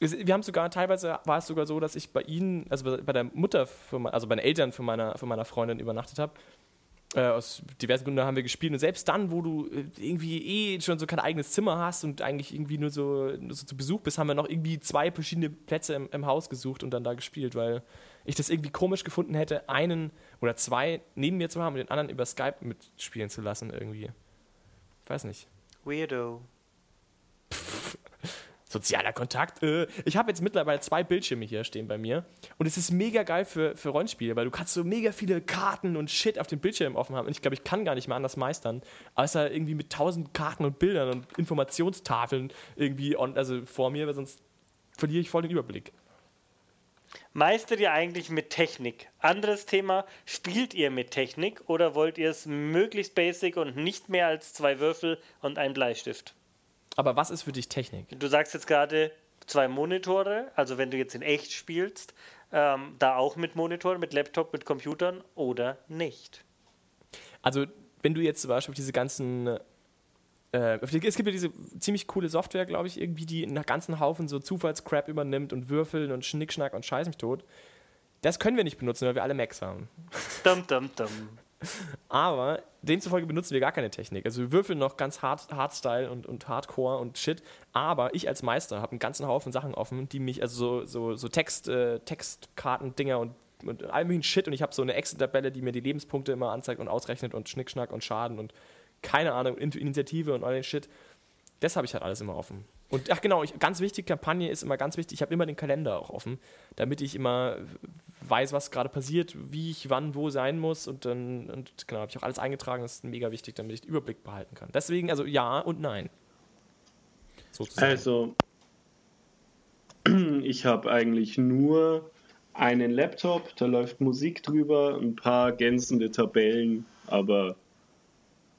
duschen. wir haben sogar, teilweise war es sogar so, dass ich bei ihnen, also bei- der Mutter, von, me- also bei den Eltern von meiner, von meiner Freundin übernachtet habe. Äh, aus diversen Gründen haben wir gespielt. Und selbst dann, wo du äh, irgendwie eh schon so kein eigenes Zimmer hast und eigentlich irgendwie nur so, nur so zu Besuch bist, haben wir noch irgendwie zwei verschiedene Plätze im, im Haus gesucht und dann da gespielt, weil ich das irgendwie komisch gefunden hätte, einen oder zwei neben mir zu haben und den anderen über Skype mitspielen zu lassen irgendwie. Ich weiß nicht. Weirdo. Sozialer Kontakt. Äh. Ich habe jetzt mittlerweile zwei Bildschirme hier stehen bei mir. Und es ist mega geil für, für Rollenspiele, weil du kannst so mega viele Karten und Shit auf dem Bildschirm offen haben. Und ich glaube, ich kann gar nicht mehr anders meistern, außer irgendwie mit tausend Karten und Bildern und Informationstafeln irgendwie on, also vor mir, weil sonst verliere ich voll den Überblick. Meistert ihr eigentlich mit Technik? Anderes Thema, spielt ihr mit Technik oder wollt ihr es möglichst basic und nicht mehr als zwei Würfel und ein Bleistift? Aber was ist für dich Technik? Du sagst jetzt gerade zwei Monitore, also wenn du jetzt in echt spielst, ähm, da auch mit Monitoren, mit Laptop, mit Computern oder nicht? Also, wenn du jetzt zum Beispiel auf diese ganzen. Äh, es gibt ja diese ziemlich coole Software, glaube ich, irgendwie, die einen ganzen Haufen so Zufallscrap übernimmt und Würfeln und Schnickschnack und Scheiß mich tot. Das können wir nicht benutzen, weil wir alle Macs haben. Dum, dum, dum. Aber demzufolge benutzen wir gar keine Technik. Also wir würfeln noch ganz hard, Hardstyle und, und Hardcore und Shit. Aber ich als Meister habe einen ganzen Haufen Sachen offen, die mich, also so, so, so Text, äh, Textkarten-Dinger und, und all möglichen Shit. Und ich habe so eine Excel-Tabelle, die mir die Lebenspunkte immer anzeigt und ausrechnet und Schnickschnack und Schaden und keine Ahnung, Initiative und all den Shit. Das habe ich halt alles immer offen. Und ach genau, ich, ganz wichtig, Kampagne ist immer ganz wichtig, ich habe immer den Kalender auch offen, damit ich immer weiß, was gerade passiert, wie ich wann wo sein muss und dann und genau, habe ich auch alles eingetragen, das ist mega wichtig, damit ich den Überblick behalten kann. Deswegen also ja und nein. Sozusagen. Also ich habe eigentlich nur einen Laptop, da läuft Musik drüber, ein paar ergänzende Tabellen, aber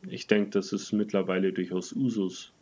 ich denke, das ist mittlerweile durchaus Usus.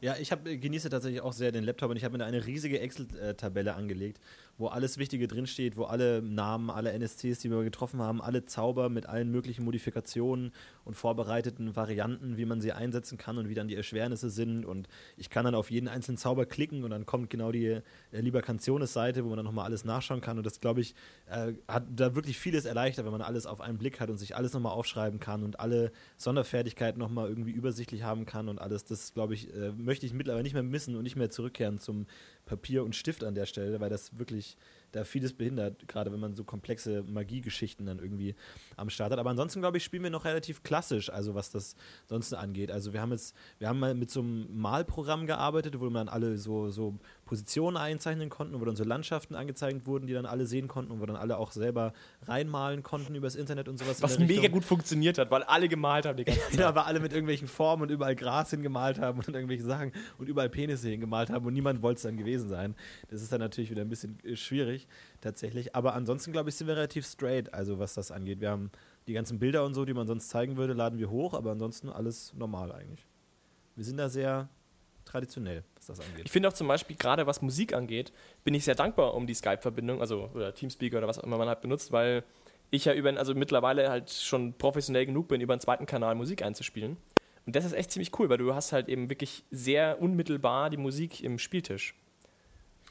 Ja, ich hab, genieße tatsächlich auch sehr den Laptop und ich habe mir da eine riesige Excel-Tabelle angelegt, wo alles Wichtige drinsteht, wo alle Namen, alle NSCs, die wir getroffen haben, alle Zauber mit allen möglichen Modifikationen und vorbereiteten Varianten, wie man sie einsetzen kann und wie dann die Erschwernisse sind. Und ich kann dann auf jeden einzelnen Zauber klicken und dann kommt genau die äh, Lieber Canciones-Seite, wo man dann nochmal alles nachschauen kann. Und das, glaube ich, äh, hat da wirklich vieles erleichtert, wenn man alles auf einen Blick hat und sich alles nochmal aufschreiben kann und alle Sonderfertigkeiten nochmal irgendwie übersichtlich haben kann und alles. Das, glaube ich, äh, möchte ich mittlerweile nicht mehr missen und nicht mehr zurückkehren zum Papier und Stift an der Stelle, weil das wirklich da vieles behindert, gerade wenn man so komplexe Magiegeschichten dann irgendwie am Start hat. Aber ansonsten, glaube ich, spielen wir noch relativ klassisch, also was das sonst angeht. Also wir haben jetzt, wir haben mal mit so einem Malprogramm gearbeitet, wo man dann alle so, so Positionen einzeichnen konnten, wo dann so Landschaften angezeigt wurden, die dann alle sehen konnten und wo dann alle auch selber reinmalen konnten übers Internet und sowas. Was mega gut funktioniert hat, weil alle gemalt haben die ganze Zeit. ja, weil alle mit irgendwelchen Formen und überall Gras hingemalt haben und irgendwelche Sachen und überall Penisse hingemalt haben und niemand wollte es dann gewesen sein. Das ist dann natürlich wieder ein bisschen äh, schwierig tatsächlich. Aber ansonsten, glaube ich, sind wir relativ straight, also was das angeht. Wir haben die ganzen Bilder und so, die man sonst zeigen würde, laden wir hoch, aber ansonsten alles normal eigentlich. Wir sind da sehr traditionell, was das angeht. Ich finde auch zum Beispiel, gerade was Musik angeht, bin ich sehr dankbar um die Skype-Verbindung, also oder Teamspeaker oder was auch immer man halt benutzt, weil ich ja über, also mittlerweile halt schon professionell genug bin, über einen zweiten Kanal Musik einzuspielen. Und das ist echt ziemlich cool, weil du hast halt eben wirklich sehr unmittelbar die Musik im Spieltisch.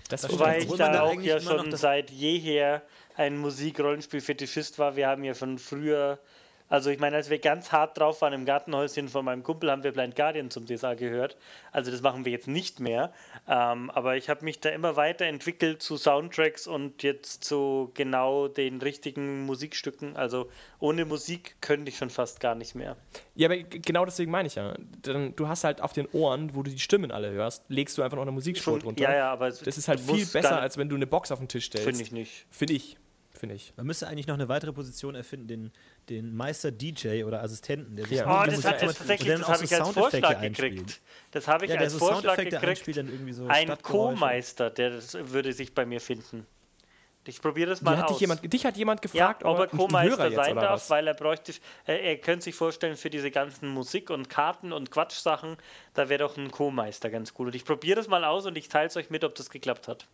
Das Wobei ich da auch ja schon seit jeher ein Musik-Rollenspiel-Fetischist war. Wir haben ja von früher also ich meine, als wir ganz hart drauf waren im Gartenhäuschen von meinem Kumpel, haben wir Blind Guardian zum DSA gehört. Also das machen wir jetzt nicht mehr. Ähm, aber ich habe mich da immer weiterentwickelt zu Soundtracks und jetzt zu genau den richtigen Musikstücken. Also ohne Musik könnte ich schon fast gar nicht mehr. Ja, aber genau deswegen meine ich ja. Du hast halt auf den Ohren, wo du die Stimmen alle hörst, legst du einfach noch eine Musikspur drunter. Ja, ja, aber das ist halt viel besser, als wenn du eine Box auf den Tisch stellst. Finde ich nicht. Finde ich finde ich. Man müsste eigentlich noch eine weitere Position erfinden, den, den Meister DJ oder Assistenten, der sich ja. oh, das, hat, das, tatsächlich, das habe ich als Vorschlag gekriegt. Das habe ich ja, als so Vorschlag gekriegt. So ein Co-Meister, der das würde sich bei mir finden. Ich probiere das mal hat aus. Dich, jemand, dich hat jemand gefragt, ja, ob er Co-Meister sein darf, was? weil er bräuchte, er, er könnte sich vorstellen, für diese ganzen Musik und Karten und Quatschsachen, da wäre doch ein Co-Meister ganz cool. Und ich probiere das mal aus und ich teile es euch mit, ob das geklappt hat.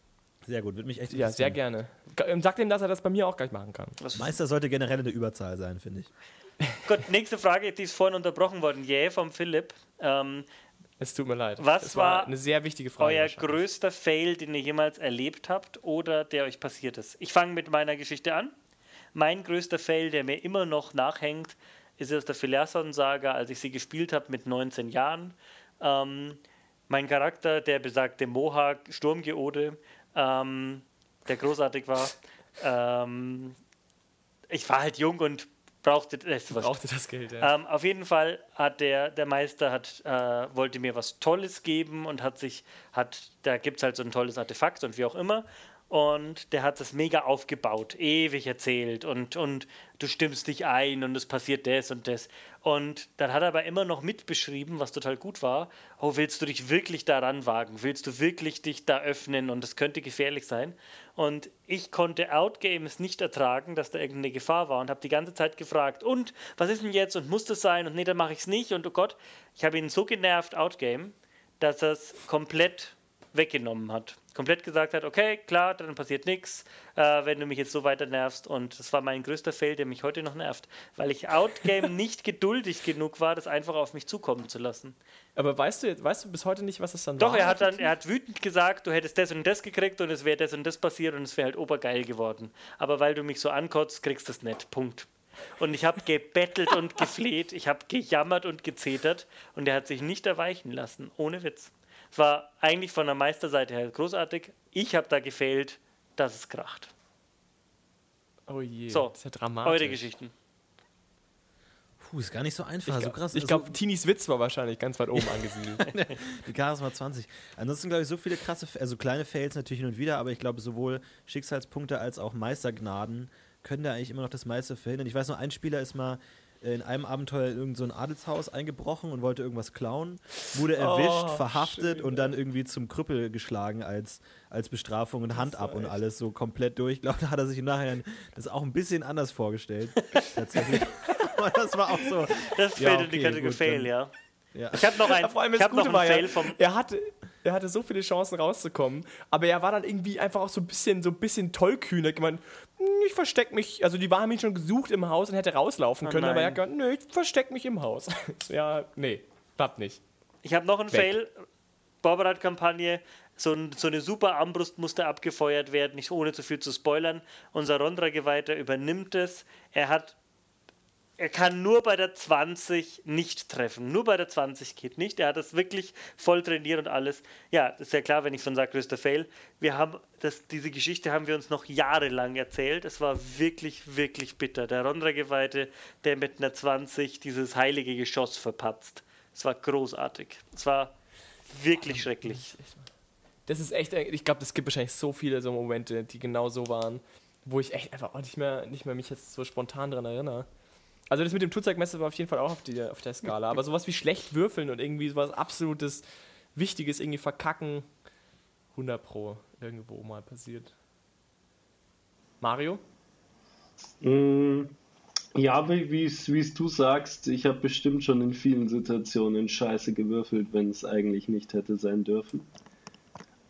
Sehr gut, würde mich echt Ja, sehr gerne. Ähm, sag ihm, dass er das bei mir auch gleich machen kann. Was Meister sollte generell eine Überzahl sein, finde ich. Gut, nächste Frage, die ist vorhin unterbrochen worden. Jäh yeah, vom Philipp. Ähm, es tut mir leid. Was es war, war eine sehr wichtige Frage. Euer größter Fail, den ihr jemals erlebt habt oder der euch passiert ist? Ich fange mit meiner Geschichte an. Mein größter Fail, der mir immer noch nachhängt, ist aus der Philerson-Saga, als ich sie gespielt habe mit 19 Jahren. Ähm, mein Charakter, der besagte Mohawk Sturmgeode, ähm, der großartig war. Ähm, ich war halt jung und brauchte, äh, brauchte das Geld. Ja. Ähm, auf jeden Fall hat der, der Meister hat, äh, wollte mir was Tolles geben und hat sich, hat, da gibt es halt so ein tolles Artefakt und wie auch immer und der hat das mega aufgebaut, ewig erzählt und, und du stimmst dich ein und es passiert das und das. Und dann hat er aber immer noch mitbeschrieben, was total gut war. Oh, willst du dich wirklich daran wagen? Willst du wirklich dich da öffnen und es könnte gefährlich sein? Und ich konnte Outgames nicht ertragen, dass da irgendeine Gefahr war und habe die ganze Zeit gefragt, und was ist denn jetzt und muss das sein? Und nee, dann mache ich es nicht und oh Gott, ich habe ihn so genervt, Outgame, dass er es komplett weggenommen hat. Komplett gesagt hat, okay, klar, dann passiert nichts, äh, wenn du mich jetzt so weiter nervst. Und das war mein größter Fail, der mich heute noch nervt, weil ich Outgame nicht geduldig genug war, das einfach auf mich zukommen zu lassen. Aber weißt du jetzt, weißt du bis heute nicht, was es dann Doch, war? Doch, er hat dann, er hat wütend gesagt, du hättest das und das gekriegt und es wäre das und das passiert und es wäre halt obergeil geworden. Aber weil du mich so ankotzt, kriegst du es nicht. Punkt. Und ich habe gebettelt und gefleht, ich habe gejammert und gezetert und er hat sich nicht erweichen lassen, ohne Witz. Es war eigentlich von der Meisterseite her großartig. Ich habe da gefehlt, dass es kracht. Oh je, so, das ist ja dramatisch. Eure Geschichten. Puh, ist gar nicht so einfach. Ich, so krass. Ich glaube, Tinis Witz war wahrscheinlich ganz weit oben angesiedelt. Die Charisma 20. Ansonsten glaube ich, so viele krasse, also kleine Fails natürlich hin und wieder, aber ich glaube, sowohl Schicksalspunkte als auch Meistergnaden können da eigentlich immer noch das meiste verhindern. Ich weiß noch, ein Spieler ist mal in einem Abenteuer in irgendein so Adelshaus eingebrochen und wollte irgendwas klauen, wurde erwischt, oh, verhaftet schön, und dann irgendwie zum Krüppel geschlagen als, als Bestrafung und Hand ab und alles so komplett durch. Ich glaube, da hat er sich im Nachhinein das auch ein bisschen anders vorgestellt. Tatsächlich. Aber das war auch so. Das fällt ja, okay, in die Kategorie Fail, ja. Ja. Ich habe noch ein, Vor allem ich hab noch einen Fail vom. Er hatte, er hatte so viele Chancen rauszukommen, aber er war dann irgendwie einfach auch so ein bisschen, so ein bisschen tollkühn. Er gemeint, hm, ich versteck mich. Also die haben ihn schon gesucht im Haus und hätte rauslaufen oh können, aber er hat gesagt, nö, ich versteck mich im Haus. ja, nee, klappt nicht. Ich habe noch einen Weg. Fail. Barbarat-Kampagne. So, ein, so, eine super Armbrust musste abgefeuert werden, nicht ohne zu viel zu spoilern. Unser Rondra-Geweihter übernimmt es. Er hat er kann nur bei der 20 nicht treffen. Nur bei der 20 geht nicht. Er hat das wirklich voll trainiert und alles. Ja, das ist ja klar, wenn ich schon sage, größter Fail. Wir haben das, diese Geschichte haben wir uns noch jahrelang erzählt. Es war wirklich, wirklich bitter. Der Rondra-Geweihte, der mit einer 20 dieses heilige Geschoss verpatzt. Es war großartig. Es war wirklich schrecklich. Das ist echt, ich glaube, es gibt wahrscheinlich so viele so Momente, die genau so waren, wo ich echt einfach auch nicht mehr, nicht mehr mich jetzt so spontan daran erinnere. Also das mit dem Toolzeigmesser war auf jeden Fall auch auf, die, auf der Skala. Aber sowas wie schlecht würfeln und irgendwie sowas absolutes Wichtiges irgendwie verkacken, 100 pro irgendwo mal passiert. Mario? Mm, ja, wie es du sagst, ich habe bestimmt schon in vielen Situationen scheiße gewürfelt, wenn es eigentlich nicht hätte sein dürfen.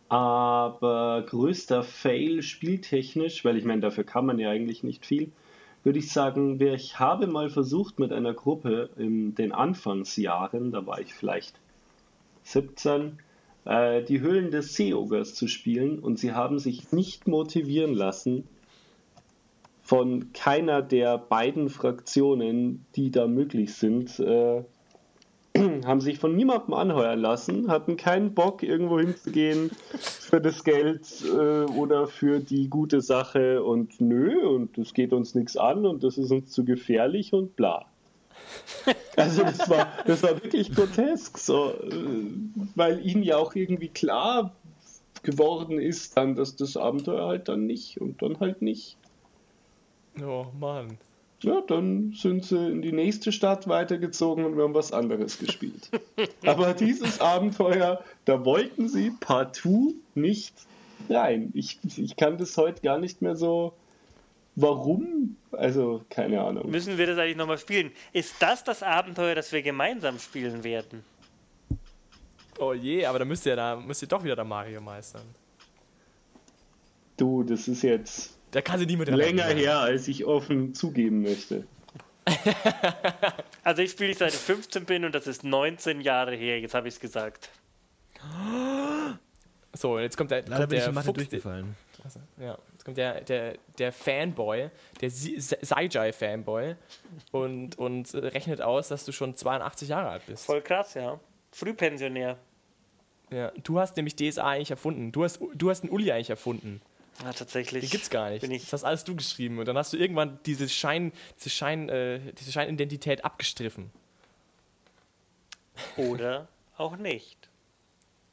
Aber größter Fail spieltechnisch, weil ich meine, dafür kann man ja eigentlich nicht viel, würde ich sagen, ich habe mal versucht mit einer Gruppe in den Anfangsjahren, da war ich vielleicht 17, äh, die Höhlen des Seeogers zu spielen und sie haben sich nicht motivieren lassen von keiner der beiden Fraktionen, die da möglich sind, äh, haben sich von niemandem anheuern lassen, hatten keinen Bock, irgendwo hinzugehen für das Geld äh, oder für die gute Sache und nö, und das geht uns nichts an und das ist uns zu gefährlich und bla. Also das war, das war wirklich grotesk, so, äh, weil ihnen ja auch irgendwie klar geworden ist dann, dass das Abenteuer halt dann nicht und dann halt nicht. Oh Mann. Ja, dann sind sie in die nächste Stadt weitergezogen und wir haben was anderes gespielt. Aber dieses Abenteuer, da wollten sie partout nicht rein. Ich, ich kann das heute gar nicht mehr so. Warum? Also, keine Ahnung. Müssen wir das eigentlich nochmal spielen? Ist das das Abenteuer, das wir gemeinsam spielen werden? Oh je, aber da müsst ihr da müsst ihr doch wieder der Mario meistern. Du, das ist jetzt da kann sie nie mit Länger her, als ich offen zugeben möchte. also ich spiele seit ich 15 bin und das ist 19 Jahre her, jetzt habe ich es gesagt. So, jetzt kommt der, Leider kommt der Fuchs. Durchgefallen. Also, ja, jetzt kommt der, der, der Fanboy, der Saijai-Fanboy und, und rechnet aus, dass du schon 82 Jahre alt bist. Voll krass, ja. Frühpensionär. Ja, du hast nämlich DSA eigentlich erfunden. Du hast, du hast einen Uli eigentlich erfunden. Ja, tatsächlich. Den gibt's gar nicht. Das hast alles du geschrieben. Und dann hast du irgendwann diese, Schein, diese, Schein, äh, diese Scheinidentität abgestriffen. Oder auch nicht.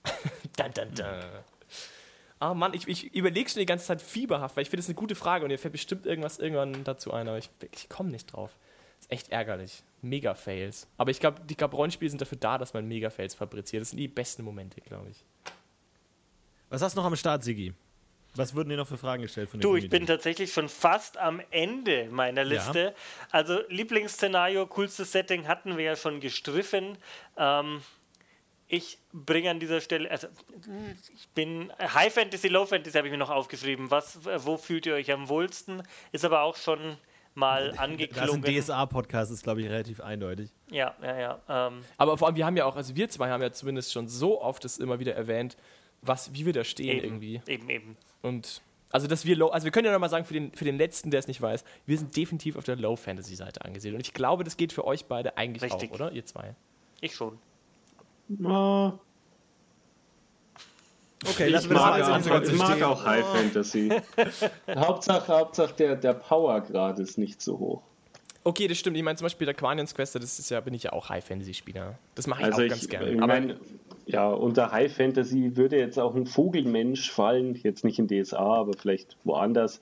dun, dun, dun. Ah Mann, ich, ich überlege schon die ganze Zeit fieberhaft, weil ich finde, das ist eine gute Frage und ihr fällt bestimmt irgendwas irgendwann dazu ein, aber ich, ich komme nicht drauf. ist echt ärgerlich. Mega-Fails. Aber ich glaube, die glaub, Rollenspiele sind dafür da, dass man Mega-Fails fabriziert. Das sind die besten Momente, glaube ich. Was hast du noch am Start, Sigi? Was wurden dir noch für Fragen gestellt von Du, ich bin tatsächlich schon fast am Ende meiner Liste. Ja. Also Lieblingsszenario, coolstes Setting hatten wir ja schon gestriffen. Ähm, ich bringe an dieser Stelle, also ich bin High Fantasy, Low Fantasy habe ich mir noch aufgeschrieben. Was, wo fühlt ihr euch am wohlsten? Ist aber auch schon mal angeklungen. Das ist ein DSA-Podcast, ist glaube ich relativ eindeutig. Ja, ja, ja. Ähm. Aber vor allem, wir haben ja auch, also wir zwei haben ja zumindest schon so oft das immer wieder erwähnt, was, wie wir da stehen eben, irgendwie. Eben, eben. Und also dass wir low, also wir können ja nochmal sagen, für den, für den letzten, der es nicht weiß, wir sind definitiv auf der Low-Fantasy-Seite angesiedelt. Und ich glaube, das geht für euch beide eigentlich Richtig. auch, oder? Ihr zwei. Ich schon. Na. Okay, ich mag, auch, ich mag auch High Fantasy. Hauptsache, Hauptsache der, der Powergrad ist nicht so hoch. Okay, das stimmt. Ich meine zum Beispiel der Quanians Quest, das ist ja, bin ich ja auch High Fantasy Spieler. Das mache ich also auch ganz gerne. Ich mein, ja, unter High Fantasy würde jetzt auch ein Vogelmensch fallen, jetzt nicht in DSA, aber vielleicht woanders.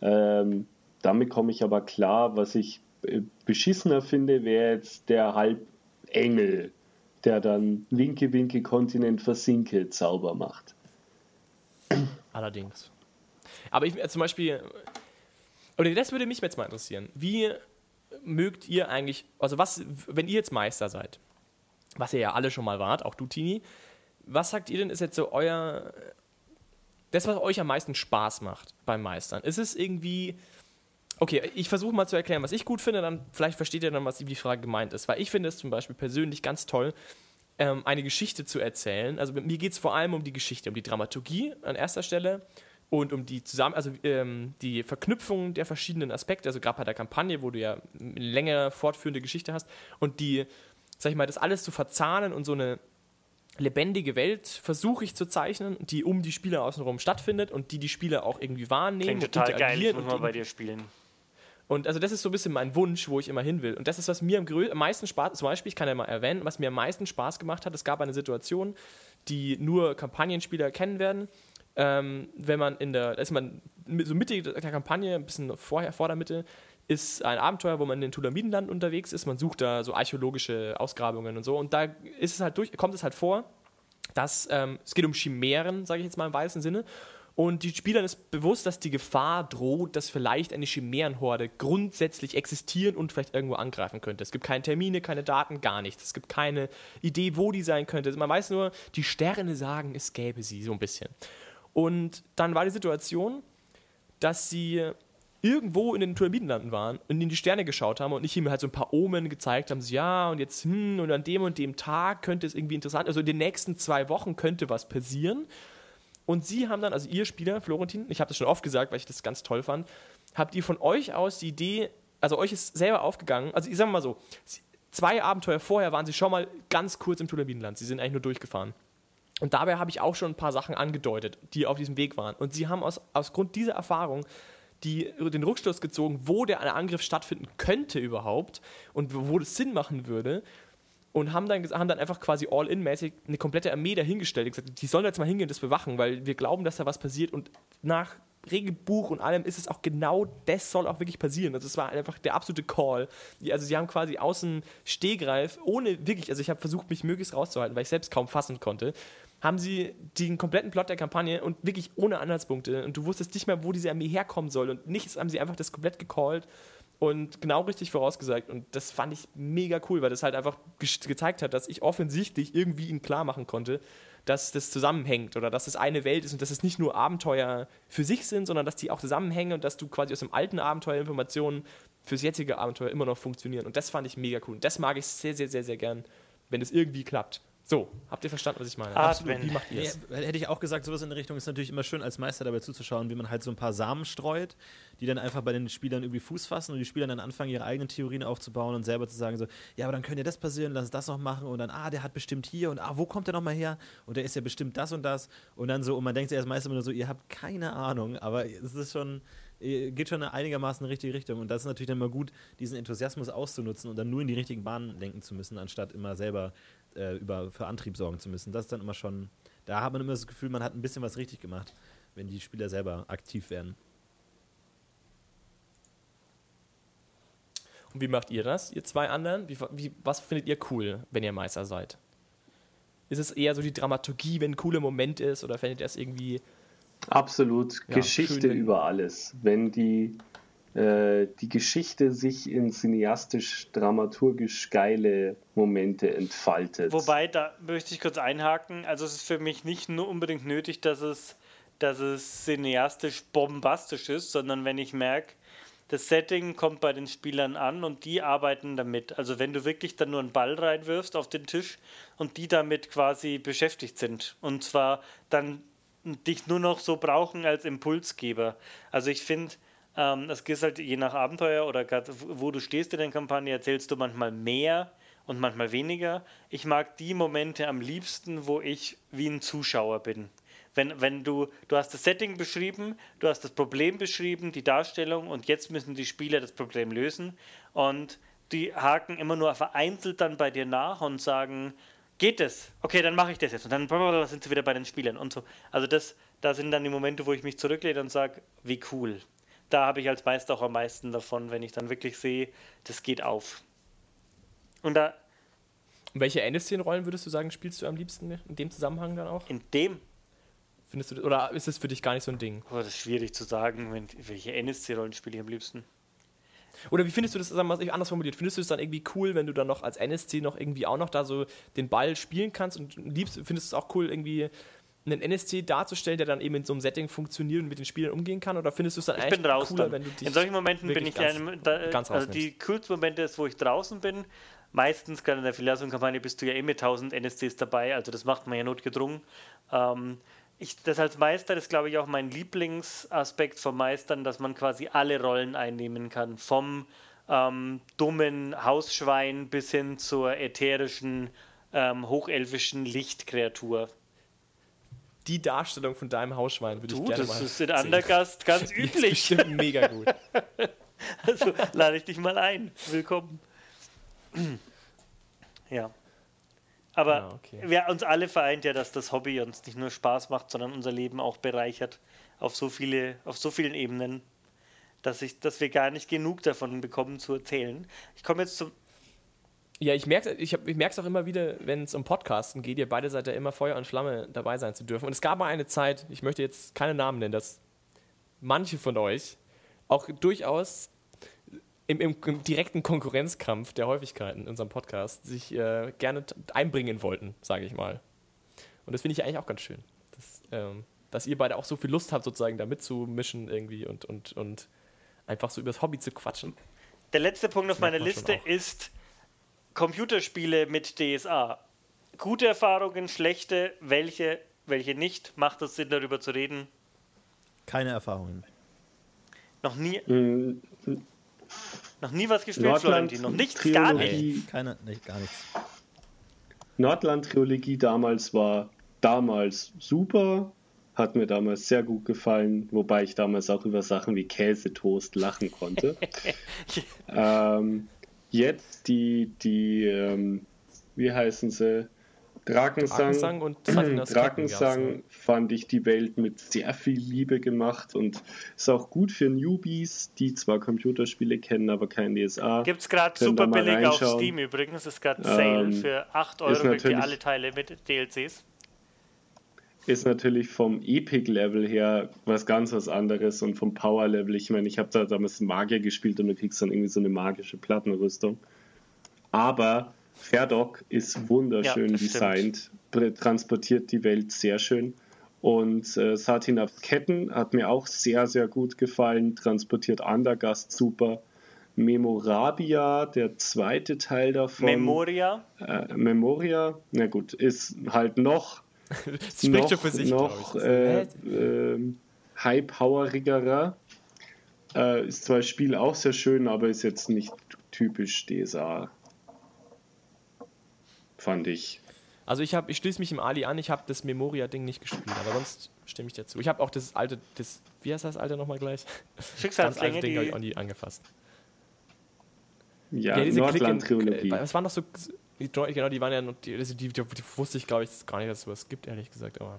Ähm, damit komme ich aber klar. Was ich äh, beschissener finde, wäre jetzt der Halbengel, der dann Winke, Winke, Kontinent versinke Zauber macht. Allerdings. Aber ich äh, zum Beispiel, oder das würde mich jetzt mal interessieren. Wie mögt ihr eigentlich, also was, wenn ihr jetzt Meister seid, was ihr ja alle schon mal wart, auch du, Tini, was sagt ihr denn, ist jetzt so euer, das, was euch am meisten Spaß macht beim Meistern? Ist es irgendwie, okay, ich versuche mal zu erklären, was ich gut finde, dann vielleicht versteht ihr dann, was die Frage gemeint ist, weil ich finde es zum Beispiel persönlich ganz toll, ähm, eine Geschichte zu erzählen. Also mir geht es vor allem um die Geschichte, um die Dramaturgie an erster Stelle und um die zusammen, also ähm, die Verknüpfung der verschiedenen Aspekte, also gerade bei der Kampagne, wo du ja eine längere fortführende Geschichte hast und die, sag ich mal, das alles zu verzahnen und so eine lebendige Welt versuche ich zu zeichnen, die um die Spieler außenrum stattfindet und die die Spieler auch irgendwie wahrnehmen. Klingt total geil, ich muss mal bei dir spielen. Und also das ist so ein bisschen mein Wunsch, wo ich immer hin will. Und das ist, was mir am, am meisten Spaß, zum Beispiel, ich kann ja mal erwähnen, was mir am meisten Spaß gemacht hat, es gab eine Situation, die nur Kampagnenspieler kennen werden ähm, wenn man in der, ist man so Mitte der Kampagne, ein bisschen vorher, vor der Mitte, ist ein Abenteuer, wo man in den Tulamidenland unterwegs ist. Man sucht da so archäologische Ausgrabungen und so. Und da ist es halt durch, kommt es halt vor, dass ähm, es geht um Chimären, sage ich jetzt mal im weißen Sinne. Und die Spielern ist bewusst, dass die Gefahr droht, dass vielleicht eine Chimärenhorde grundsätzlich existieren und vielleicht irgendwo angreifen könnte. Es gibt keine Termine, keine Daten, gar nichts. Es gibt keine Idee, wo die sein könnte. Man weiß nur, die Sterne sagen, es gäbe sie, so ein bisschen. Und dann war die Situation, dass sie irgendwo in den Pyramidenlanden waren und in die Sterne geschaut haben und nicht ihm halt so ein paar Omen gezeigt haben, so ja und jetzt hm und an dem und dem Tag könnte es irgendwie interessant, also in den nächsten zwei Wochen könnte was passieren. Und sie haben dann, also ihr Spieler, Florentin, ich habe das schon oft gesagt, weil ich das ganz toll fand, habt ihr von euch aus die Idee, also euch ist selber aufgegangen, also ich sage mal so, zwei Abenteuer vorher waren sie schon mal ganz kurz im Tulabinenland, sie sind eigentlich nur durchgefahren. Und dabei habe ich auch schon ein paar Sachen angedeutet, die auf diesem Weg waren. Und sie haben aus, aus Grund dieser Erfahrung die, den Rückschluss gezogen, wo der Angriff stattfinden könnte überhaupt und wo das Sinn machen würde. Und haben dann, haben dann einfach quasi all-in-mäßig eine komplette Armee dahingestellt. Und gesagt, die sollen jetzt mal hingehen und das bewachen, weil wir glauben, dass da was passiert. Und nach Regelbuch und allem ist es auch genau das soll auch wirklich passieren. Also es war einfach der absolute Call. Also sie haben quasi außen Stehgreif, ohne wirklich, also ich habe versucht, mich möglichst rauszuhalten, weil ich selbst kaum fassen konnte, haben sie den kompletten Plot der Kampagne und wirklich ohne Anhaltspunkte. Und du wusstest nicht mehr, wo diese Armee herkommen soll. Und nichts haben sie einfach das komplett gecallt und genau richtig vorausgesagt. Und das fand ich mega cool, weil das halt einfach ge gezeigt hat, dass ich offensichtlich irgendwie ihnen klar machen konnte, dass das zusammenhängt oder dass es eine Welt ist und dass es nicht nur Abenteuer für sich sind, sondern dass die auch zusammenhängen und dass du quasi aus dem alten Abenteuer Informationen fürs jetzige Abenteuer immer noch funktionieren. Und das fand ich mega cool. Und das mag ich sehr, sehr, sehr, sehr gern, wenn es irgendwie klappt So, habt ihr verstanden, was ich meine? Atmen. Wie macht ihr Nee, es? hätte ich auch gesagt, sowas in der Richtung ist natürlich immer schön, als Meister dabei zuzuschauen, wie man halt so ein paar Samen streut, die dann einfach bei den Spielern irgendwie Fuß fassen und die Spieler dann anfangen, ihre eigenen Theorien aufzubauen und selber zu sagen so, ja, aber dann könnte ja das passieren, lass das noch machen und dann, ah, der hat bestimmt hier und ah, wo kommt der nochmal her? Und der ist ja bestimmt das und das und dann so, und man denkt sich als Meister immer nur so, ihr habt keine Ahnung, aber es ist schon, geht schon einigermaßen in die richtige Richtung und das ist natürlich dann mal gut, diesen Enthusiasmus auszunutzen und dann nur in die richtigen Bahnen lenken zu müssen, anstatt immer selber äh, über, für Antrieb sorgen zu müssen. Das ist dann immer schon, da hat man immer das Gefühl, man hat ein bisschen was richtig gemacht, wenn die Spieler selber aktiv werden. Und wie macht ihr das, ihr zwei anderen? Wie, wie, was findet ihr cool, wenn ihr Meister seid? Ist es eher so die Dramaturgie, wenn ein cooler Moment ist, oder findet ihr es irgendwie Absolut. Ja, Geschichte schön, über alles. Wenn die, äh, die Geschichte sich in cineastisch, dramaturgisch geile Momente entfaltet. Wobei, da möchte ich kurz einhaken. Also es ist für mich nicht nur unbedingt nötig, dass es, dass es cineastisch bombastisch ist, sondern wenn ich merke, das Setting kommt bei den Spielern an und die arbeiten damit. Also wenn du wirklich dann nur einen Ball reinwirfst auf den Tisch und die damit quasi beschäftigt sind. Und zwar dann dich nur noch so brauchen als Impulsgeber. Also ich finde, ähm, es geht halt je nach Abenteuer oder wo du stehst in der Kampagne, erzählst du manchmal mehr und manchmal weniger. Ich mag die Momente am liebsten, wo ich wie ein Zuschauer bin. Wenn, wenn du, du hast das Setting beschrieben, du hast das Problem beschrieben, die Darstellung und jetzt müssen die Spieler das Problem lösen und die haken immer nur vereinzelt dann bei dir nach und sagen, geht es? Okay, dann mache ich das jetzt. Und dann blablabla, sind sie wieder bei den Spielern und so. Also das, da sind dann die Momente, wo ich mich zurücklehne und sage, wie cool. Da habe ich als Meister auch am meisten davon, wenn ich dann wirklich sehe, das geht auf. Und da Und welche NSC-Rollen würdest du sagen, spielst du am liebsten in dem Zusammenhang dann auch? in dem, Findest du, oder ist es für dich gar nicht so ein Ding? oh, das ist schwierig zu sagen, wenn, welche NSC-Rollen spiele ich am liebsten. Oder wie findest du das, sagen wir mal anders formuliert, findest du es dann irgendwie cool, wenn du dann noch als NSC noch irgendwie auch noch da so den Ball spielen kannst und liebst, findest du es auch cool, irgendwie einen NSC darzustellen, der dann eben in so einem Setting funktioniert und mit den Spielern umgehen kann? Oder findest du es dann Ich eigentlich bin cooler, dann. wenn du dich In solchen Momenten bin ich ganz- einem, da, ganz also die coolsten Momente ist, wo ich draußen bin. Meistens, gerade in der Filiation-Kampagne, bist du ja eh mit 1000 NSCs dabei, also das macht man ja notgedrungen. Ähm, ich, das als Meister ist, glaube ich, auch mein Lieblingsaspekt vom Meistern, dass man quasi alle Rollen einnehmen kann. Vom ähm, dummen Hausschwein bis hin zur ätherischen, ähm, hochelfischen Lichtkreatur. die Darstellung von deinem Hausschwein würde ich gerne das mal ist in sehen. Undergast ganz üblich. bestimmt mega gut. Also lade ich dich mal ein. Willkommen. Ja. Aber Ja, okay. wir, uns alle vereint ja, dass das Hobby uns nicht nur Spaß macht, sondern unser Leben auch bereichert auf so viele, auf so vielen Ebenen, dass ich, dass wir gar nicht genug davon bekommen zu erzählen. Ich komme jetzt zum. Ja, ich merke ich hab- ich merk's auch immer wieder, wenn es um Podcasten geht, ihr beide seid ja immer Feuer und Flamme dabei sein zu dürfen. Und es gab mal eine Zeit, ich möchte jetzt keine Namen nennen, dass manche von euch auch durchaus im, im, im direkten Konkurrenzkampf der Häufigkeiten in unserem Podcast sich äh, gerne einbringen wollten, sage ich mal. Und das finde ich eigentlich auch ganz schön. Dass, ähm, dass ihr beide auch so viel Lust habt, sozusagen da mitzumischen irgendwie und, und, und einfach so übers Hobby zu quatschen. Der letzte Punkt auf merkt meiner Liste ist Computerspiele mit DSA. Gute Erfahrungen, schlechte, welche, welche nicht? Macht es Sinn, darüber zu reden? Keine Erfahrungen. Noch nie, Mm, noch nie was gespielt, Nordland, Florentin. Noch nichts, gar nicht. Trilogie, Keine, nicht, gar nichts. Nordland-Trilogie damals war damals super, hat mir damals sehr gut gefallen, wobei ich damals auch über Sachen wie Käsetoast lachen konnte. ähm, jetzt die, die ähm, wie heißen sie? Drakensang. Drakensang und gab's, Drakensang fand ich die Welt mit sehr viel Liebe gemacht und ist auch gut für Newbies, die zwar Computerspiele kennen, aber kein DSA. Gibt es gerade ihr super billig auf. Steam übrigens. Es ist gerade Sale Ähm, für 8 ist Euro wirklich natürlich- alle Teile mit DLCs. ist natürlich vom Epic-Level her was ganz was anderes und vom Power-Level. Ich meine, ich habe da damals Magier gespielt und du kriegst dann irgendwie so eine magische Plattenrüstung. Aber Ferdok ist wunderschön Ja, designt, transportiert die Welt sehr schön. Und äh, Satinavs Ketten hat mir auch sehr, sehr gut gefallen, transportiert Andergast super. Memorabia, der zweite Teil davon. Memoria. Äh, Memoria, na gut, ist halt noch, Das spricht noch, schon für sich, noch äh, Hä? äh, high-powerigerer. Äh, ist zwar das Spiel auch sehr schön, aber ist jetzt nicht typisch DSA. Fand ich. Also ich, hab, ich schließe mich im Ali an, ich habe das Memoria-Ding nicht gespielt, aber sonst stimme ich dazu. Ich habe auch das alte, das, wie heißt das alte nochmal gleich? Das alte Schicksalslänge, Ding habe ich die auch nie angefasst. Ja, diese Nordland-Trilogie. Äh, was waren noch so, die, genau, die waren ja, noch- die, also die, die, die wusste ich glaube ich gar nicht, dass es sowas gibt, ehrlich gesagt, aber.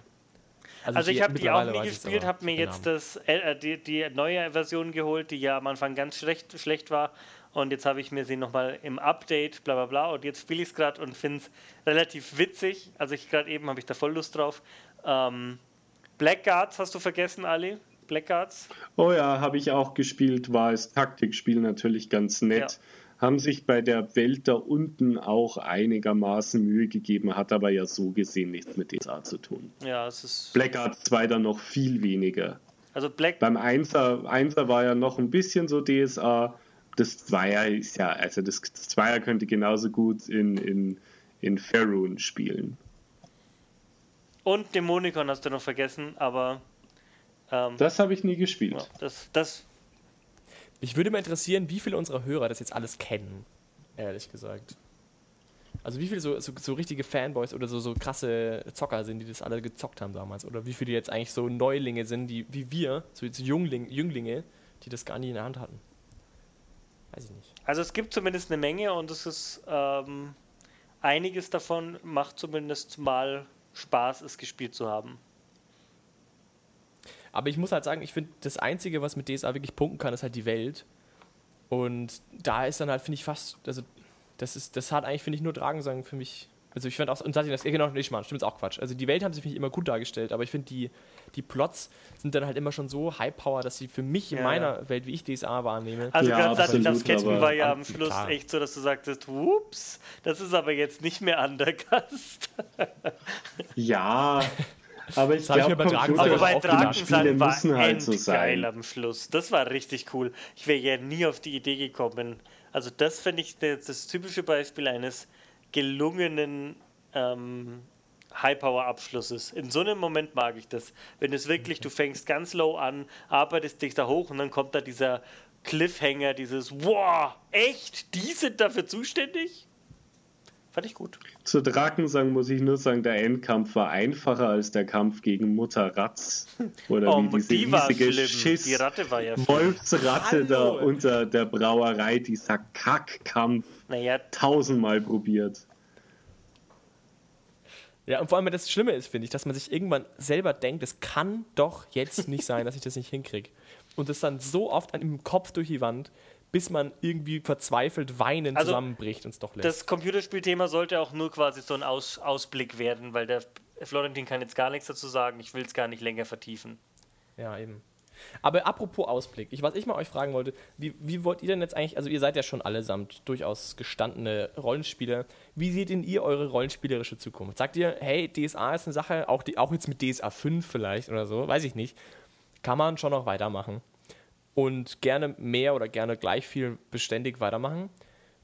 Also ich habe die auch nie gespielt, habe mir ich jetzt das, äh, die, die neue Version geholt, die ja am Anfang ganz schlecht, schlecht war. Und jetzt habe ich mir sie nochmal im Update, bla bla bla. Und jetzt spiele ich es gerade und finde es relativ witzig. Also ich gerade eben habe ich da voll Lust drauf. Ähm, Blackguards hast du vergessen, Ali? Blackguards? Oh ja, habe ich auch gespielt, war als Taktikspiel natürlich ganz nett. Haben sich bei der Welt da unten auch einigermaßen Mühe gegeben, hat aber ja so gesehen nichts mit DSA zu tun. Ja, es ist. Blackguard 2 dann noch viel weniger. Also Black. Beim Einser, Einser war ja noch ein bisschen so DSA. Das Zweier ist ja, also das Zweier könnte genauso gut in, in, in Faerun spielen. Und Dämonikon hast du noch vergessen, aber. Ähm, Das habe ich nie gespielt. ja, das, das Mich würde mal interessieren, wie viele unserer Hörer das jetzt alles kennen, ehrlich gesagt. Also wie viele so, so, so richtige Fanboys oder so, so krasse Zocker sind, die das alle gezockt haben damals. Oder wie viele jetzt eigentlich so Neulinge sind, die wie wir, so jetzt Jungling, Jünglinge, die das gar nie in der Hand hatten. Weiß ich nicht. Also es gibt zumindest eine Menge und es ist ähm, einiges davon macht zumindest mal Spaß, es gespielt zu haben. Aber ich muss halt sagen, ich finde, das Einzige, was mit DSA wirklich punkten kann, ist halt die Welt. Und da ist dann halt, finde ich, fast, also das ist, das hat eigentlich, finde ich, nur Dragensang für mich. Also ich fand auch, und das, ja, genau, nicht mal, stimmt ist auch Quatsch. Also die Welt haben sie, finde ich, immer gut dargestellt, aber ich finde, die, die Plots sind dann halt immer schon so High-Power, dass sie für mich in Ja, meiner ja. Welt, wie ich DSA wahrnehme, Also Ja, gerade das, absolut, das aber- war ja am Schluss klar. echt so, dass du sagtest, ups, das ist aber jetzt nicht mehr Undercast. Ja, aber ich Das glaube, mir bei Dragon Aber bei. Computerspiele Drakensang war müssen halt so endgeil sein. am Schluss. Das war richtig cool. Ich wäre ja nie auf die Idee gekommen. Also das finde ich das, das typische Beispiel eines gelungenen ähm, High-Power-Abschlusses. In so einem Moment mag ich das. Wenn es wirklich, du fängst ganz low an, arbeitest dich da hoch und dann kommt da dieser Cliffhanger, dieses Wow, echt? Die sind dafür zuständig? Fand ich gut. Zu Drakensang muss ich nur sagen, der Endkampf war einfacher als der Kampf gegen Mutter Ratz. Oder Oh, wie diese die war riesige. Schiss Die Ratte war ja. Wolfsratte da Hallo. unter der Brauerei, dieser Kackkampf, Naja, tausendmal probiert. Ja, und vor allem das Schlimme ist, finde ich, dass man sich irgendwann selber denkt, es kann doch jetzt nicht sein, dass ich das nicht hinkriege. Und das dann so oft an im Kopf durch die Wand, bis man irgendwie verzweifelt weinend Also, zusammenbricht und es doch lässt. Das Computerspielthema sollte auch nur quasi so ein Aus Ausblick werden, weil der Florentin kann jetzt gar nichts dazu sagen. Ich will es gar nicht länger vertiefen. Ja, eben. Aber apropos Ausblick, ich, was ich mal euch fragen wollte, wie, wie wollt ihr denn jetzt eigentlich, also ihr seid ja schon allesamt durchaus gestandene Rollenspieler, wie seht denn ihr eure rollenspielerische Zukunft? Sagt ihr, hey, DSA ist eine Sache, auch, die, auch jetzt mit DSA 5 vielleicht oder so, weiß ich nicht, kann man schon noch weitermachen und gerne mehr oder gerne gleich viel beständig weitermachen?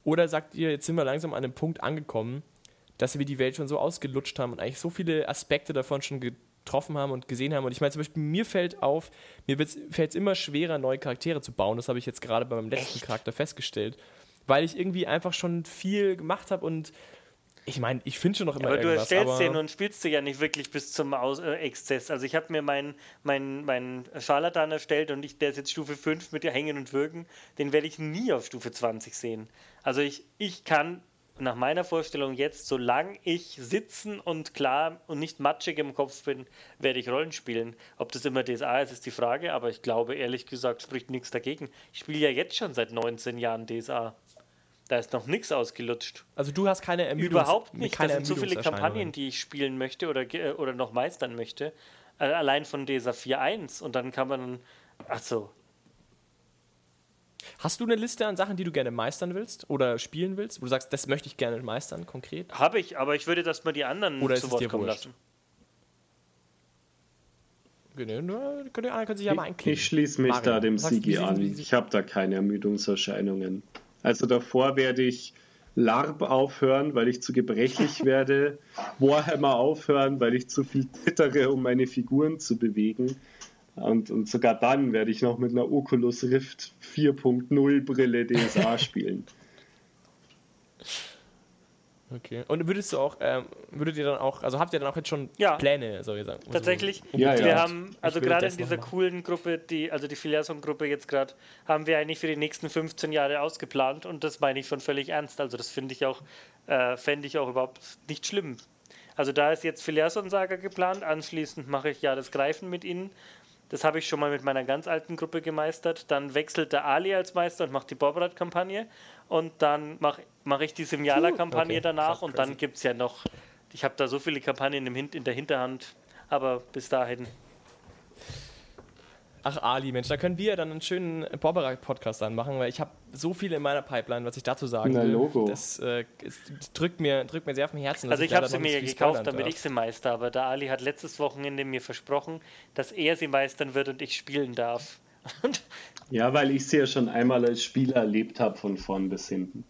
Oder sagt ihr, jetzt sind wir langsam an einem Punkt angekommen, dass wir die Welt schon so ausgelutscht haben und eigentlich so viele Aspekte davon schon getroffen haben und gesehen haben. Und ich meine, zum Beispiel, mir fällt auf, mir fällt es immer schwerer, neue Charaktere zu bauen. Das habe ich jetzt gerade bei meinem letzten Echt? Charakter festgestellt. Weil ich irgendwie einfach schon viel gemacht habe und ich meine, ich finde schon noch immer Aber du erstellst aber den und spielst du ja nicht wirklich bis zum Aus äh, Exzess. Also ich habe mir meinen mein, mein Scharlatan erstellt und ich, der ist jetzt Stufe 5 mit dir Hängen und Würgen. Den werde ich nie auf Stufe 20 sehen. Also ich, ich kann nach meiner Vorstellung jetzt, solange ich sitzen und klar und nicht matschig im Kopf bin, werde ich Rollen spielen. Ob das immer DSA ist, ist die Frage, aber ich glaube, ehrlich gesagt, spricht nichts dagegen. Ich spiele ja jetzt schon seit 19 Jahren DSA. Da ist noch nichts ausgelutscht. also du hast keine Ermüdungs Überhaupt nicht. Keine Das sind so viele. Kampagnen, die ich spielen möchte oder, ge- oder noch meistern möchte. Äh, Allein von dieser 4.1 und dann kann man. Achso. Hast du eine Liste an Sachen, die du gerne meistern willst oder spielen willst? Wo du sagst, das möchte ich gerne meistern, konkret? Habe ich, aber ich würde das mal die anderen Oder ist zu es Wort dir kommen wurscht? lassen. Nur- könnt ihr, können sich ja mal einklicken. Ich schließe mich Mario, da dem Sigi an. Ich habe da keine Ermüdungserscheinungen. Also davor werde ich LARP aufhören, weil ich zu gebrechlich werde. Warhammer aufhören, weil ich zu viel zittere, um meine Figuren zu bewegen. Und, und sogar dann werde ich noch mit einer Oculus Rift 4.0 Brille DSA spielen. Okay. Und würdest du auch, ähm, würdet ihr dann auch, also habt ihr dann auch jetzt schon Ja. Pläne, so gesagt? so Tatsächlich, Ja, wir ja. haben, also gerade in dieser coolen Gruppe, die, also die Filiason-Gruppe jetzt gerade, haben wir eigentlich für die nächsten 15 Jahre ausgeplant und das meine ich schon völlig ernst. Also das finde ich auch, äh, fände ich auch überhaupt nicht schlimm. Also da ist jetzt Filiason-Saga geplant, anschließend mache ich ja das Greifen mit ihnen. Das habe ich schon mal mit meiner ganz alten Gruppe gemeistert. Dann wechselt der Ali als Meister und macht die Bobrad-Kampagne. Und dann mache mach ich die Simjala-Kampagne Okay, danach. krass, und dann gibt es ja noch, ich habe da so viele Kampagnen in der Hinterhand. Aber bis dahin. Ach, Ali, Mensch, da können wir dann einen schönen Bobberer-Podcast anmachen, weil ich habe so viele in meiner Pipeline, was ich dazu sagen Na, will. Logo. Das, äh, drückt, mir, drückt mir sehr auf dem Herzen. Also ich habe sie mir viel gekauft, damit darf. ich sie meister. Aber der Ali hat letztes Wochenende mir versprochen, dass er sie meistern wird und ich spielen darf. Ja, weil ich sie ja schon einmal als Spieler erlebt habe, von vorn bis hinten.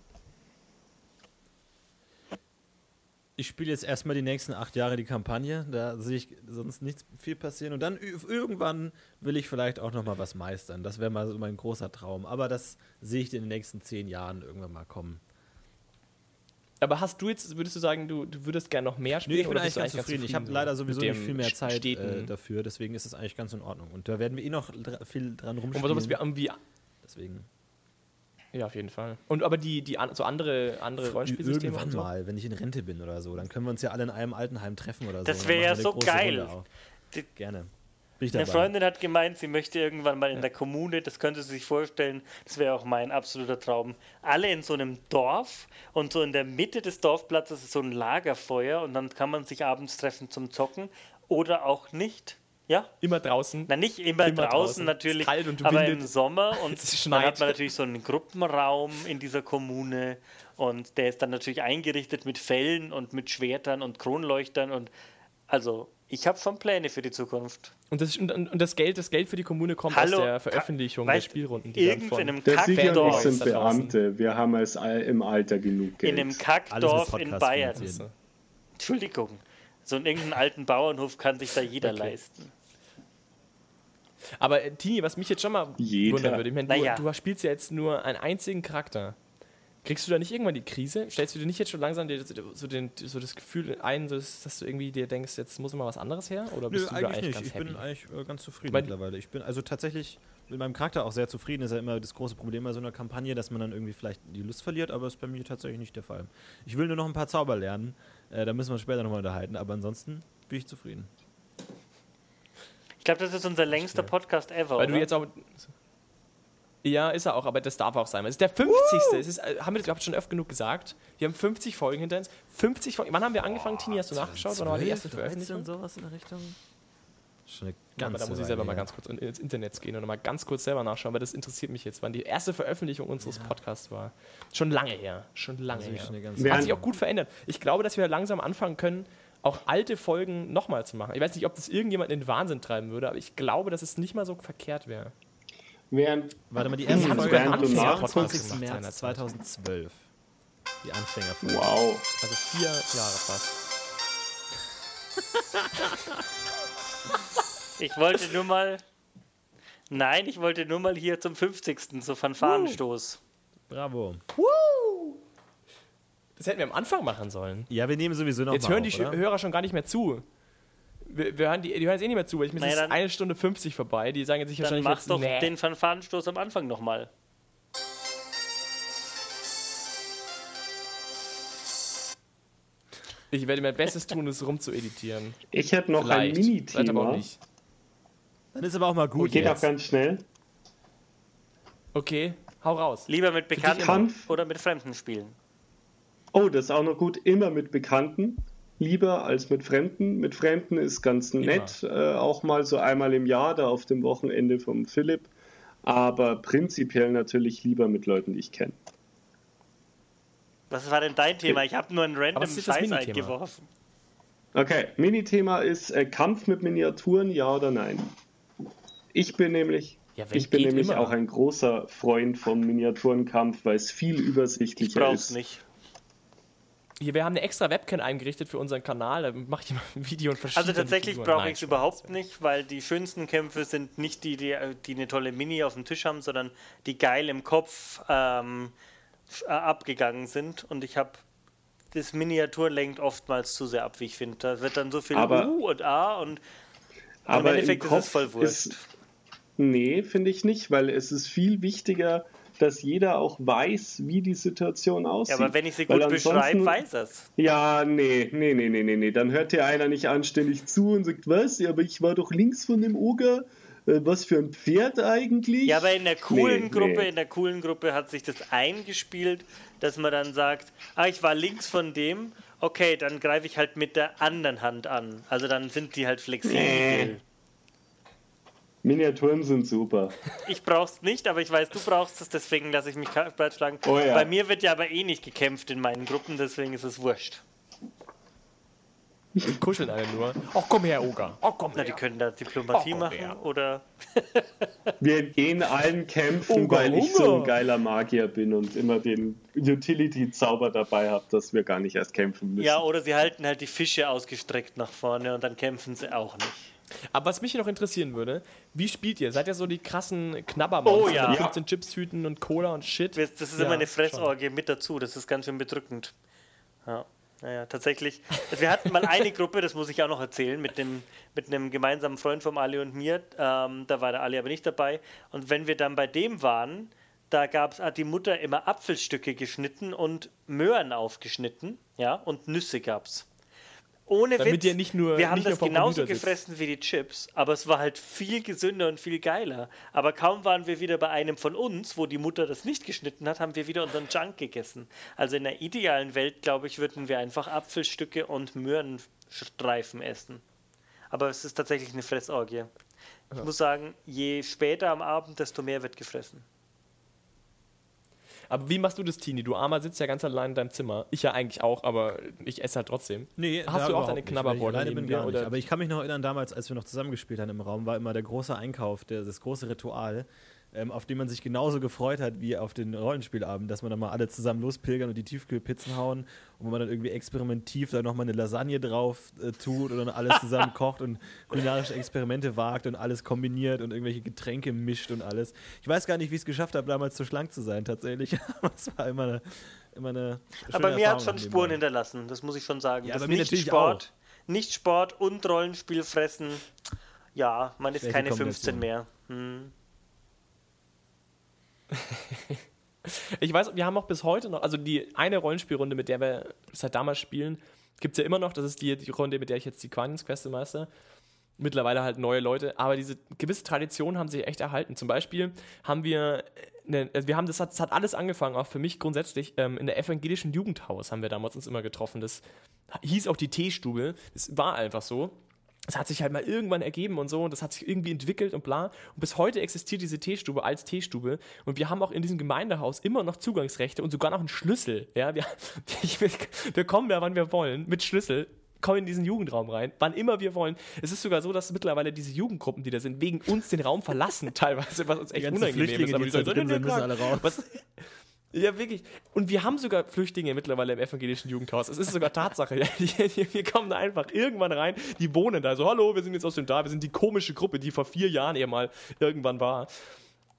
Ich spiele jetzt erstmal die nächsten acht Jahre die Kampagne, da sehe ich sonst nichts viel passieren. Und dann irgendwann will ich vielleicht auch noch mal was meistern. Das wäre mal so mein großer Traum. Aber das sehe ich in den nächsten zehn Jahren irgendwann mal kommen. Aber hast du jetzt, würdest du sagen, du, du würdest gerne noch mehr spielen? Nee, ich bin eigentlich ganz du zufrieden. Ich habe leider sowieso nicht viel mehr Zeit äh, dafür, deswegen ist es eigentlich ganz in Ordnung. Und da werden wir eh noch dra viel dran Und rumspielen. was wir irgendwie. deswegen. Ja, auf jeden Fall. Und aber die, die an, so andere, andere Rollenspielsysteme Irgendwann so. mal, wenn ich in Rente bin oder so, dann können wir uns ja alle in einem Altenheim treffen oder so. Das Und wär dann ja so eine große geil. Die- Gerne. Bin ich Eine. Freundin hat gemeint, sie möchte irgendwann mal in der Kommune, das könnte sie sich vorstellen, das wäre auch mein absoluter Traum. Alle in so einem Dorf und so in der Mitte des Dorfplatzes ist so ein Lagerfeuer und dann kann man sich abends treffen zum Zocken oder auch nicht. Ja? Immer draußen. Na, nicht immer, Immer draußen, draußen. natürlich, Es kalt und aber windet. im Sommer und Es dann hat man natürlich so einen Gruppenraum in dieser Kommune und der ist dann natürlich eingerichtet mit Fellen und mit Schwertern und Kronleuchtern und also ich habe schon Pläne für die Zukunft. Und das, und, und das Geld, das Geld für die Kommune kommt Hallo, aus der Veröffentlichung der weißt, Spielrunden. Die dann Irgend von, in einem Der Sieger und ich Kackdorf, sind. Beamte. Wir haben als Al- im Alter genug Geld. in einem Kackdorf in Bayern. Entschuldigung. So in irgendeinem alten Bauernhof kann sich da jeder Okay. leisten. Aber äh, Tini, was mich jetzt schon mal Jeder. wundern würde, ich meine, Naja. du, du spielst ja jetzt nur einen einzigen Charakter. Kriegst du da nicht irgendwann die Krise? Stellst du dir nicht jetzt schon langsam dir so, den, so das Gefühl ein, dass, dass du irgendwie dir denkst, jetzt muss mal was anderes her? Oder Nö, bist du da eigentlich eigentlich nicht. ganz Ich happy? bin eigentlich äh, ganz zufrieden Weil- mittlerweile. Ich bin also tatsächlich mit meinem Charakter auch sehr zufrieden. Ist ja immer das große Problem bei so einer Kampagne, dass man dann irgendwie vielleicht die Lust verliert, aber ist bei mir tatsächlich nicht der Fall. Ich will nur noch ein paar Zauber lernen. Äh, da müssen wir uns später nochmal unterhalten, aber ansonsten bin ich zufrieden. Ich glaube, das ist unser längster Podcast ever. Weil du oder? jetzt auch. Ja, ist er auch, aber das darf auch sein. Es ist der 50. Es ist, äh, haben wir das überhaupt schon oft genug gesagt? Wir haben 50 Folgen hinter uns. 50 Folgen. Wann haben wir angefangen, Tini? Hast du nachgeschaut? Wann war die erste 12, 13, Veröffentlichung? sowas in der Richtung? Schon eine Ja, aber ganze da muss ich Weile selber mal her. ganz kurz in- ins Internet gehen und mal ganz kurz selber nachschauen, weil das interessiert mich jetzt, wann die erste Veröffentlichung unseres Podcasts war. Schon lange her. Schon lange Also her. schon ganze Hat sich auch gut verändert. Ich glaube, dass wir langsam anfangen können, auch alte Folgen nochmal zu machen. Ich weiß nicht, ob das irgendjemand in den Wahnsinn treiben würde, aber ich glaube, dass es nicht mal so verkehrt wäre. Während Warte mal, die erste haben Folge sogar einen am Anfänger-Podcast 22. gemacht März seinerzeit. 2012. Die Anfängerfolge. wow. Also vier Jahre fast. Ich wollte nur mal. Nein, ich wollte nur mal hier zum 50. so Fanfarenstoß. Bravo. Das hätten wir am Anfang machen sollen. Ja, wir nehmen sowieso noch Jetzt mal hören auf, die oder? Hörer schon gar nicht mehr zu. Wir, wir hören die, die hören jetzt eh nicht mehr zu, weil ich mir Naja, ist dann- eine Stunde 50 vorbei. Die sagen jetzt sich Dann wahrscheinlich mach jetzt, doch nee. den Fanfarenstoß am Anfang nochmal. Ich werde mein Bestes tun, es rumzueditieren. Ich hätte noch ein Vielleicht. Auch Mini-Thema. Dann ist aber auch mal gut Geht auch jetzt. ganz schnell. Okay, hau raus. Lieber mit Bekannten Kampf. oder mit Fremden spielen. Oh, das ist auch noch gut. Immer mit Bekannten. Lieber als mit Fremden. Mit Fremden ist ganz nett. Äh, auch mal so einmal im Jahr, da auf dem Wochenende vom Philipp. Aber prinzipiell natürlich lieber mit Leuten, die ich kenne. Was war denn dein Thema? Ich habe nur einen random Scheiß eingeworfen. Okay, Mini-Thema ist äh, Kampf mit Miniaturen, ja oder nein? Ich bin nämlich, Ja, ich bin nämlich immer. auch ein großer Freund vom Miniaturenkampf, weil es viel Ich übersichtlicher brauch's ist. nicht. Hier, wir haben eine extra Webcam eingerichtet für unseren Kanal. Da mache ich mal ein Video und verschiedene Also tatsächlich brauche ich es überhaupt nicht, weil die schönsten Kämpfe sind nicht die, die, die eine tolle Mini auf dem Tisch haben, sondern die geil im Kopf ähm, äh, abgegangen sind. Und ich habe das Miniatur lenkt oftmals zu sehr ab, wie ich finde. Da wird dann so viel Aber- U und A und Aber Endeffekt im ist es Kopf voll wurscht. ist- Nee, finde ich nicht, weil es ist viel wichtiger, dass jeder auch weiß, wie die Situation aussieht. ja, aber wenn ich sie gut beschreibe, weiß er's. Ja, nee, nee, nee, nee, nee, nee. Dann hört dir einer nicht anständig zu und sagt, was? Ja, aber ich war doch links von dem Oger. Äh, was für ein Pferd eigentlich? Ja, aber in der coolen Nee, Gruppe, nee. in der coolen Gruppe hat sich das eingespielt, dass man dann sagt, ah, ich war links von dem, okay, dann greife ich halt mit der anderen Hand an. Also dann sind die halt flexibel. Nee. Miniaturen sind super. Ich brauch's nicht, aber ich weiß, du brauchst es, deswegen lasse ich mich breitschlagen. Oh ja. Bei mir wird ja aber eh nicht gekämpft in meinen Gruppen, deswegen ist es wurscht. Und kuscheln alle nur. Ach, komm her, Oga. Ach, komm Na, die her. können da Diplomatie Oh, machen ja. oder Wir gehen allen kämpfen, Uga, weil ich Uga. so ein geiler Magier bin und immer den Utility-Zauber dabei habe, dass wir gar nicht erst kämpfen müssen. ja, oder sie halten halt die Fische ausgestreckt nach vorne und dann kämpfen sie auch nicht. Aber was mich noch interessieren würde, wie spielt ihr? Seid ihr so die krassen Knabbermonster Oh, ja. mit Ja. 15 Chipstüten und Cola und Shit? Das das ist Ja, immer eine schon. Fressorgie mit dazu. Das ist ganz schön bedrückend. Ja, naja, tatsächlich. Also wir hatten mal eine Gruppe, das muss ich auch noch erzählen, mit, dem, mit einem gemeinsamen Freund vom Ali und mir. Ähm, da war der Ali aber nicht dabei. Und wenn wir dann bei dem waren, da gab's, hat die Mutter immer Apfelstücke geschnitten und Möhren aufgeschnitten. Ja, und Nüsse gab's. Ohne Damit Witz, ihr nicht nur- wir haben das genauso gefressen wie die Chips, aber es war halt viel gesünder und viel geiler. Aber kaum waren wir wieder bei einem von uns, wo die Mutter das nicht geschnitten hat, haben wir wieder unseren Junk gegessen. Also in der idealen Welt, glaube ich, würden wir einfach Apfelstücke und Möhrenstreifen essen. Aber es ist tatsächlich eine Fressorgie. Ich muss sagen, je später am Abend, desto mehr wird gefressen. Aber wie machst du das, Tini? Du Armer sitzt ja ganz allein in deinem Zimmer. Ich ja eigentlich auch, aber ich esse halt trotzdem. Nee, Hast du auch deine alleine neben bin dir, gar nicht. oder? Aber ich kann mich noch erinnern, damals, als wir noch zusammengespielt haben im Raum, war immer der große Einkauf, der, das große Ritual, ähm, auf den man sich genauso gefreut hat wie auf den Rollenspielabend, dass man dann mal alle zusammen lospilgern und die Tiefkühlpizzen hauen und wo man dann irgendwie experimentativ da nochmal eine Lasagne drauf äh, tut und dann alles zusammen kocht und kulinarische Experimente wagt und alles kombiniert und irgendwelche Getränke mischt und alles. Ich weiß gar nicht, wie ich es geschafft habe, damals so schlank zu sein, tatsächlich. Aber es war immer eine, immer eine Aber mir hat schon. Spuren hinterlassen, das muss ich schon sagen. Ja, das bei mir nicht natürlich Sport, nicht Sport und Rollenspiel fressen. Ja, man ist Schlechte keine Kombination. 15 mehr. Hm. Ich weiß, wir haben auch bis heute noch, also die eine Rollenspielrunde, mit der wir seit damals spielen, gibt es ja immer noch. Das ist die, die Runde, mit der ich jetzt die Quanions Queste meister. Mittlerweile halt neue Leute, aber diese gewisse Traditionen haben sich echt erhalten. Zum Beispiel haben wir, also wir haben das hat, das hat alles angefangen, auch für mich grundsätzlich, ähm, in der evangelischen Jugendhaus haben wir damals uns immer getroffen. Das hieß auch die Teestube. Das war einfach so. Das hat sich halt mal irgendwann ergeben und so und das hat sich irgendwie entwickelt und bla. Und bis heute existiert diese Teestube als Teestube und wir haben auch in diesem Gemeindehaus immer noch Zugangsrechte und sogar noch einen Schlüssel. Ja, wir, ich, wir, kommen da, wann wir wollen, mit Schlüssel. Kommen in diesen Jugendraum rein, wann immer wir wollen. Es ist sogar so, dass mittlerweile diese Jugendgruppen, die da sind, wegen uns den Raum verlassen, teilweise, was uns echt unangenehm ist. Aber die die drin sind, müssen alle raus. was, ja, wirklich. Und wir haben sogar Flüchtlinge mittlerweile im evangelischen Jugendhaus. Es ist sogar Tatsache. Wir kommen da einfach irgendwann rein, die wohnen da. So, hallo, wir sind jetzt aus dem da, wir sind die komische Gruppe, die vor vier Jahren eher mal irgendwann war.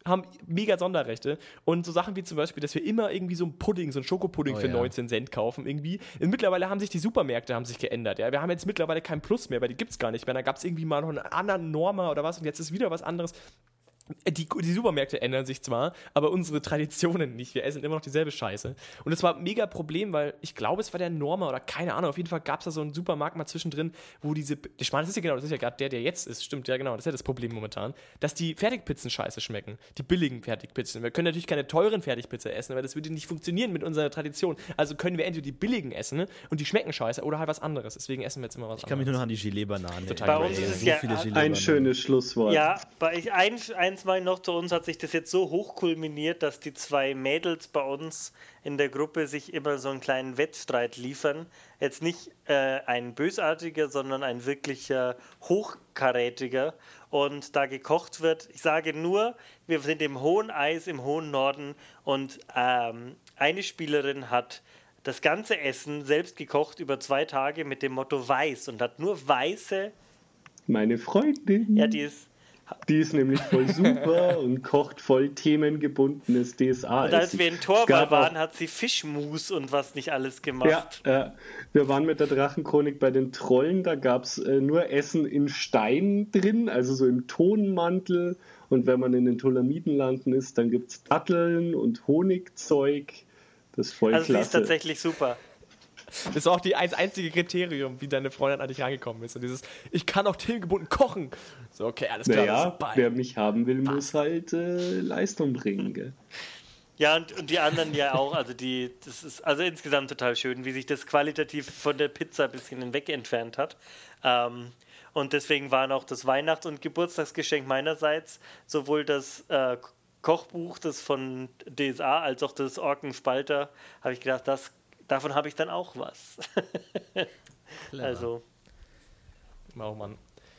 Haben mega Sonderrechte. Und so Sachen wie zum Beispiel, dass wir immer irgendwie so einen Pudding, so einen Schokopudding Oh für ja. 19 Cent kaufen irgendwie. Und mittlerweile haben sich die Supermärkte haben sich geändert. Ja. Wir haben jetzt mittlerweile kein Plus mehr, weil die gibt es gar nicht mehr. Da gab es irgendwie mal noch einen anderen Norma oder was und jetzt ist wieder was anderes. Die, die Supermärkte ändern sich zwar, aber unsere Traditionen nicht. Wir essen immer noch dieselbe Scheiße. Und es war ein mega Problem, weil ich glaube, es war der Norma oder keine Ahnung. Auf jeden Fall gab es da so einen Supermarkt mal zwischendrin, wo diese. Ich meine, das ist ja genau, das ist ja gerade der, der jetzt ist. Stimmt, ja, genau. Das ist ja das Problem momentan. Dass die Fertigpizzen scheiße schmecken. Die billigen Fertigpizzen. Wir können natürlich keine teuren Fertigpizza essen, weil das würde nicht funktionieren mit unserer Tradition. Also können wir entweder die billigen essen ne, und die schmecken scheiße oder halt was anderes. Deswegen essen wir jetzt immer was Ich kann mich nur anderes. noch an die Gelee-Bananen erinnern. Bei uns ist es so ja viele ein. Ein schönes Schlusswort. Ja, bei ich, ein, eins eins ich noch zu uns, hat sich das jetzt so hochkulminiert, dass die zwei Mädels bei uns in der Gruppe sich immer so einen kleinen Wettstreit liefern. Jetzt nicht äh, ein bösartiger, sondern ein wirklicher hochkarätiger. Und da gekocht wird, ich sage nur, wir sind im hohen Eis, im hohen Norden und ähm, eine Spielerin hat das ganze Essen selbst gekocht über zwei Tage mit dem Motto weiß und hat nur weiße, Meine Freundin. ja, die ist Die ist nämlich voll super und kocht voll themengebundenes DSA. Und als wir in Torwall waren, hat sie Fischmus und was nicht alles Ja, gemacht. äh, wir waren mit der Drachenchronik bei den Trollen, da gab es äh, nur Essen in Stein drin, also so im Tonmantel. Und wenn man in den Tolamidenlanden ist, dann gibt es Datteln und Honigzeug. Das ist voll also sie ist klasse. tatsächlich super. Das ist auch die eins einzige Kriterium, wie deine Freundin an dich rangekommen ist. Und dieses, ich kann auch themengebunden kochen. So, okay, alles klar. naja, wer mich haben will, muss halt äh, Leistung bringen. Gell? Ja, und, und die anderen ja auch. Also die, das ist also insgesamt total schön, wie sich das qualitativ von der Pizza ein bisschen hinweg entfernt hat. Ähm, und deswegen waren auch das Weihnachts- und Geburtstagsgeschenk meinerseits sowohl das äh, Kochbuch, das von DSA, als auch das Orkenspalter, habe ich gedacht, das, davon habe ich dann auch was. also, Oh Mann.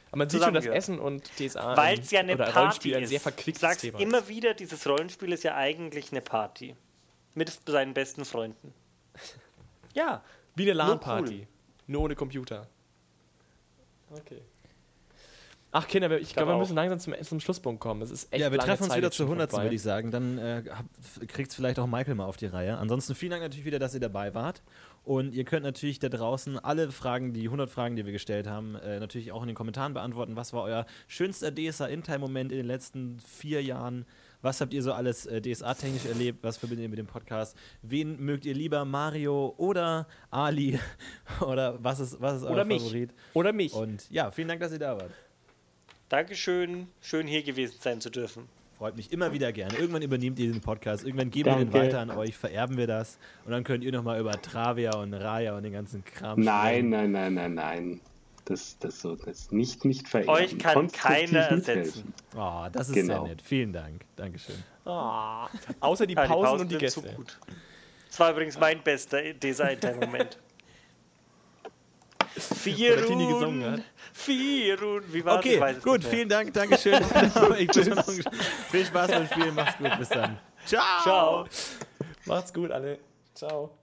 Aber man sieht schon, dass. Essen und DSA weil es ja eine oder Party Rollenspiel ein ist. sehr verquicktes sag's Thema immer ist. wieder, dieses Rollenspiel ist ja eigentlich eine Party. Mit seinen besten Freunden. Ja. Wie eine Nur LAN-Party. Nur ohne Computer. Okay. Ach, Kinder, wir- ich glaube, wir müssen langsam zum, zum Schlusspunkt kommen. Es ist echt Ja, wir treffen uns Zeit wieder zur schon 100. vorbei. würde ich sagen. Dann äh, kriegt es vielleicht auch Michael mal auf die Reihe. Ansonsten vielen Dank natürlich wieder, dass ihr dabei wart. Und ihr könnt natürlich da draußen alle Fragen, die 100 Fragen, die wir gestellt haben, äh, natürlich auch in den Kommentaren beantworten. Was war euer schönster DSA-In-Time-Moment in den letzten vier Jahren? Was habt ihr so alles äh, DSA-technisch erlebt? Was verbindet ihr mit dem Podcast? Wen mögt ihr lieber, Mario oder Ali? oder was ist, was ist euer Oder mich. Favorit? Oder mich. Und ja, vielen Dank, dass ihr da wart. Dankeschön. Schön hier gewesen sein zu dürfen. Freut mich immer wieder gerne. Irgendwann übernehmt ihr den Podcast, irgendwann geben wir den Danke. weiter an euch, vererben wir das und dann könnt ihr nochmal über Travia und Raya und den ganzen Kram Nein, sprechen. nein, nein, nein, nein. Das, das, so, das nicht, nicht vererben. Euch kann keiner ersetzen. Oh, das ist Genau. sehr nett. Vielen Dank. Dankeschön. Ah. Außer die Ja, Pausen und die Gäste. Das war übrigens mein bester Design-Moment. Tini gesungen hat. Firun. Wie war's? Okay, weiß es gut, vielen Dank, Dankeschön. noch- Viel Spaß beim Spielen, macht's gut, bis dann. Ciao. Ciao. Macht's gut, alle. Ciao.